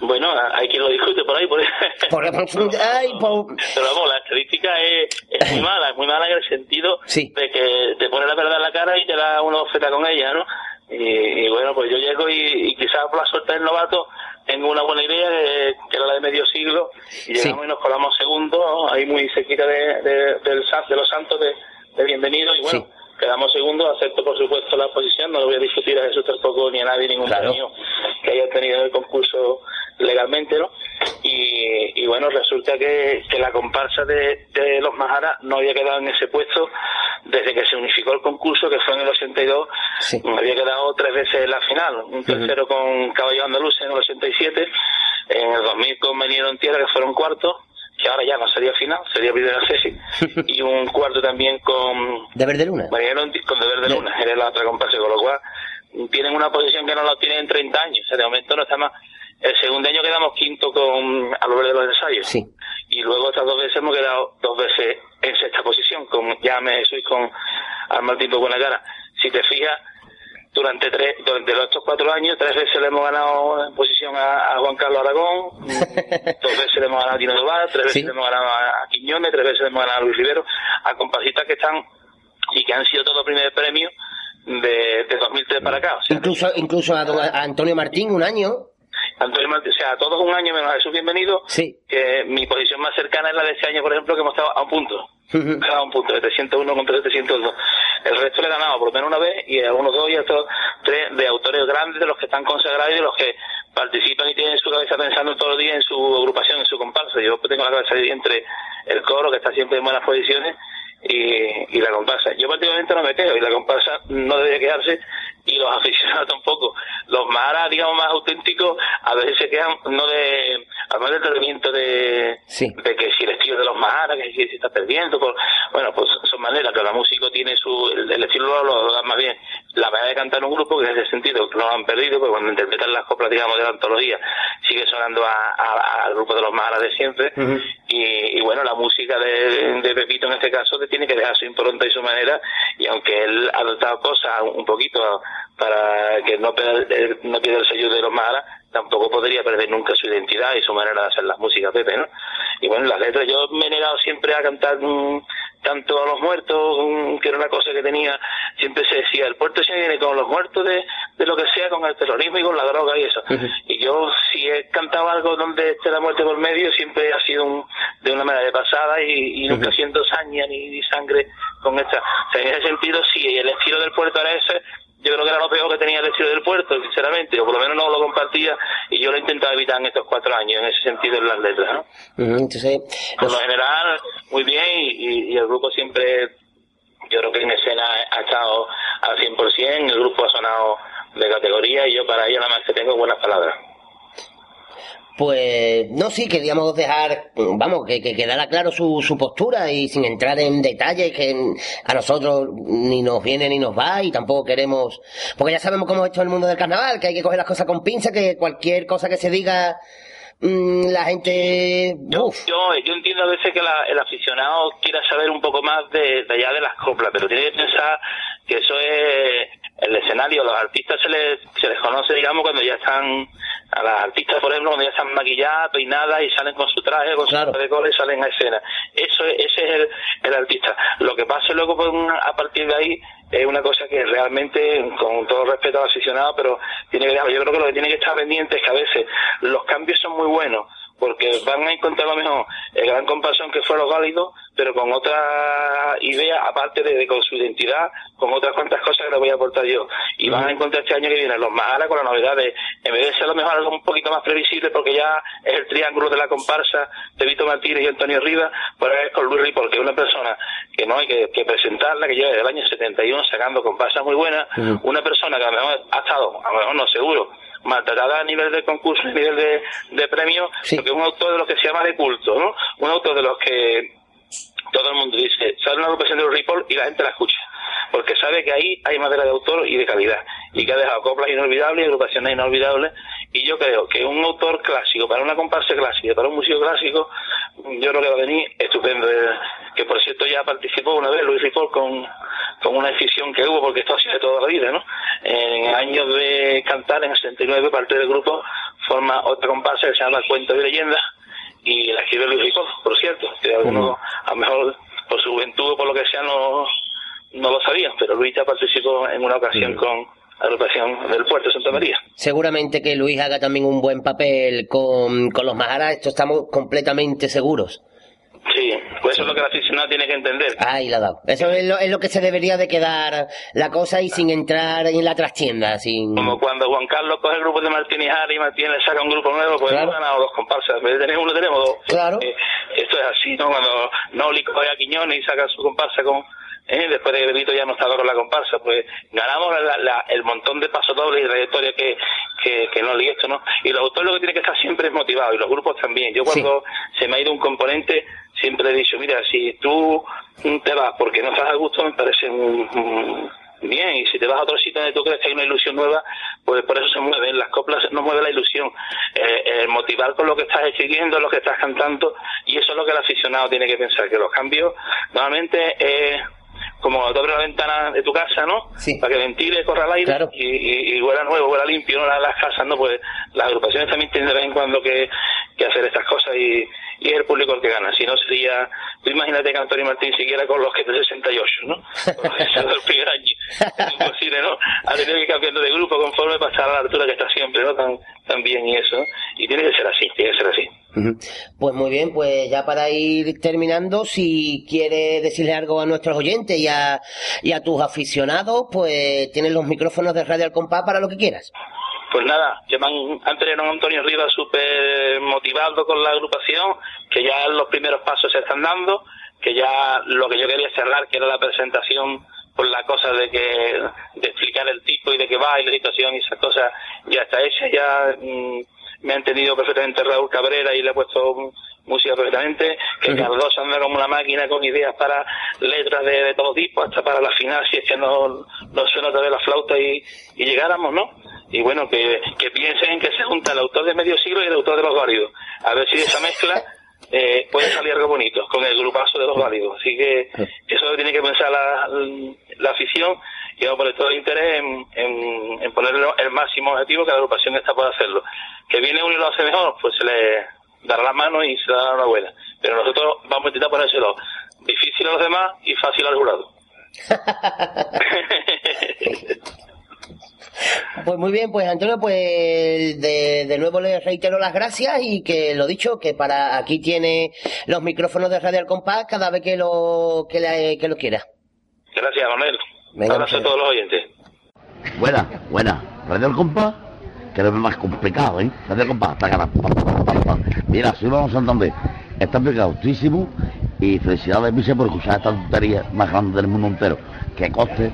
Bueno, hay quien lo discute por ahí, por ahí. Por, ay, por- Pero vamos, la estadística es, es muy mala, es muy mala en el sentido de que te pone la verdad en la cara y te da una oferta con ella, ¿no? Y, y bueno, pues yo llego y, y quizás por la suerte del novato tengo una buena idea que, que era la de medio siglo y llegamos y nos colamos segundo, ahí muy cerquita de, de, del, Sa- de los santos de, de bienvenido y bueno. Quedamos segundos, acepto por supuesto la posición, no lo voy a discutir a Jesús tampoco ni a nadie, ningún premio que haya tenido en el concurso legalmente, ¿no? Y, y bueno, resulta que, que la comparsa de, de los Majaras no había quedado en ese puesto desde que se unificó el concurso, que fue en el 82, había quedado tres veces en la final, un tercero con Caballo Andaluz en el 87, en el 2000 con Venidero en Tierra, que fueron cuartos, que ahora ya no sería final, sería primera Ceci, y un cuarto también con De Verde Luna. Con Deber de Luna, era la otra comparsa, con lo cual tienen una posición que no la tienen en 30 años, o sea, de momento no está más. El segundo año quedamos quinto con a lo verde de los ensayos. Y luego estas dos veces hemos quedado dos veces en sexta posición, con Llame Jesús y con Al Mal Tiempo Buena Cara. Si te fijas, durante tres, durante los- estos cuatro años, tres veces le hemos ganado en posición a, a Juan Carlos Aragón, dos veces le hemos ganado a Tino Tobar, tres veces le hemos ganado a, Quiñones, tres veces le hemos ganado a Luis Rivero, a compasistas que están y que han sido todos primer premio de, de 2003 para acá. O sea, Incluso, incluso a Antonio Martín, un año. Antonio o sea, todos un año menos a Jesús Bienvenido, que mi posición más cercana es la de este año, por ejemplo, que hemos estado a un punto. Cada un punto, de 301 contra 702. El resto le he ganado por lo menos una vez y a unos dos y otros tres de autores grandes, de los que están consagrados y de los que participan y tienen su cabeza pensando todos los días en su agrupación, en su comparsa. Yo tengo la cabeza ahí entre el coro, que está siempre en buenas posiciones, y, y la comparsa. Yo prácticamente no me quedo y la comparsa no debería quedarse y los aficionados tampoco. Los maras, digamos, más auténticos, a veces se quedan no de, además del tratamiento de, de que si el estilo de los maras, que si se está perdiendo, por, bueno, pues son maneras que la música tiene su, el, el estilo lo, da más bien. La manera de cantar un grupo, que en ese sentido no lo han perdido, porque cuando interpretan las coplas, digamos, de la antología, sigue sonando a- a- al grupo de los maras de siempre. Y, y bueno, la música de, de Pepito en este caso que tiene que dejar su impronta y su manera, y aunque él ha adoptado cosas un poquito para que no pierda, el- no pierda el sello de los maras, tampoco podría perder nunca su identidad y su manera de hacer las músicas Pepe, ¿no? Y bueno, las letras, yo me he negado siempre a cantar mm, tanto a los muertos, que era una cosa que tenía, siempre se decía, el puerto se viene con los muertos de, de lo que sea, con el terrorismo y con la droga y eso. Y yo, si he cantado algo donde esté la muerte por medio, siempre ha sido un- de una manera de pasada y, y nunca siento saña ni, ni sangre con esta. O sea, en ese sentido, sí, el estilo del puerto era ese, yo creo que era lo peor que tenía el del puerto, sinceramente, o por lo menos no lo compartía y yo lo he intentado evitar en estos cuatro años, en ese sentido en las letras, ¿no? Entonces, Por lo general, muy bien y, y- y el grupo siempre, yo creo que en escena ha estado al 100%, el grupo ha sonado de categoría y yo para ello nada más que tengo buenas palabras. Pues no, sí, queríamos dejar, vamos, que, que quedara claro su, su postura y sin entrar en detalles que a nosotros ni nos viene ni nos va y tampoco queremos, porque ya sabemos cómo es esto el mundo del carnaval, que hay que coger las cosas con pinza, que cualquier cosa que se diga, mm, la gente... Yo, yo entiendo a veces que la- el aficionado quiera saber un poco más de, de allá de las coplas, pero tiene que pensar que eso es el escenario. Los artistas se les, se les conoce, digamos, cuando ya están, a las artistas, por ejemplo, cuando ya están maquilladas, peinadas y salen con su traje, con su traje de cola y salen a escena. Eso es- ese es el, el artista. Lo que pase luego pues, una- a partir de ahí es una cosa que realmente, con todo respeto al aficionado, pero tiene que, yo creo que lo que tiene que estar pendiente es que a veces los cambios son muy buenos, porque van a encontrar lo mejor el gran compasión que fue lo válido, pero con otra idea, aparte de, de con su identidad, con otras cuantas cosas que le voy a aportar yo. Y van a encontrar este año que viene los Maharas con la novedad de, en vez de ser lo mejor algo un poquito más previsible, porque ya es el triángulo de la comparsa de Vito Martínez y Antonio Rivas, pues es con Luis Ripoll, que es una persona que no hay que, que presentarla, que lleva desde el año 71 sacando comparsas muy buenas, una persona que a lo mejor ha estado, a lo mejor no seguro, maltratada a nivel de concurso, a nivel de, de premio, porque es un autor de los que se llama de culto, ¿no? Un autor de los que todo el mundo dice, sale una agrupación de Ripoll y la gente la escucha, porque sabe que ahí hay madera de autor y de calidad, y que ha dejado coplas inolvidables y agrupaciones inolvidables, Y yo creo que un autor clásico, para una comparsa clásica, para un museo clásico, yo creo que va a venir estupendo. Eh, Que por cierto ya participó una vez Luis Ripoll con, con una decisión que hubo, porque esto ha sido de toda la vida, ¿no? En años de cantar, en el 69, parte del grupo forma otra comparsa que se llama Cuento de Leyendas, y la escribe Luis Ripoll, por cierto, que algunos, a lo mejor por su juventud o por lo que sea, no, no lo sabían, pero Luis ya participó en una ocasión con la agrupación del puerto de Santa María. Seguramente que Luis haga también un buen papel con, con los Maharas, esto estamos completamente seguros. Sí, pues eso es lo que el aficionado tiene que entender. Ahí la ha dado. Eso es lo, es lo que se debería de quedar la cosa y sin entrar en la trastienda, sin... Como cuando Juan Carlos coge el grupo de Martín y Jara y Martín le saca un grupo nuevo, pues Claro. hemos ganado dos comparsas. En vez de tener uno, tenemos dos. Claro. Eh, esto es así, ¿no? Cuando Noli coge a Quiñones y saca su comparsa con... eh, después de que Benito ya no estaba con la comparsa, pues ganamos la- la- el montón de pasos dobles y trayectoria que, que, que Noli esto, ¿no? Y los autores lo que tienen que estar siempre es motivados, y los grupos también. Yo cuando se me ha ido un componente, siempre he dicho, mira, si tú te vas porque no estás a gusto, me parece mm, bien, y si te vas a otro sitio donde tú crees que hay una ilusión nueva, pues por eso se mueven, las coplas no mueve la ilusión, Eh, eh, motivar con lo que estás escribiendo, lo que estás cantando, y eso es lo que el aficionado tiene que pensar, que los cambios normalmente eh, como cuando tú abres la ventana de tu casa, ¿no? Para que ventile, corra el aire y, y, y huela nuevo, huela limpio, ¿no? Las, las casas, ¿no? Pues las agrupaciones también tienen de vez en cuando que, que hacer estas cosas y, y es el público el que gana. Si no sería, tú imagínate que Antonio Martín siguiera con los que de 68, ¿no? Es el primer año. Es imposible, ¿no? Ha tenido que ir cambiando de grupo conforme para estar a la altura que está siempre, ¿no? Tan, tan bien y eso. ¿no? Y tiene que ser así, tiene que ser así. Pues muy bien, pues ya para ir terminando, si quiere decirle algo a nuestros oyentes y a, y a tus aficionados, pues tienes los micrófonos de Radio Al Compás para lo que quieras. Pues nada, llaman antes era un Antonio Rivas súper motivado con la agrupación, que ya los primeros pasos se están dando, que ya lo que yo quería cerrar, que era la presentación por la cosa de que de explicar el tipo y de qué va y la situación y esas cosas ya está hecha, ya mm, me ha entendido perfectamente Raúl Cabrera y le he puesto música perfectamente, que Cardoso anda como una máquina con ideas para letras de, de todo tipo, hasta para la final, si es que no, no suena otra vez la flauta y, y llegáramos, ¿no? Y bueno, que, que piensen que se junta el autor de medio siglo y el autor de los válidos. A ver si esa mezcla eh, puede salir algo bonito con el grupazo de los válidos. Así que eso lo tiene que pensar la, la afición poner todo el interés en, en, en poner el máximo objetivo que la agrupación está por hacerlo. Que viene uno y lo hace mejor, pues se le dará la mano y se dará una buena. Pero nosotros vamos a intentar ponérselo difícil a los demás y fácil al jurado. Pues muy bien, pues Antonio, pues de, de nuevo le reitero las gracias y que lo dicho, que para aquí tiene los micrófonos de Radio Al Compás cada vez que lo, que, le- que lo quiera. Gracias, Manuel. Venga, Abrazo a pues. todos los oyentes. Buena, buena. Radio El Compás, que es más complicado, ¿eh? Radio El Compás, taca. Mira, soy Vamos Santander. Está pegadísimo y felicidades, Vice, por escuchar esta tontería más grande del mundo entero. Que coste,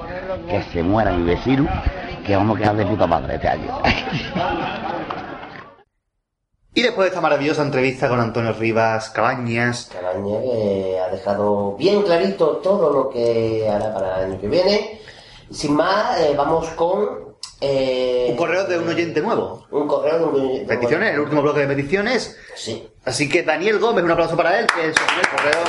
que se muera mi vecino, que vamos a quedar de puta madre este año. Y después de esta maravillosa entrevista con Antonio Rivas Cabañas, Cabaña que ha dejado bien clarito todo lo que hará para el año que viene. Sin más, eh, vamos con... eh, un correo de un oyente nuevo. Un correo de un oyente Peticiones, el último bloque de peticiones. Sí. Así que Daniel Gómez, un aplauso para él, que es su primer correo.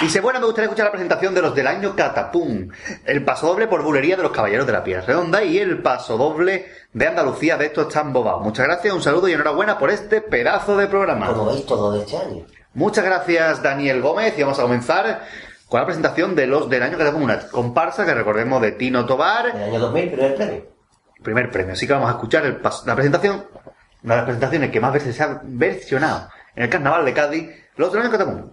Dice, bueno, me gustaría escuchar la presentación de los del año Catapum, el paso doble por bulería de los Caballeros de la Piedra Redonda y el paso doble de Andalucía de estos están bobados. Muchas gracias, un saludo y enhorabuena por este pedazo de programa. Como veis, todo de este año. Muchas gracias, Daniel Gómez, y vamos a comenzar con la presentación de los del año Catapum, una comparsa que recordemos de Tino Tobar. El año 2000, primer premio. Primer premio, así que vamos a escuchar el pas- la presentación, una de las presentaciones que más veces se ha versionado en el Carnaval de Cádiz, los del año Catapum.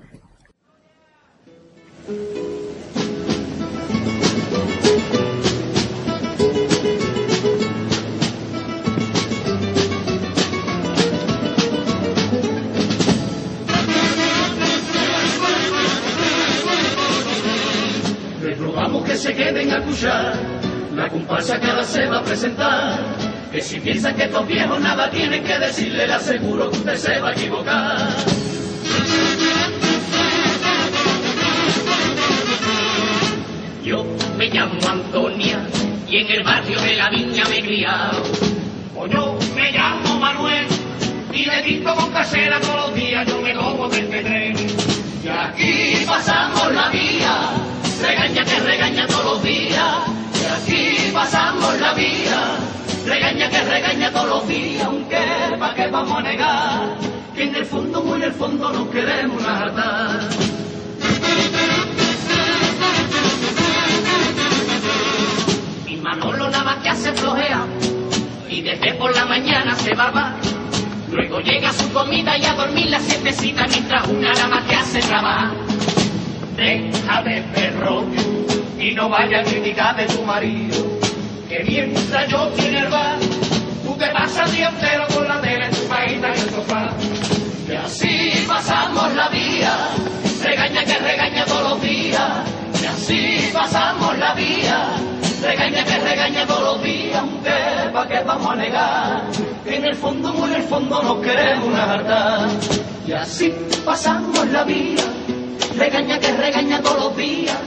La comparsa que ahora se va a presentar. Que si piensan que estos viejos nada tienen que decirle, le aseguro que usted se va a equivocar. Yo me llamo Antonia y en el barrio de la viña me he criado. O yo me llamo Y de disco con casera todos los días yo me como del pedrero. Y aquí pasamos la vía, regaña que regaña todos los días. Y aquí pasamos la vía, regaña que regaña todos los días. Aunque pa' qué vamos a negar, que en el fondo, muy en el fondo nos queremos hartar. Manolo nada más que hace flojea y desde por la mañana se va. Luego llega su comida y a dormir la sietecita mientras una nada más que hace trabajar. Deja de perro y no vaya a criticar de tu marido. Que mientras yo tiene el tú te pasas día entero con la tele tu paita y el sofá. Y así pasamos la vía, regaña que regaña todos los días. Y así pasamos la vía, regaña que regaña todos los días. Aunque pa' qué vamos a negar, que en el fondo, muy en el fondo nos queremos hartar. Y así pasamos la vía, regaña que regaña todos los días.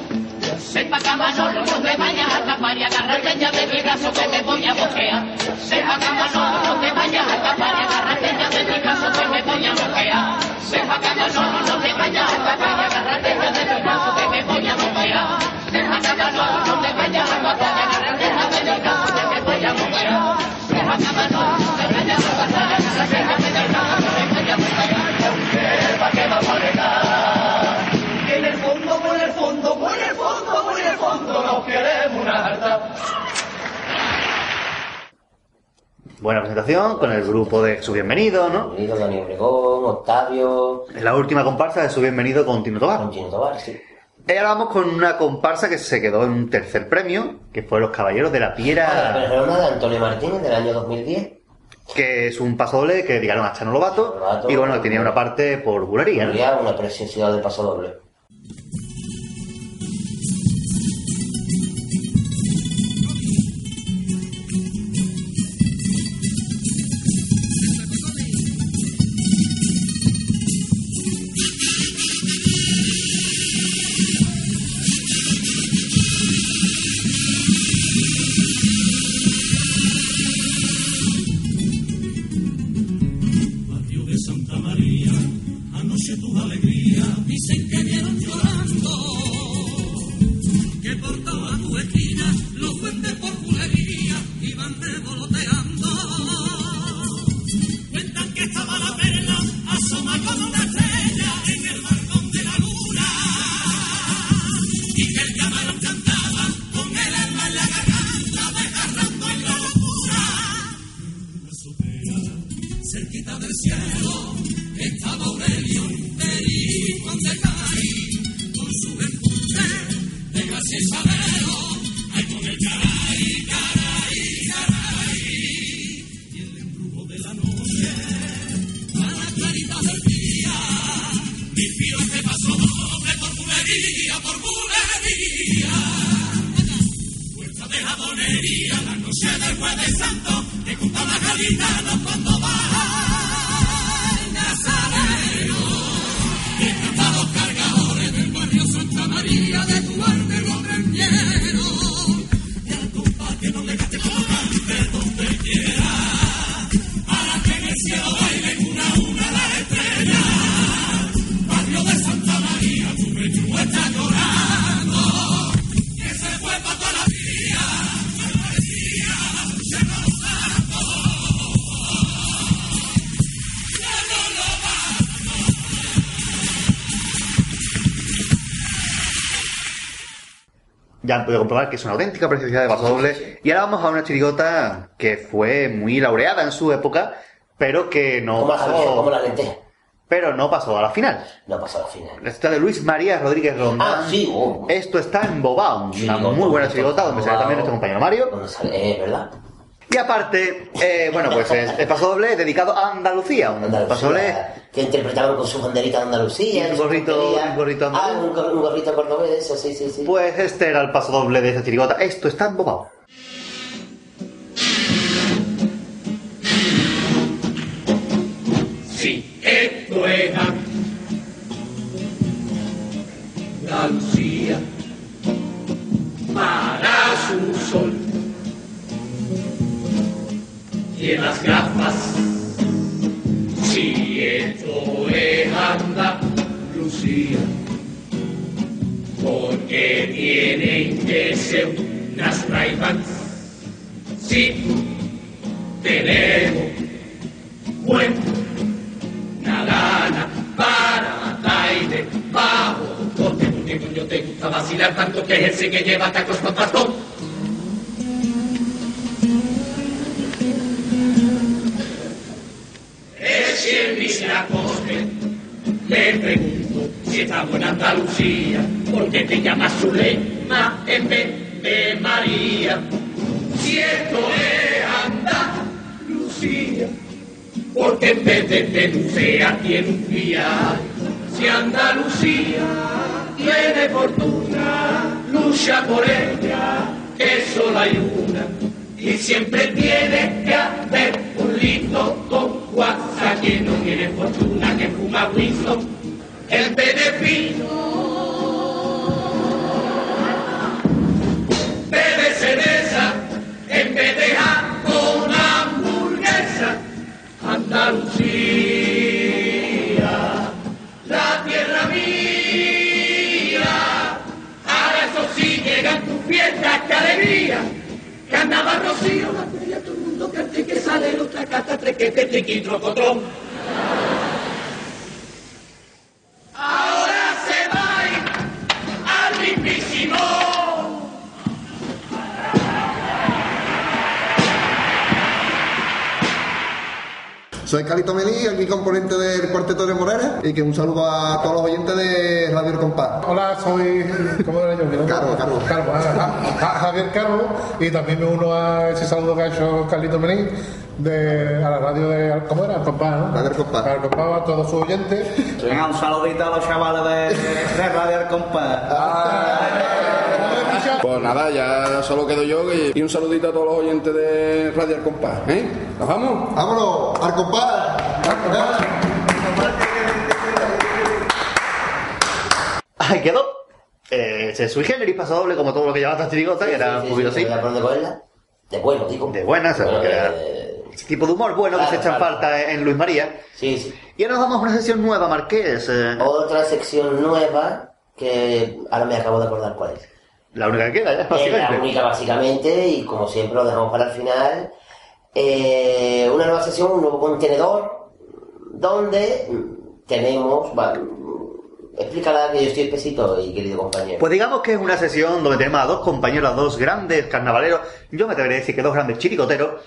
Sepa Camanolo, no te vayas a tapar y agárrate ya de mi brazo que me voy a boquear. Sepa Camanolo, no te vayas a tapar y agárrate Buena presentación con el grupo de Su Bienvenido, ¿no? Bienvenido, Dani Obregón, Octavio. Es la última comparsa de Su Bienvenido con Tino Tobar. Con Tino Tobar, sí. Vamos con una comparsa que se quedó en un tercer premio, que fue Los Caballeros de la Ah, Piedra, pero es una de Antonio Martínez del año 2010. que es un paso doble que dedicaron a Chano Lobato, y bueno, tenía una parte por bulería, ¿no? Una preciosidad del paso doble. Podido comprobar que es una auténtica preciosidad de paso doble. Y ahora vamos a una chirigota que fue muy laureada en su época, pero que no Como la pasó. como la lenteja. Pero no pasó a la final. No pasó a la final. Esta de Luis María Rodríguez Rondán. Ah, sí, oh. Esto está en Bobao, una muy buena chirigota donde sale también nuestro compañero Mario. Donde sale, eh, ¿verdad? Y aparte, eh, bueno, pues es el paso doble dedicado a Andalucía. Un paso doble Que interpretaban con su banderita de Andalucía. Y un gorrito- un gorrito andaluz. Ah, un, gor- un gorrito cordobés, eso, sí, sí, sí. Pues este era el paso doble de esa chirigota. Esto está en Bobao. Sí, esto es Andalucía para su sol. Y en las gafas. Si esto es anda, Lucía, porque tienen que ser unas raivas. Si tenemos buena gana para baile bajo, porque tu tiempo yo te gusta vacilar tanto que es el que lleva tacos con bastón. Dice la corte. Le pregunto si está buena Andalucía, porque te llamas Zulema en vez de María. Si esto es Andalucía, porque en vez de Pelucea tiene un vial. Si Andalucía tiene fortuna, lucha por ella, que solo hay una. Y siempre tiene que haber un lindo con guasa que no tiene fortuna, que fuma Winston, el beneficio. Bebe cerveza en vez de jamón hamburguesa. Andalucía, la tierra mía. Ahora eso sí llegan tus fiestas, qué alegría. Carnaval Rocío, la feria, todo el mundo cante que sale otra cata, trequete, triqui, trocotrón. Soy Calito Melí, aquí componente del Cuarteto de Morera y que un saludo a todos los oyentes de Radio El Compás. Hola, soy. ¿Cómo era yo? Carlos, Carlos. Carlos, ah, ah, Javier Carlos, y también me uno a ese saludo que ha hecho Carlito Menín de, a la radio de. ¿Cómo era? El Compás, ¿no? Radio El Compás. Radio El Compás, a todos sus oyentes. Venga, un saludito a los chavales de, de Radio El Compás. Pues nada, ya solo quedo yo y, y un saludito a todos los oyentes de Radio El Compás, ¿eh? ¿Nos vamos? ¡Vámonos! ¡Al compás! Ahí quedó. Eh, se sui generis paso doble como todo lo que llevaba esta chirigota, que era un poquito así. De bueno, digo. De buena, o sea, Bueno, porque era de- ese tipo de humor bueno que se echa en claro. falta en Luis María. Sí, sí. Y ahora nos vamos a una sesión nueva, Marqués. eh, Otra sección nueva que ahora me acabo de acordar cuál es. La única que queda, ya, Es básicamente. la única básicamente y como siempre lo dejamos para el final. Eh, una nueva sesión, un nuevo contenedor donde tenemos... mm, explícala que yo estoy espesito y querido compañero. Pues digamos que es una sesión donde tenemos a dos compañeros, a dos grandes carnavaleros, yo me atrevería a decir que dos grandes chiricoteros,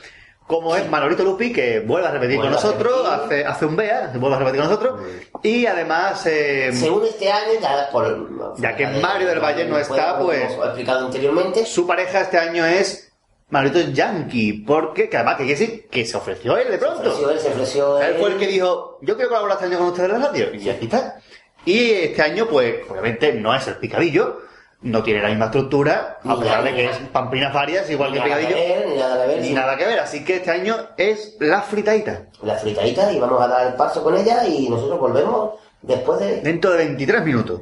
como es Manolito Lupi, que vuelve a repetir Vuelve con nosotros, hace, hace un BEA, vuelve a repetir con nosotros, y además, eh, Según este año, ya por... ya que Mario del Valle no está, pues explicado anteriormente. su pareja este año es Manolito Yankee, porque que además que decir que se ofreció él de pronto. ofreció él, se ofreció Él él. fue el que dijo, yo quiero colaborar este año con ustedes en la radio, y aquí está. Y este año, pues, obviamente no es el picadillo, no tiene la misma estructura, a pesar de que es pamplinas varias, igual que picadillo. ni nada que ver, Ni nada que ver, así que este año es la fritadita. La fritadita y vamos a dar el paso con ella y nosotros volvemos después de... Dentro de 23 minutos.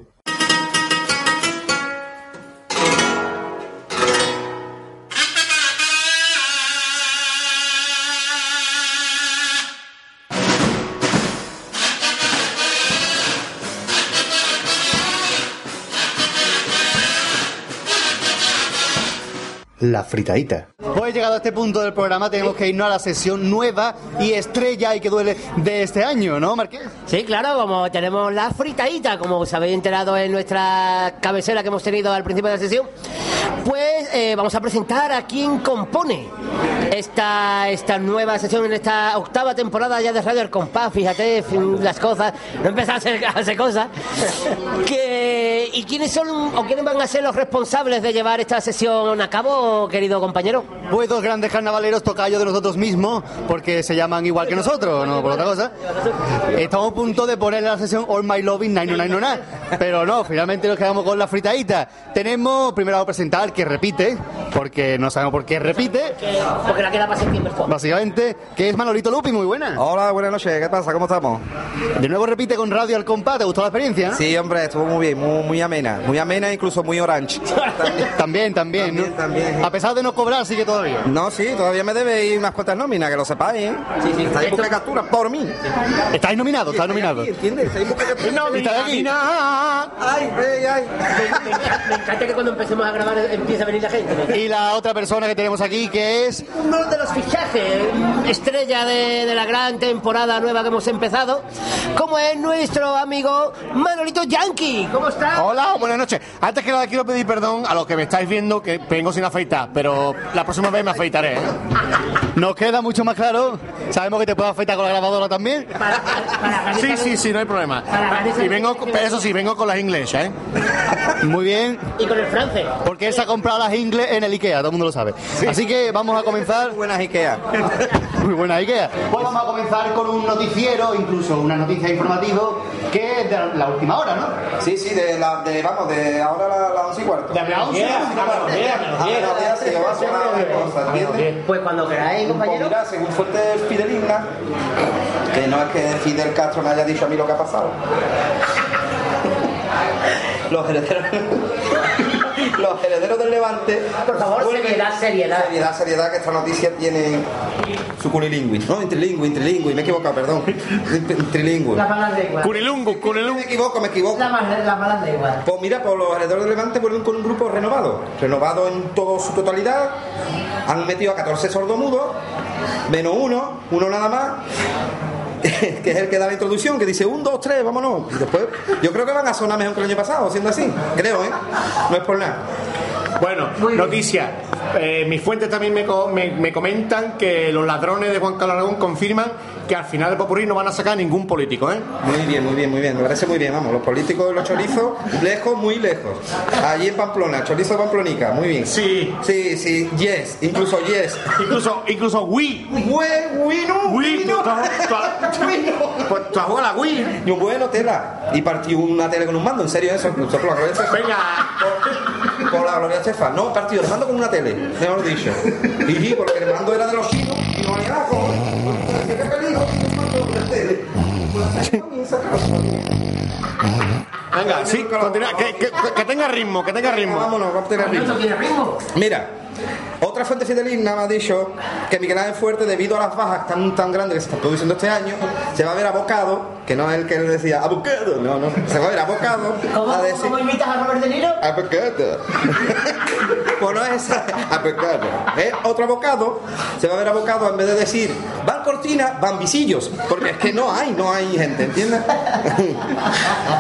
La fritadita. Pues llegado a este punto del programa tenemos que irnos a la sesión nueva y estrella y que duele de este año, ¿no, Marqués? Sí, claro, como tenemos la fritadita, como os habéis enterado en nuestra cabecera que hemos tenido al principio de la sesión, pues eh, vamos a presentar a quien compone esta, esta nueva sesión en esta octava temporada ya de Radio El Compás. Fíjate, las cosas, no empiezan a hacer, a hacer cosas. Que, ¿Y quiénes son o quiénes van a ser los responsables de llevar esta sesión a cabo, querido compañero? Pues dos grandes carnavaleros tocayos de nosotros mismos, porque se llaman igual que nosotros, no por otra cosa. Estamos a punto de poner la sesión All My Loving 999, pero no, finalmente nos quedamos con la fritadita. Tenemos, primero a presentar que repite, porque no sabemos por qué repite, Porque la queda para septiembre. básicamente, que es Manolito Lupi, muy buena. Hola, buenas noches, ¿qué pasa? ¿Cómo estamos? De nuevo repite con Radio al Compás, ¿te gustó la experiencia? no? Sí, hombre, estuvo muy bien, muy, muy amena, muy amena, incluso muy orange. También, también, ¿no? A pesar de no cobrar, sigue todavía. No, sí, todavía me debéis unas cuantas nóminas, que lo sepáis, ¿eh? Sí, sí. Estáis en busca captura por mí. Estáis nominados, estáis nominados. ¿Entiendes? Estáis busca de captura. Aquí. Ay, ay, ay. Me, encanta- me encanta que cuando empecemos a grabar empiece a venir la gente. Y la otra persona que tenemos aquí que es Uno de los fichajes, estrella de, de la gran temporada nueva que hemos empezado, como es nuestro amigo Manolito Yankee. ¿Cómo está? Hola, buenas noches. Antes que nada quiero pedir perdón a los que me estáis viendo que vengo sin afeitar, pero la próxima vez me afeitaré. ¿eh? Nos queda mucho más claro. Sabemos que te puedo afeitar con la grabadora también. Sí, sí, sí, no hay problema. Y vengo, con- eso sí, vengo con las inglesas, ¿eh? Muy bien. Y con el francés. Porque él se ha comprado las ingles en el Ikea, todo el mundo lo sabe. Así que vamos a comenzar. Buenas Ikea. Muy buena Ikea. Pues vamos a comenzar con un noticiero, incluso una noticia informativa, que es de la última hora, ¿no? Sí, sí, de la, de, vamos, de ahora las la 11 y cuarto. De la 11 y cuarto. Ah, menos diez, menos diez. Ah, menos diez, sí, va a sonar una. Pues cuando queráis, compañero. mira, según fuente fideligna, que no es que Fidel Castro me haya dicho a mí lo que ha pasado. Los herederos, los herederos del Levante. Por favor, vuelven- seriedad, seriedad. Seriedad, seriedad, que esta noticia tiene su cunilingüe. No, intrilingüe, intrilingüe, me he equivocado, perdón. Intrilingüe. La mala lengua. Cunilungu, Cunilungu. Me equivoco, me equivoco. La mala, la mala lengua. Pues mira, pues los herederos del Levante vuelven con un grupo renovado. Renovado en toda su totalidad. Han metido a 14 sordomudos, menos uno, uno nada más. que es el que da la introducción, que dice un, dos, tres, vámonos. Y después, yo creo que van a sonar mejor que el año pasado, siendo así. Creo, ¿eh? No es por nada. Bueno, noticia. Eh, mis fuentes también me, co- me- me comentan que los ladrones de Juan Carlos Aragón confirman que al final de Popurrí no van a sacar ningún político, ¿eh? Muy bien, muy bien, muy bien. Me parece muy bien, vamos. Los políticos de los chorizos, lejos, muy lejos. Allí en Pamplona, chorizo pamplonica, muy bien. Sí. Sí, sí, yes, incluso yes. Incluso, incluso Wii. Wii, Wii no, Wii, tú, tú has- tú has- Wii no. pues tú has jugado a la Wii. Y un bueno, tela. Y partí una tele con un mando, en serio eso. Por la gloria de Cefa. Venga. Por, por la gloria de Cefa. No, partido el mando con una tele, mejor dicho. Y sí, porque el mando era de los chinos y no había nada Venga, sí, continúa. Que, que- que tenga ritmo, que tenga ritmo. Vámonos. ¿Tiene ritmo? Mira, otra fuente fidelina me ha dicho que Miguel Ángel Fuerte, debido a las bajas tan, tan grandes que se están produciendo este año, se va a ver abocado, que no es el que le decía abocado, no, no, se va a ver abocado ¿Cómo, a decir cómo imitas a Robert De Niro? abocado. pues no es esa, abocado. Es otro abocado, se va a ver abocado en vez de decir van cortinas, van visillos, porque es que no hay, no hay gente, ¿entiendes?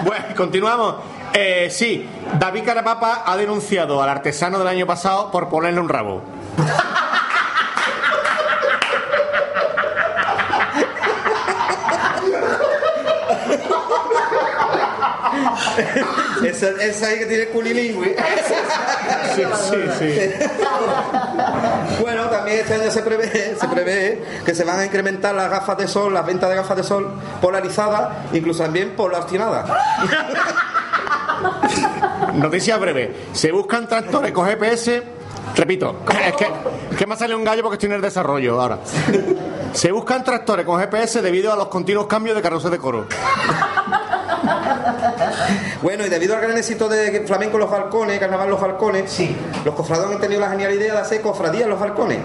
Bueno, continuamos. Eh, sí, David Carapapa ha denunciado al artesano del año pasado por ponerle un rabo. esa, esa ahí que tiene culilingüe. Sí, sí, sí. Bueno, también este año se prevé, se prevé que se van a incrementar las gafas de sol, las ventas de gafas de sol polarizadas, incluso también polacionadas. Noticia breve. Se buscan tractores con GPS. Repito, es que, es que me ha salido un gallo porque estoy en el desarrollo ahora. Se buscan tractores con GPS debido a los continuos cambios de carroces de coro. Bueno, y debido al gran éxito de flamenco en los balcones, carnaval los balcones, los cofrados han tenido la genial idea de hacer cofradías en los balcones.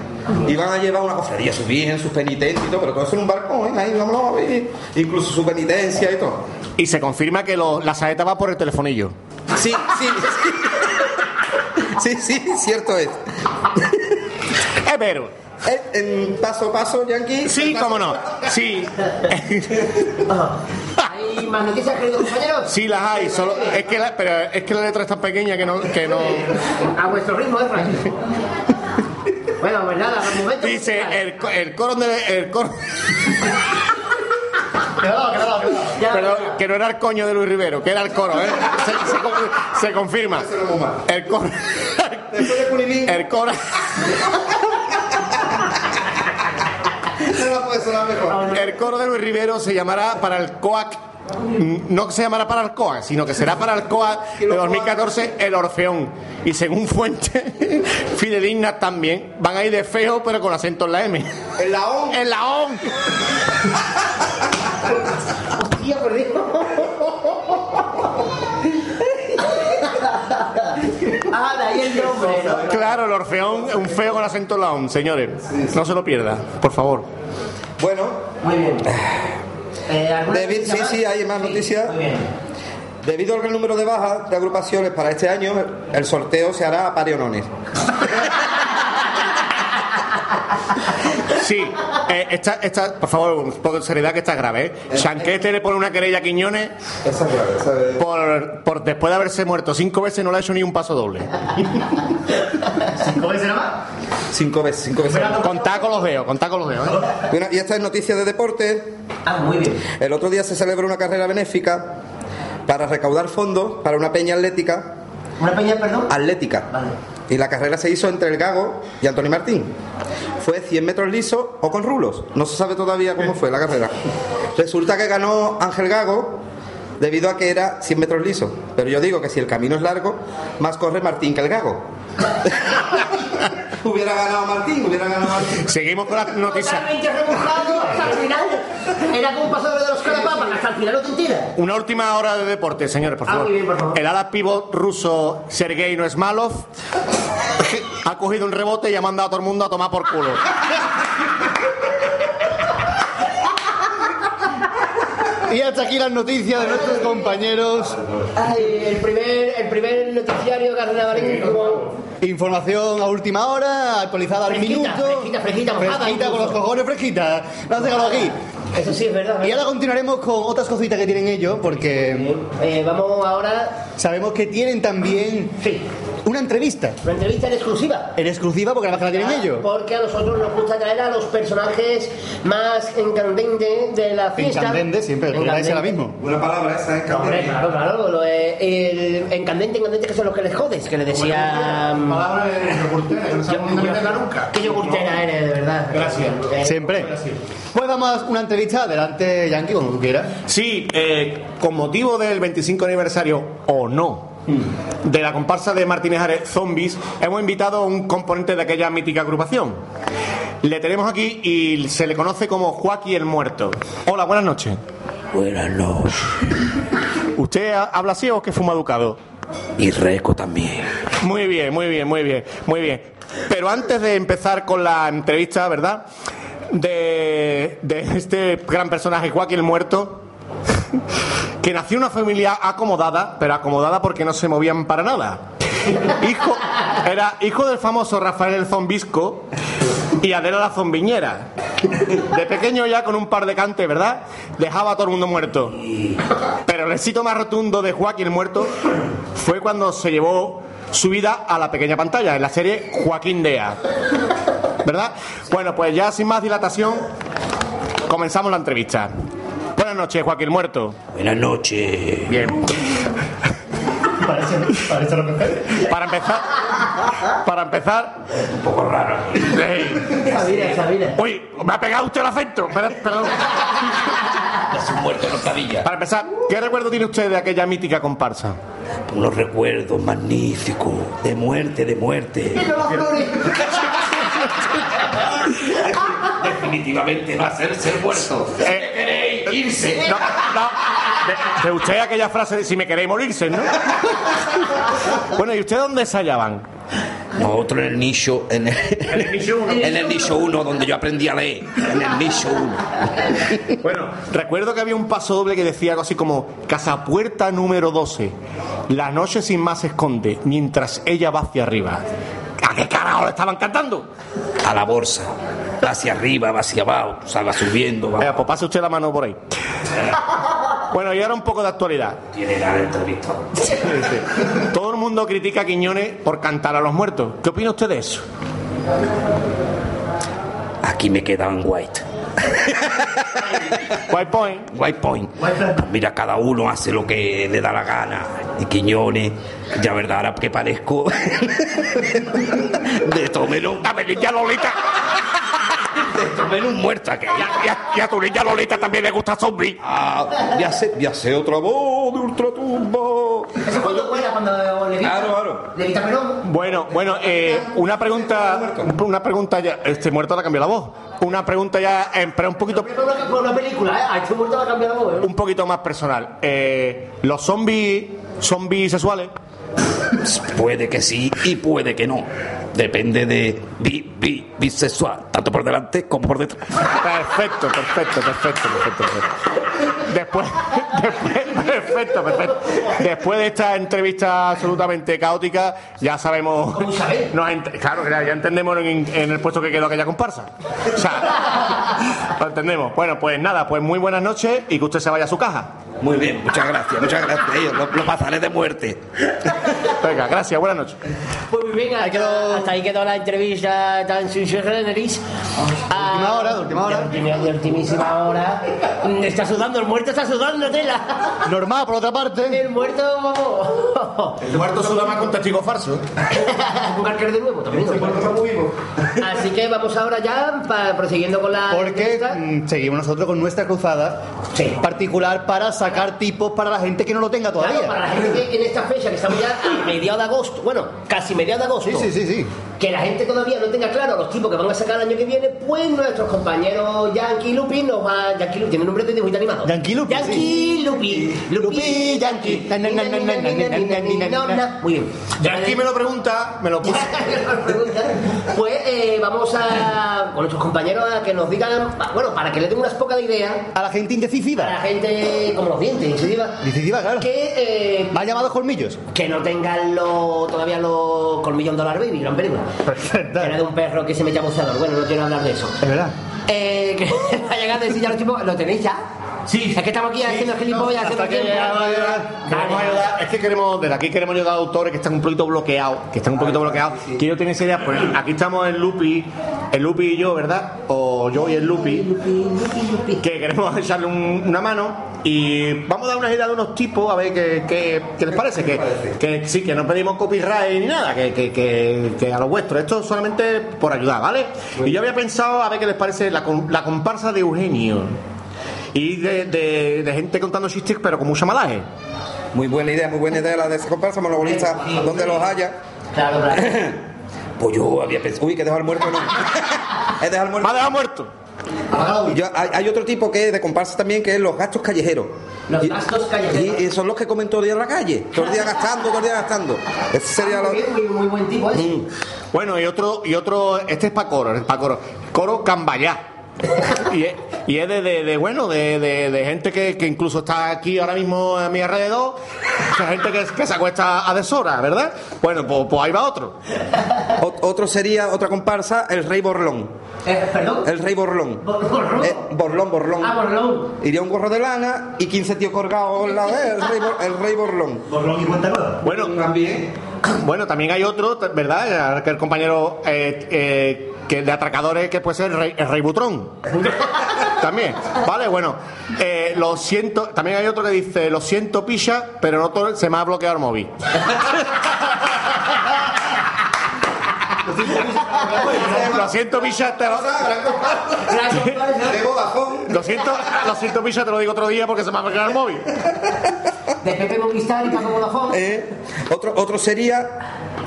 Y van a llevar una cofradía, su virgen, sus penitencias y todo, pero todo eso en un balcón, ¿eh? ahí vámonos a ver. Incluso su penitencia y todo. Y se confirma que lo- la saeta va por el telefonillo. Sí, sí, sí. Sí, sí, cierto es. Eh, pero. Eh, en paso a paso, Yankee. Sí, paso cómo no. paso. Sí. ¿Hay más noticias, queridos compañeros? Sí las hay, solo es que la, pero es que la letra es tan pequeña que no que no A vuestro ritmo, ¿eh, Frank? Bueno, pues nada, al momento. dice el, el coro de el coro Perdón, que no era el coño de Luis Rivero, que era el coro, ¿eh? Se, se con- se confirma. El coro. El coro. El coro de Luis Rivero se llamará para el COAC. No se llamará para el COAC, sino que será para el COAC de 2014 el Orfeón. Y según fuente fidedigna también, van a ir de feo pero con acento en la M. En la O. En la O. Hostia, por Dios. Ah, de ahí el nombre, ¿no? Claro, el Orfeón, un feo con acento en la O, señores. No se lo pierda, por favor. Bueno, Muy bien. Eh, ¿alguna David, sí, más? sí, hay más noticias. Muy bien. Debido al gran número de bajas de agrupaciones para este año, el sorteo se hará a parionones. Sí, eh, esta, esta, por favor, un poco de seriedad que está grave. ¿eh? Chanquete le pone una querella a Quiñones Esa es grave, esa es- por, por después de haberse muerto cinco veces no le ha hecho ni un paso doble. ¿Cinco veces nada más? Cinco veces, cinco veces. Contá con los dedos, contá con los dedos. ¿eh? Y esta es noticia de deporte. Ah, muy bien. El otro día se celebró una carrera benéfica para recaudar fondos para una peña atlética. ¿Una peña, perdón? Atlética. Y la carrera se hizo entre el Gago y Antonio Martín. Fue 100 metros lisos o con rulos. No se sabe todavía cómo fue la carrera. Resulta que ganó Ángel Gago debido a que era 100 metros lisos. Pero yo digo que si el camino es largo, más corre Martín que el Gago. hubiera ganado Martín, hubiera ganado Martín. Seguimos con las noticias. Totalmente rebujado hasta el final. Era como un pasador de los carapapas, hasta el final no te entera. Una última hora de deporte, señores, por Ah, favor. muy bien, por favor. El ala pivot ruso Sergei Noesmalov ha cogido un rebote y ha mandado a todo el mundo a tomar por culo. Y hasta aquí las noticias de nuestros compañeros. Ay, el primer, el primer noticiario carnavalesco. Información a última hora, actualizada al Fresquita, minuto. fresquita, fresquita, mojada Fresquita, con los cojones fresquita. Lo has dejado aquí. Eso sí, es verdad. Y ahora continuaremos con otras cositas que tienen ellos, porque Eh, vamos ahora. sabemos que tienen también una entrevista. Una entrevista en exclusiva. En exclusiva, porque además que la tienen ellos. Porque a nosotros nos gusta traer a los personajes más encandentes de la fiesta. Encandente, siempre, programa es ahora Encandente. mismo. Una palabra esa, es Hombre, claro, claro. Lo, eh, el encandente, encandente, que son los que les jodes, que le decía. Palabra de yogurtera, que no sabemos nunca. Qué yogurtera eres, de verdad. Gracias. Siempre. Pues vamos a una entrevista. Adelante, Yankee, cuando tú quieras. Sí, eh, con motivo del 25 aniversario o no de la comparsa de Martínez Ares Zombies, hemos invitado a un componente de aquella mítica agrupación. Le tenemos aquí y se le conoce como Joaquín el Muerto. Hola, buenas noches. Buenas noches. ¿Usted ha- habla así o es que fuma educado? Y Reco también. Muy bien, muy bien, muy bien, muy bien. Pero antes de empezar con la entrevista, ¿verdad? De, este gran personaje, Joaquín el Muerto, que nació una familia acomodada, pero acomodada porque no se movían para nada. Hijo, era hijo del famoso Rafael el Zombisco y Adela la Zombiñera. De pequeño ya con un par de cantes, ¿verdad? Dejaba a todo el mundo muerto. Pero el éxito más rotundo de Joaquín el Muerto fue cuando se llevó su vida a la pequeña pantalla, en la serie Joaquín Dea. ¿Verdad? Bueno, pues ya sin más dilatación, comenzamos la entrevista. Buenas noches, Joaquín Muerto. Buenas noches. Bien. Parece, parece lo que Para empezar, para empezar. Un poco raro. Sabina, Sabina. Uy, me ha pegado usted el acento. Perdón. Es un muerto en. Para empezar, ¿qué recuerdo tiene usted de aquella mítica comparsa? Unos recuerdos magníficos. De muerte, de muerte. Definitivamente va a ser ser muerto. Eh, queréis irse. No, no. De, de usted aquella frase de si me queréis morirse, ¿no? Bueno, ¿y usted dónde ensayaban? Nosotros en el nicho, en el, en el nicho 1, donde yo aprendí a leer. En el nicho 1. Bueno, recuerdo que había un paso doble que decía algo así como Casa Puerta número 12. La noche sin más se esconde mientras ella va hacia arriba. ¿A qué carajo le estaban cantando? A la bolsa. Va hacia arriba, va hacia abajo. O sea, va subiendo. Va. Eh, pues pase usted la mano por ahí. Bueno, y ahora un poco de actualidad. Tiene la entrevista. Todo el mundo critica a Quiñones por cantar a los muertos. ¿Qué opina usted de eso? Aquí me quedan white. White Point. White Point. Pues mira, cada uno hace lo que le da la gana. Y Quiñones, ya verdad, ahora que parezco de tómelo. ¡Dame niña Lolita! Tómelo un muerto aquel. Y a, y a tu niña Lolita también le gusta zombie. Ah, ya sé, ya sé otra voz de ultratumba. Eso cuando cuela, cuando le Claro, claro. Le quita pelón. Bueno, bueno, eh, una pregunta, una pregunta ya, este muerto le ha cambiado la voz. Una pregunta ya, eh, pero un poquito, una, película, ¿eh? A este muerto le ha cambiado la voz, ¿eh? un poquito más personal. Eh, los zombies son bisexuales. Puede que sí y puede que no. Depende de bi, bi, bisexual, tanto por delante como por detrás. Perfecto, perfecto, perfecto, perfecto. perfecto. después, después, perfecto, perfecto. Después de esta entrevista absolutamente caótica, ya sabemos. nos ent- claro, claro, ya entendemos en, en el puesto que quedó aquella comparsa. O sea, lo entendemos. Bueno, pues nada, pues muy buenas noches y que usted se vaya a su caja. Muy bien, muchas gracias, muchas gracias. Yo lo, lo pasaré de muerte. Venga, gracias, buenas noches. Pues muy bien, hasta, hasta ahí quedó la entrevista tan sincera de nariz. última hora, de última hora. De, ultimísima hora. Mm, Está sudando, el muerto está sudando, tela. Normal, por otra parte. El muerto, vamos. El muerto suda más con testigo falso. Un de nuevo también. Así que vamos ahora ya, pa- prosiguiendo con la. Porque mm, seguimos nosotros con nuestra cruzada particular para sacar tipos para la gente que no lo tenga todavía. Claro, para la gente que en esta fecha, que estamos ya a mediados de agosto, bueno, casi mediados de agosto. Sí, sí, sí, sí que la gente todavía no tenga claro los tipos que van a sacar el año que viene, pues nuestros compañeros Yankee Lupi nos va. Yankee Lupi tiene nombre de dibujito animado. Yankee Lupi. Yankee. Lupi. Lupi, Yankee. Muy bien. Yankee me lo pregunta, me lo puso. pues eh, vamos a. con nuestros compañeros a que nos digan. Bueno, para que le den unas pocas ideas. A la gente indecisiva. A la gente como los dientes, indecisiva. Indecisiva, claro. Que. Eh, va llamados colmillos. Que no tengan lo, todavía los colmillos dólar baby. Perfecto. Que era de un perro que se mete a buceador. Bueno, no quiero hablar de eso. Es verdad. Eh, que va a llegar a decir ya los tipos, ¿lo tenéis ya? Sí. Es que estamos aquí haciendo gilipollas. Queremos ayudar, es que queremos, desde aquí queremos ayudar a autores que están un poquito bloqueados, que están un poquito bloqueados. Que tengo esa idea, pues aquí estamos el Lupi, el Lupi y yo, ¿verdad? O yo y el Lupi, que queremos echarle un- una mano y vamos a dar unas ideas de unos tipos, a ver qué, qué- qué les parece. Que, que sí, que no pedimos copyright ni nada, que, que, que- que a lo vuestro. Esto solamente por ayudar, ¿vale? Y yo había pensado, a ver qué les parece la, com- la comparsa de Eugenio. Y de, de- de gente contando chistes, pero con mucha malaje. Muy buena idea, muy buena idea la de esa comparsa, monobolista, donde los haya. Claro, claro. Pues yo había pensado, uy, que dejar el muerto, no. He dejado el muerto. Me ha dejado muerto. Yo- hay, hay otro tipo que es de comparsa también, que es los gastos callejeros. Los Y- gastos callejeros. Y, y son los que comen todo el día en la calle, todo el día gastando, todo el día gastando. Ese sería lo... Muy, bien, muy, muy buen tipo ese. Mm. Bueno, y otro, y otro, este es para coro, es para coro. Coro Cambayá. Y es, y es de, de- de, bueno, de, de- de gente que, que incluso está aquí ahora mismo a mi alrededor, o sea, gente que, que se acuesta a deshora, ¿verdad? Bueno, pues, pues ahí va otro. Ot- Otro sería, otra comparsa, el rey Borlón. Eh, ¿Perdón? El rey Borlón. Bor- Borlón. Eh, borlón, Borlón. Ah, Borlón. Iría un gorro de lana y 15 tíos colgados en la vez, el rey, Bor- el rey Borlón. Borlón y cuenta nueva. Bueno, También. bueno, también hay otro, ¿verdad? Que el compañero eh, eh, que de atracadores que puede ser el rey, el rey Butrón. También, vale, bueno, eh, lo siento, también hay otro que dice, lo siento picha, pero no todo, se me ha bloqueado el móvil. lo siento picha, te lo, lo siento, lo siento picha, te lo digo otro día porque se me ha bloqueado el móvil. De Pepe Movistar y Paco Vodafone. Eh, otro, otro sería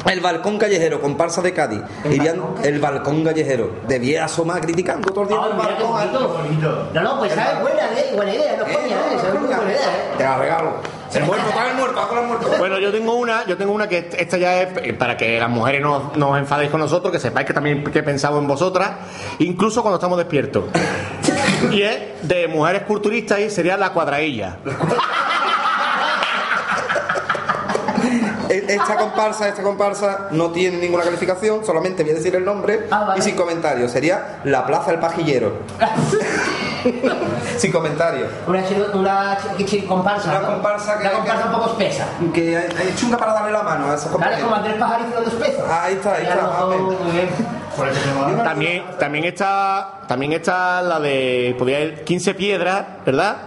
el balcón callejero, comparsa de Cádiz. Irían el balcón callejero. Debía asomar criticando todo el día Ah, el balcón. bonito. No, no, pues sabes, buena, idea, buena idea, no es coña, ¿eh? Buena idea, ¿eh? Te la regalo. El muerto, paga el muerto, el muerto. Bueno, yo tengo una, yo tengo una que esta ya es eh, para que las mujeres no no os enfadéis con nosotros, que sepáis que también que he pensado en vosotras, incluso cuando estamos despiertos. Y es de mujeres culturistas y sería la cuadrailla. Esta comparsa, esta comparsa no tiene ninguna calificación, solamente voy a decir el nombre Ah, vale. y sin comentario. Sería la Plaza del Pajillero. sin comentario. Una, una comparsa. Una ¿no? comparsa que- Una comparsa que- un poco espesa. Que es chunga para darle la mano a esos Dale como compañeros. Andrés Pajarito de espesa. Ahí está, ahí está, Claro. También, también está, también está la de podía ir 15 piedras, ¿verdad?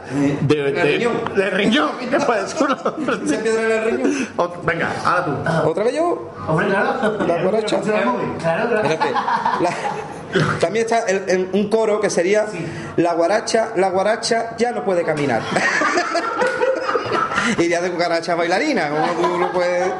De, de, riñón. de riñón. Piedra en el riñón. Venga, ahora tú. ¿Otra vez yo? Hombre, claro. La guaracha. Claro, claro. Espérate. La- también está el- el- un coro que sería la guaracha, la guaracha ya no puede caminar. Iría de guaracha bailarina, como tú lo puedes.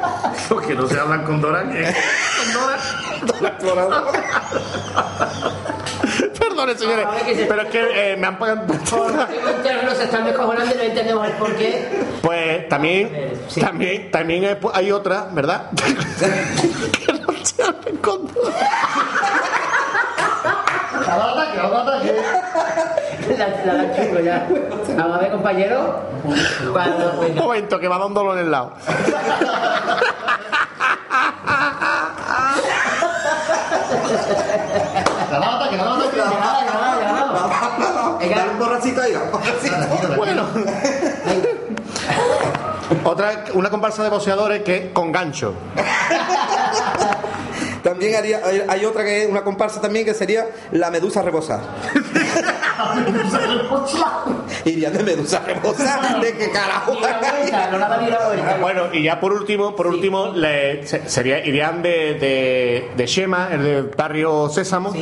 Que no se hablan con Dora. ¿qué? Perdone, señores, A ver, que se- pero es que eh, me han pagado. Los se están descojonando y no entendemos el porqué. Pues también, Sí. también, también hay- otra, ¿verdad? que no se hablen con Dora. La, la, la chungo ya. Vamos a ver, compañero. Cuando, Un momento, que va a dar un dolor en el lado. La lata, que la lata, que la lata. Dale un borracito ahí, un borracito. Bueno. Otra, una comparsa de boxeadores que con gancho. También haría, hay, hay otra que es una comparsa también que sería la medusa rebosada. Iría de medusa rebosada. ¿De qué carajo? Bueno, y ya por último, por último, le- se- sería, irían de, de, de Shema, el del barrio Sésamo,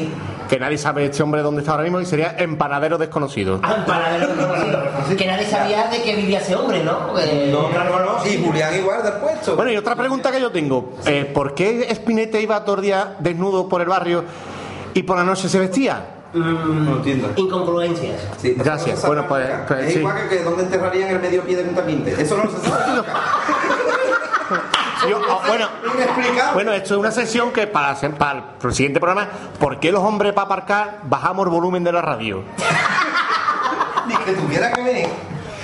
que nadie sabe este hombre dónde está ahora mismo, y sería empanadero desconocido. Ah, para ver lo que Que nadie sabía de que vivía ese hombre, ¿no? Porque- No, claro, no. Y Julián igual del puesto. Bueno, y otra pregunta que yo tengo. eh, ¿Por qué Spinetta iba todo el día desnudo por el barrio y por la noche se vestía? No entiendo. Incongruencias. Sí, Gracias. Bueno, pues- pues es sí. igual que, que dónde enterrarían el medio pie de Punta Quinte. Eso no se sabe nunca. Yo- ah, bueno, bueno, esto es una sesión que para, hacer- para el siguiente programa, ¿por qué los hombres para aparcar bajamos el volumen de la radio? Ni que tuviera que ver.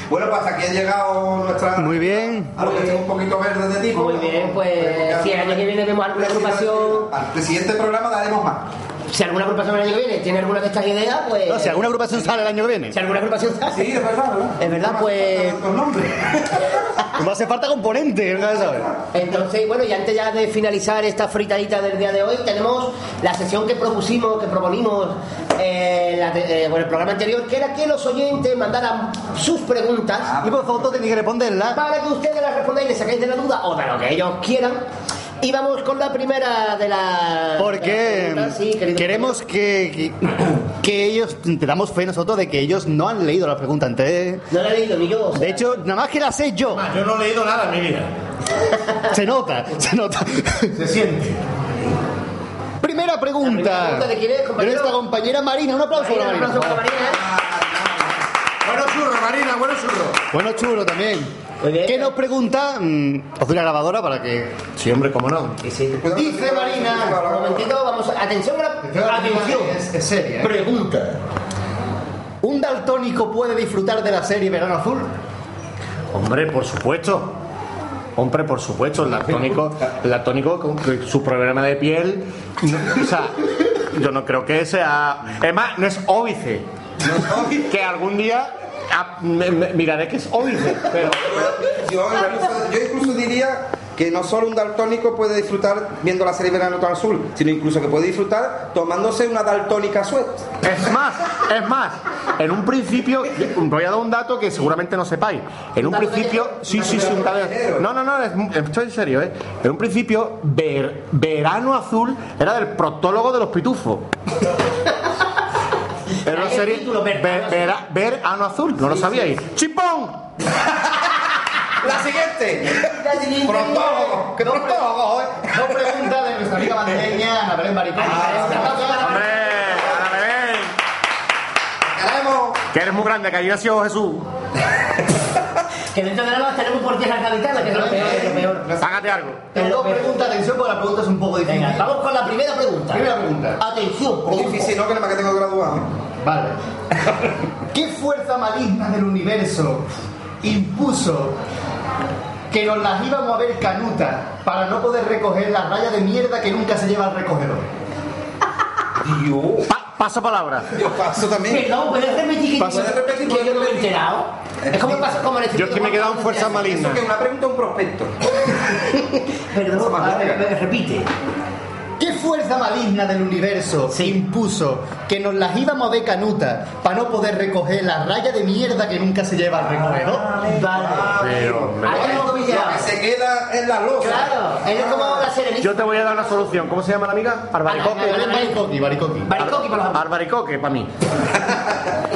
Bueno, pues aquí ha llegado nuestra. Muy bien. A lo que esté un poquito verde de tipo. Muy bien, pues si el año que viene vemos alguna agrupación, Al siguiente programa daremos más. Si alguna agrupación el año que viene tiene alguna de estas ideas, pues. No, si alguna agrupación sale el año que viene. Si alguna agrupación sale. Sí, es verdad, ¿verdad? Es verdad, pues. Con nombre. No hace falta componente, nunca se sabe. Entonces, bueno, y antes ya de finalizar esta fritadita del día de hoy, tenemos la sesión que propusimos, que proponimos eh, la de- eh, bueno, el programa anterior, que era que los oyentes mandaran sus preguntas. Y por favor, tenéis que responderla. Para que ustedes las respondáis y les sacáis de la duda o de lo que ellos quieran. Y vamos con la primera de la. Porque preguntas. Sí, querido queremos que, que, que ellos, te damos fe nosotros de que ellos no han leído la pregunta antes. No la he leído ni yo. o sea, De hecho, nada más que la sé yo. Yo no he leído nada en mi vida. Se nota, se nota. Se siente. Primera pregunta. primera pregunta de quién es, compañero. nuestra compañera Marina. Un aplauso Marina, para un aplauso para Marina. Marina. Bueno churro, Marina, bueno churro. Bueno, chulo también. ¿Qué nos pregunta? Mm, os doy la grabadora para que. Sí, hombre, cómo no. Sí, sí. Dice Marina. Un momentito, vamos. a- Atención, atención. Es, es seria. ¿eh? Pregunta. ¿Un daltónico puede disfrutar de la serie Verano Azul? Hombre, por supuesto. Hombre, por supuesto, el daltónico, el daltónico con su problema de piel, no- o sea, yo no creo que sea, es más, no es óbice, que algún día ah, me- me- miraré que es óbice, pero Yo incluso, yo incluso diría que no solo un daltónico puede disfrutar viendo la serie Verano Azul, sino incluso que puede disfrutar tomándose una daltónica suet. es más, es más, en un principio, voy a dar un dato que seguramente no sepáis, en un principio, sí, sí, sí, un dato- no, no, no, es- estoy en serio, ¿eh? En un principio, ver- Verano Azul era del proctólogo de los pitufos. El serie título, Verano Ver- Vera- Verano Azul, ¿no lo sabíais? ¡Chimpón! La siguiente. La siguiente. Proctólogo. ¿Qué proctólogo, eh? Dos preguntas de nuestra amiga madrileña Ana Belén Maricón. ¡Hombre! Ana Belén. Que eres muy grande, que ahí nació Jesús. Que dentro de nada más tenemos por tierra gaditana, que es lo peor, es lo peor. Págate algo. Tengo dos preguntas, atención, porque la pregunta es un poco difícil. Venga, vamos con la primera pregunta. Primera pregunta. Atención, difícil, ¿no? Que nada más que tengo graduado. Vale. ¿Qué fuerza maligna del universo impuso que nos las íbamos a ver canuta para no poder recoger la raya de mierda que nunca se lleva al recogedor? Dios. Pa- paso palabra. Yo paso también. Perdón, ¿puedes repetir que, ¿Puedes repetir? que yo no me he enterado? Es como pasa como el Yo es que me he quedado en fuerza maligna. Eso que es una pregunta, un prospecto. Perdón, a ver, repite. ¿Qué fuerza maligna del universo impuso que nos las íbamos a ver canuta para no poder recoger la raya de mierda que nunca se lleva al recogedor? Pero, pillado. que se queda en la losa. Claro, es como la serenita. Yo te voy a dar una solución. ¿Cómo se llama la amiga? Arbaricoque. Ana Belén Baricoqui, Baricoqui. Baricoqui para los Arbaricoque, para mí.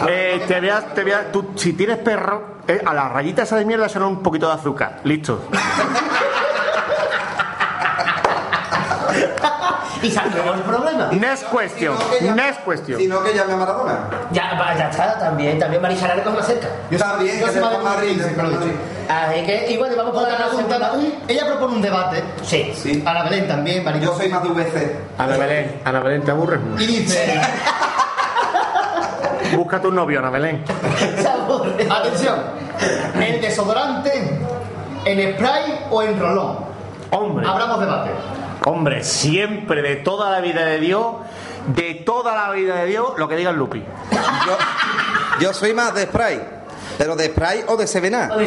Eh, te voy a, te voy a- tú, si tienes perro, eh, a la rayita esa de mierda se un poquito de azúcar. Listo. Y se acabó el problema. Next question. Next question. Sino que llame a Maradona. Ya, va, ya está, también, también Marisa le coge más cerca. Yo también, yo que soy de Madrid. Así que, y bueno, vamos con Otra la pregunta. Ella propone un debate. Sí. Sí. Ana Belén también, Yo Baricoqui. soy más de VC. Ana Belén, Ana Belén, te aburres mucho. Y dice. Busca tu novio, Ana Belén. Atención, ¿en desodorante, en spray o en rolón? Hombre. Abramos debate. Hombre, siempre de toda la vida de Dios, de toda la vida de Dios, lo que diga el Lupi. Yo, yo soy más de spray. Pero de spray o de sevená.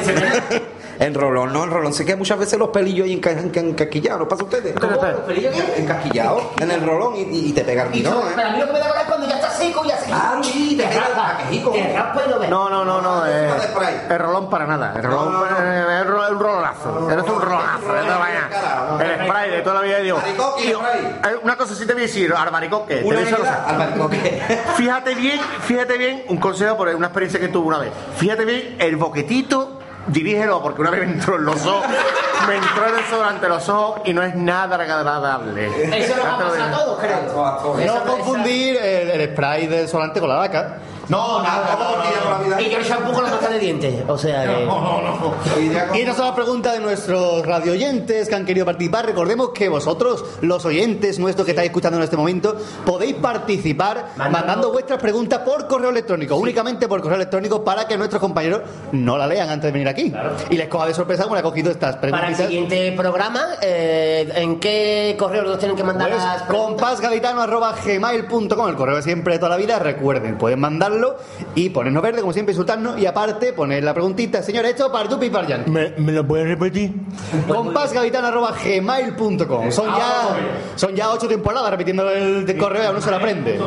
En rolón, no, en rolón. Sé que muchas veces los pelillos ahí enca- enca- encasquillados, ¿no pasa a ustedes? ¿Cómo? ¿Los pelillos qué? Encasquillados en el rolón y, te pega el ¿eh? pero a mí lo que me da es cuando ya está seco y ya se Claro, y te pega raspa, te raspa y no ves. No, no, no, no. eh, el rolón para nada. El rolón es ro- un rolonazo. Eres un rolonazo. de toda mañana. El spray de toda la vida de Dios. Eh, una cosa sí te voy a decir, albaricoque. albaricoque. Fíjate bien, fíjate bien, un consejo por una experiencia que tuve una vez. Fíjate bien, el boquetito, dirígelo, porque una vez me entró en los ojos, me entró el desodorante en los ojos y no es nada agradable. Eso nos ha pasado a todos, creo. No confundir el, el spray del desodorante con la laca. No, nada, Y yo el shampoo con la pasta de dientes. O sea que. Y esa es la pregunta de nuestros radio oyentes que han querido participar. Recordemos que vosotros, los oyentes nuestros que estáis escuchando en este momento, podéis participar mandando, vuestras preguntas por correo electrónico, únicamente por correo electrónico, para que nuestros compañeros no la lean antes de venir aquí. Y les coja de sorpresa como le ha cogido estas Para el preguntas. siguiente programa, eh, ¿en qué correo nos tienen que mandar Pues, las preguntas? compasgaditano.gmail.com, el correo de siempre de toda la vida. Recuerden, pueden y ponernos verde, como siempre, insultarnos. Y aparte, poner la preguntita, señor, esto para Yupi y para Jan. ¿Me, me lo puedes repetir? compasgaditano.gmail.com Son ya, son ya ocho temporadas repitiendo el de correo y aún no se lo aprende.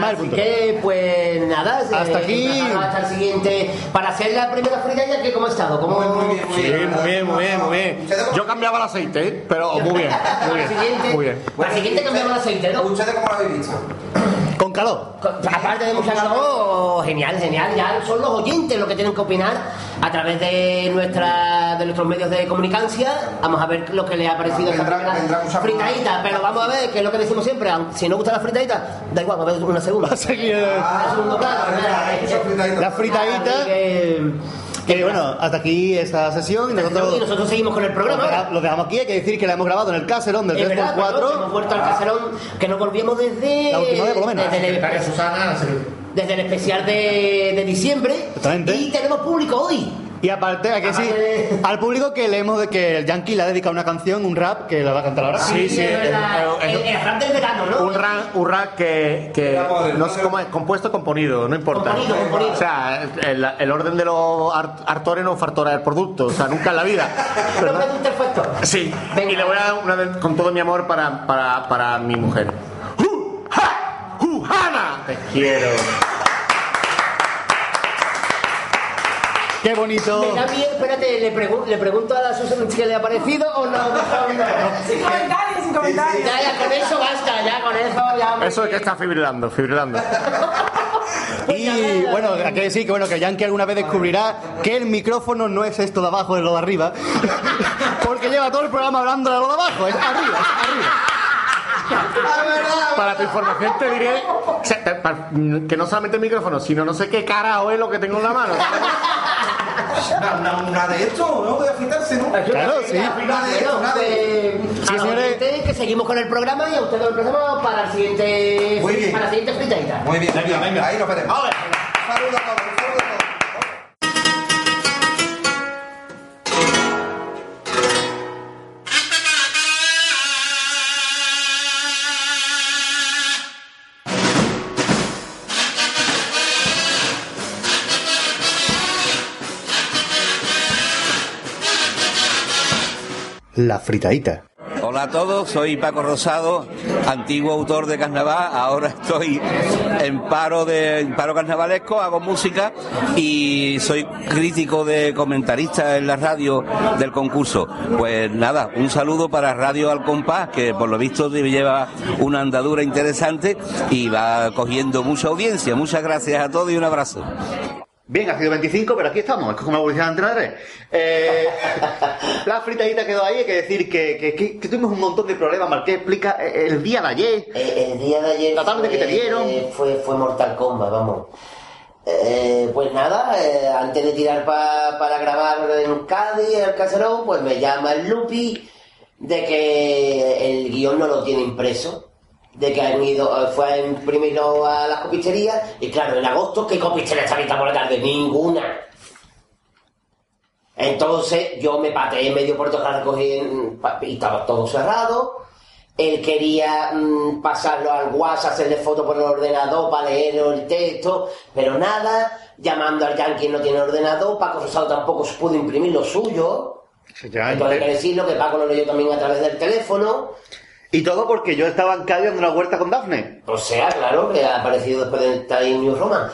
Así que, pues nada, eh, Hasta aquí. Hasta el siguiente. Para hacer la primera fritilla, ¿qué, ¿cómo ha estado? ¿Cómo, Sí, muy bien, muy bien, muy bien. Yo cambiaba el aceite, ¿eh? pero muy bien, muy bien. Muy bien. para el siguiente cambiamos el aceite, ¿no? ¿Ustedes cómo lo habéis visto? Calor. Aparte de mucha calor, genial, genial. Ya son los oyentes los que tienen que opinar a través de nuestra de nuestros medios de comunicancia. Vamos a ver lo que les ha parecido esta primera fritadita. Pero vamos a ver, que es lo que decimos siempre. aun- Si no gusta la fritadita, da igual, vamos a ver una segunda. La fritadita. Bueno, hasta aquí esta sesión y nosotros, Y nosotros seguimos con el programa. Lo deja- Lo dejamos aquí, hay que decir que la hemos grabado en el caserón del Es verdad, 3x4. perdón, hemos vuelto al caserón que nos volvíamos desde. La última vez, por lo menos. Desde el, desde el especial de, de diciembre. Y tenemos público hoy. Y aparte, hay que decir al público que le hemos de que el Yankee le ha dedicado una canción, un rap, que la va a cantar ahora. Sí, sí, es verdad. el- El, el rap del verano, ¿no? Un rap, un rap que, que no sé cómo es, compuesto o componido, no importa. Componido, componido. O sea, el, el orden de los art- artores no fartora el producto, o sea, nunca en la vida. Pero No. Sí, y le voy a dar una vez con todo mi amor para, para, para mi mujer. ¡Hana! Te quiero. Qué bonito. Me da bien, espérate, le, pregun- le pregunto a la Susan si le ha parecido o no. Sin comentarios, sin comentarios. Ya, ya, con eso basta, ya, con eso ya. Eso es que está fibrilando, fibrilando. Y bueno, hay que decir que bueno, que Yankee alguna vez descubrirá que el micrófono no es esto de abajo, es lo de arriba. Porque lleva todo el programa hablando de lo de abajo, es arriba, es arriba. Para tu información te diré que no solamente el micrófono, sino no sé qué carajo es lo que tengo en la mano. Una, una de estos, ¿no? De afeitarse, ¿no? Claro, sí. Una de estos, una de los oyentes que seguimos con el programa y a ustedes el programa para el siguiente Muy bien. para la siguiente fritadita. Muy bien, muy bien. Ahí nos veremos. Un saludo a todos, un saludo a todos. La fritadita. Hola a todos, soy Paco Rosado, antiguo autor de carnaval, ahora estoy en paro de paro carnavalesco, hago música y soy crítico de comentarista en la radio del concurso. Pues nada, un saludo para Radio Al Compás, que por lo visto lleva una andadura interesante y va cogiendo mucha audiencia. Muchas gracias a todos y un abrazo. Bien, ha sido 25, pero aquí estamos, es como la evolución de 3. Eh, la fritadita quedó ahí, hay que decir que, que- que- que tuvimos un montón de problemas. Marqués explica eh, el día de ayer. El día de ayer La tarde que te dieron. fue, fue Mortal Kombat, vamos. Eh, pues nada, eh, antes de tirar pa- para grabar en Cádiz, el caserón, pues me llama el Lupi de que el guion no lo tiene impreso. De que han ido, eh, fue a imprimirlo a las copisterías y claro, en agosto, ¿qué copistería está abierta por la tarde? Ninguna. Entonces yo me pateé en medio puerto para recoger y estaba todo cerrado. Él quería mm, pasarlo al WhatsApp, hacerle foto por el ordenador para leer el texto, pero nada. Llamando al Yankee no tiene ordenador. Paco Rosado tampoco pudo imprimir lo suyo. Entonces hay que decirlo que Paco lo leyó también a través del teléfono. Y todo porque yo estaba en Cádiz dando una vuelta con Dafne. O sea, claro, que ha aparecido después del Time News Roman.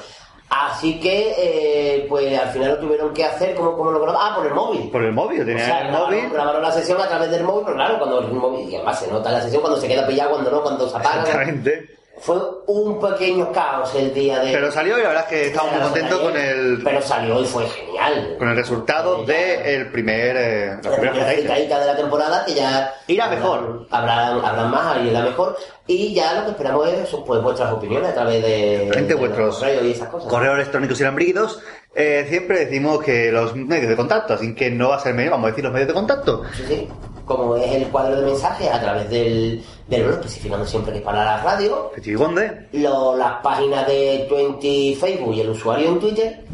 Así que, eh, pues al final lo tuvieron que hacer, ¿cómo, cómo lo grabaron? Ah, por el móvil. Por el móvil, O tenía sea, el grabaron, móvil. grabaron la sesión a través del móvil, pero claro, cuando el móvil, y además se nota la sesión cuando se queda pillado, cuando no, cuando se apaga. Exactamente. Fue un pequeño caos el día de... Pero salió y la verdad es que estamos muy contentos con el, Pero salió y fue genial. con el resultado del primer. eh, la La primera fritadita de la temporada que ya... Irá habrán- mejor. Habrán, habrán más, irá mejor. Y ya lo que esperamos es pues vuestras opiniones a través de... Frente de vuestros correos y esas cosas. correos electrónicos y lambrígidos, eh, siempre decimos que los medios de contacto, así que no va a ser medio, vamos a decir los medios de contacto. Sí, sí. Como es el cuadro de mensajes a través del, del blog, especificando siempre que es para la radio, lo- las páginas de 20 Facebook y el usuario en Twitter,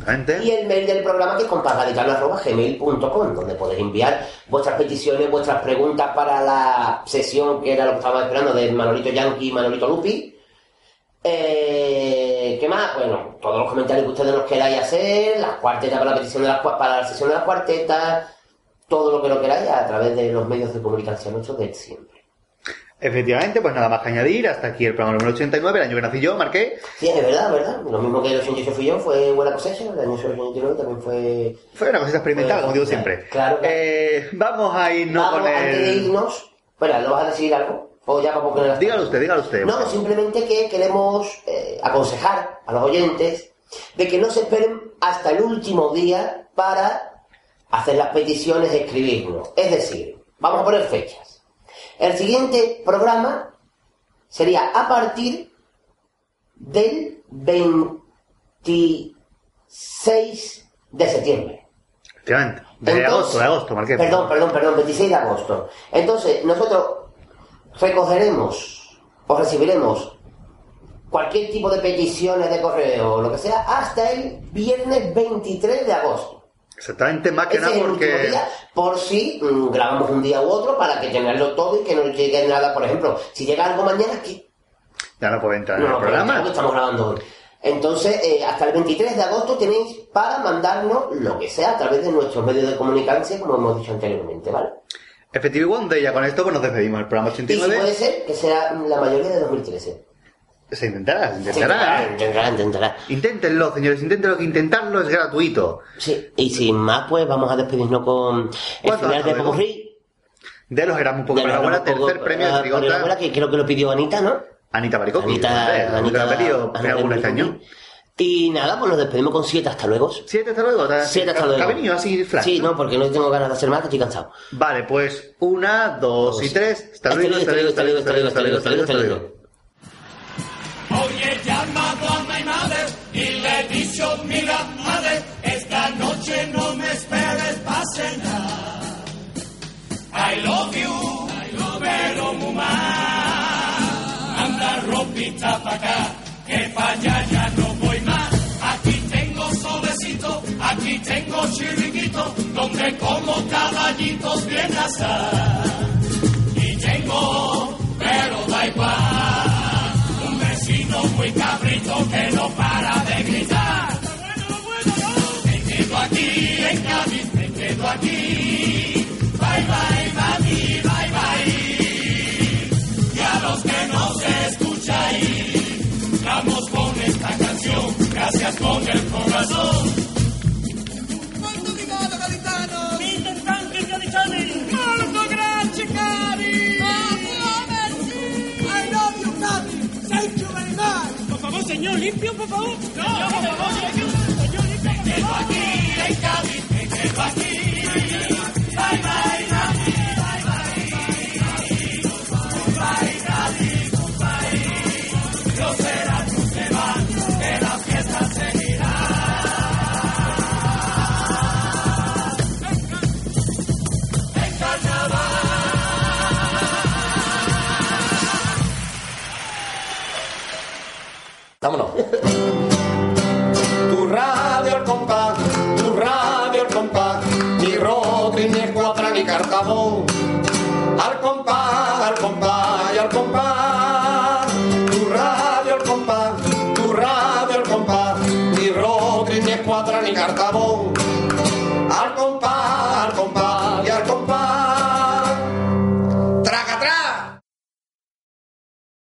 y el mail del programa que es compadraditano.gmail.com, donde podéis enviar vuestras peticiones, vuestras preguntas para la sesión que era lo que estábamos esperando de Manolito Yankee y Manolito Lupi. Eh, ¿Qué más? Bueno, todos los comentarios que ustedes nos queráis hacer, las cuartetas para la petición de las para la sesión de las cuartetas, todo lo que lo queráis a través de los medios de comunicación nuestros de siempre. Efectivamente, pues nada más que añadir, hasta aquí el programa número 89, el año que nací yo, marqué. Sí, es verdad, es verdad. Lo mismo que el 88 fui yo, fue buena cosecha, el año 89 también fue... Fue una cosita experimental, como digo siempre. Claro, claro. Eh, vamos a irnos Vamos, con antes de el... irnos, espera, ¿lo vas a decir algo? O ya para poner Dígalo usted, dígalo usted. No, simplemente que queremos eh, aconsejar a los oyentes de que no se esperen hasta el último día para hacer las peticiones de escribirnos. Es decir, vamos a poner fechas. El siguiente programa sería a partir del 26 de septiembre. Efectivamente. De Entonces- agosto, de agosto, marqué. Perdón, perdón, perdón, 26 de agosto. Entonces, nosotros recogeremos o recibiremos cualquier tipo de peticiones de correo o lo que sea hasta el viernes 23 de agosto. Exactamente, más que Ese nada el porque... día, por si mm, grabamos un día u otro para que tenerlo todo y que no llegue nada. Por ejemplo, si llega algo mañana, que Ya no puede entrar en no, el no, programa. porque estamos grabando hoy. Entonces, eh, hasta el 23 de agosto tenéis para mandarnos lo que sea a través de nuestros medios de comunicación, como hemos dicho anteriormente, ¿vale? Efectivo Wonder, y ya con esto pues nos despedimos del programa Y si 89. puede ser que sea la mayoría de 2013. Se intentará, se intentará. intentará, intentará, intentará. Inténtenlo, señores, inténtenlo, que intentarlo es gratuito. Sí, y sin más, pues vamos a despedirnos con el ¿Cuánto final de dado, Popurrí. De los un poco para la abuela, tercer Poco- premio de ah, Trigota. Que creo que lo pidió Anita, ¿no? Anita Baricotti. Anita, Anita, ha pedido Anita este año. Y nada, pues nos despedimos con siete hasta luego. Siete hasta luego. ¿te- Siete hasta ¿te luego. ha venido así flash? Sí, no, porque no tengo ganas de hacer más, que estoy cansado. Vale, pues una, dos y tres. Hasta luego, hasta luego, hasta luego, hasta luego, hasta luego, hasta luego, llamado a mi madre y le he dicho, mira madre, esta noche no me esperes para cenar. I love you, pero muy mal. Anda ropita pa' acá, que pa' allá ya no voy más. Aquí tengo solecito, aquí tengo chiriquito, donde como caballitos bien asar. Y tengo, pero da igual, muy cabrito que no para de gritar. Me quedo aquí en Cádiz, me quedo aquí. Bye bye, mami, bye bye. Y a los que no se escucháis, vamos con esta canción, gracias con el corazón. Molto Señor, limpio, por favor. No, por favor, limpio, por favor. aquí en Cádiz, me quedo aquí. Vámonos. Tu radio al compás, tu radio al compás, ni Rodri, ni Escuadra, ni Cartabón. Al compás, al compás y al compás. Tu radio al compás, tu radio al compás, ni Rodri, ni Escuadra, ni Cartabón.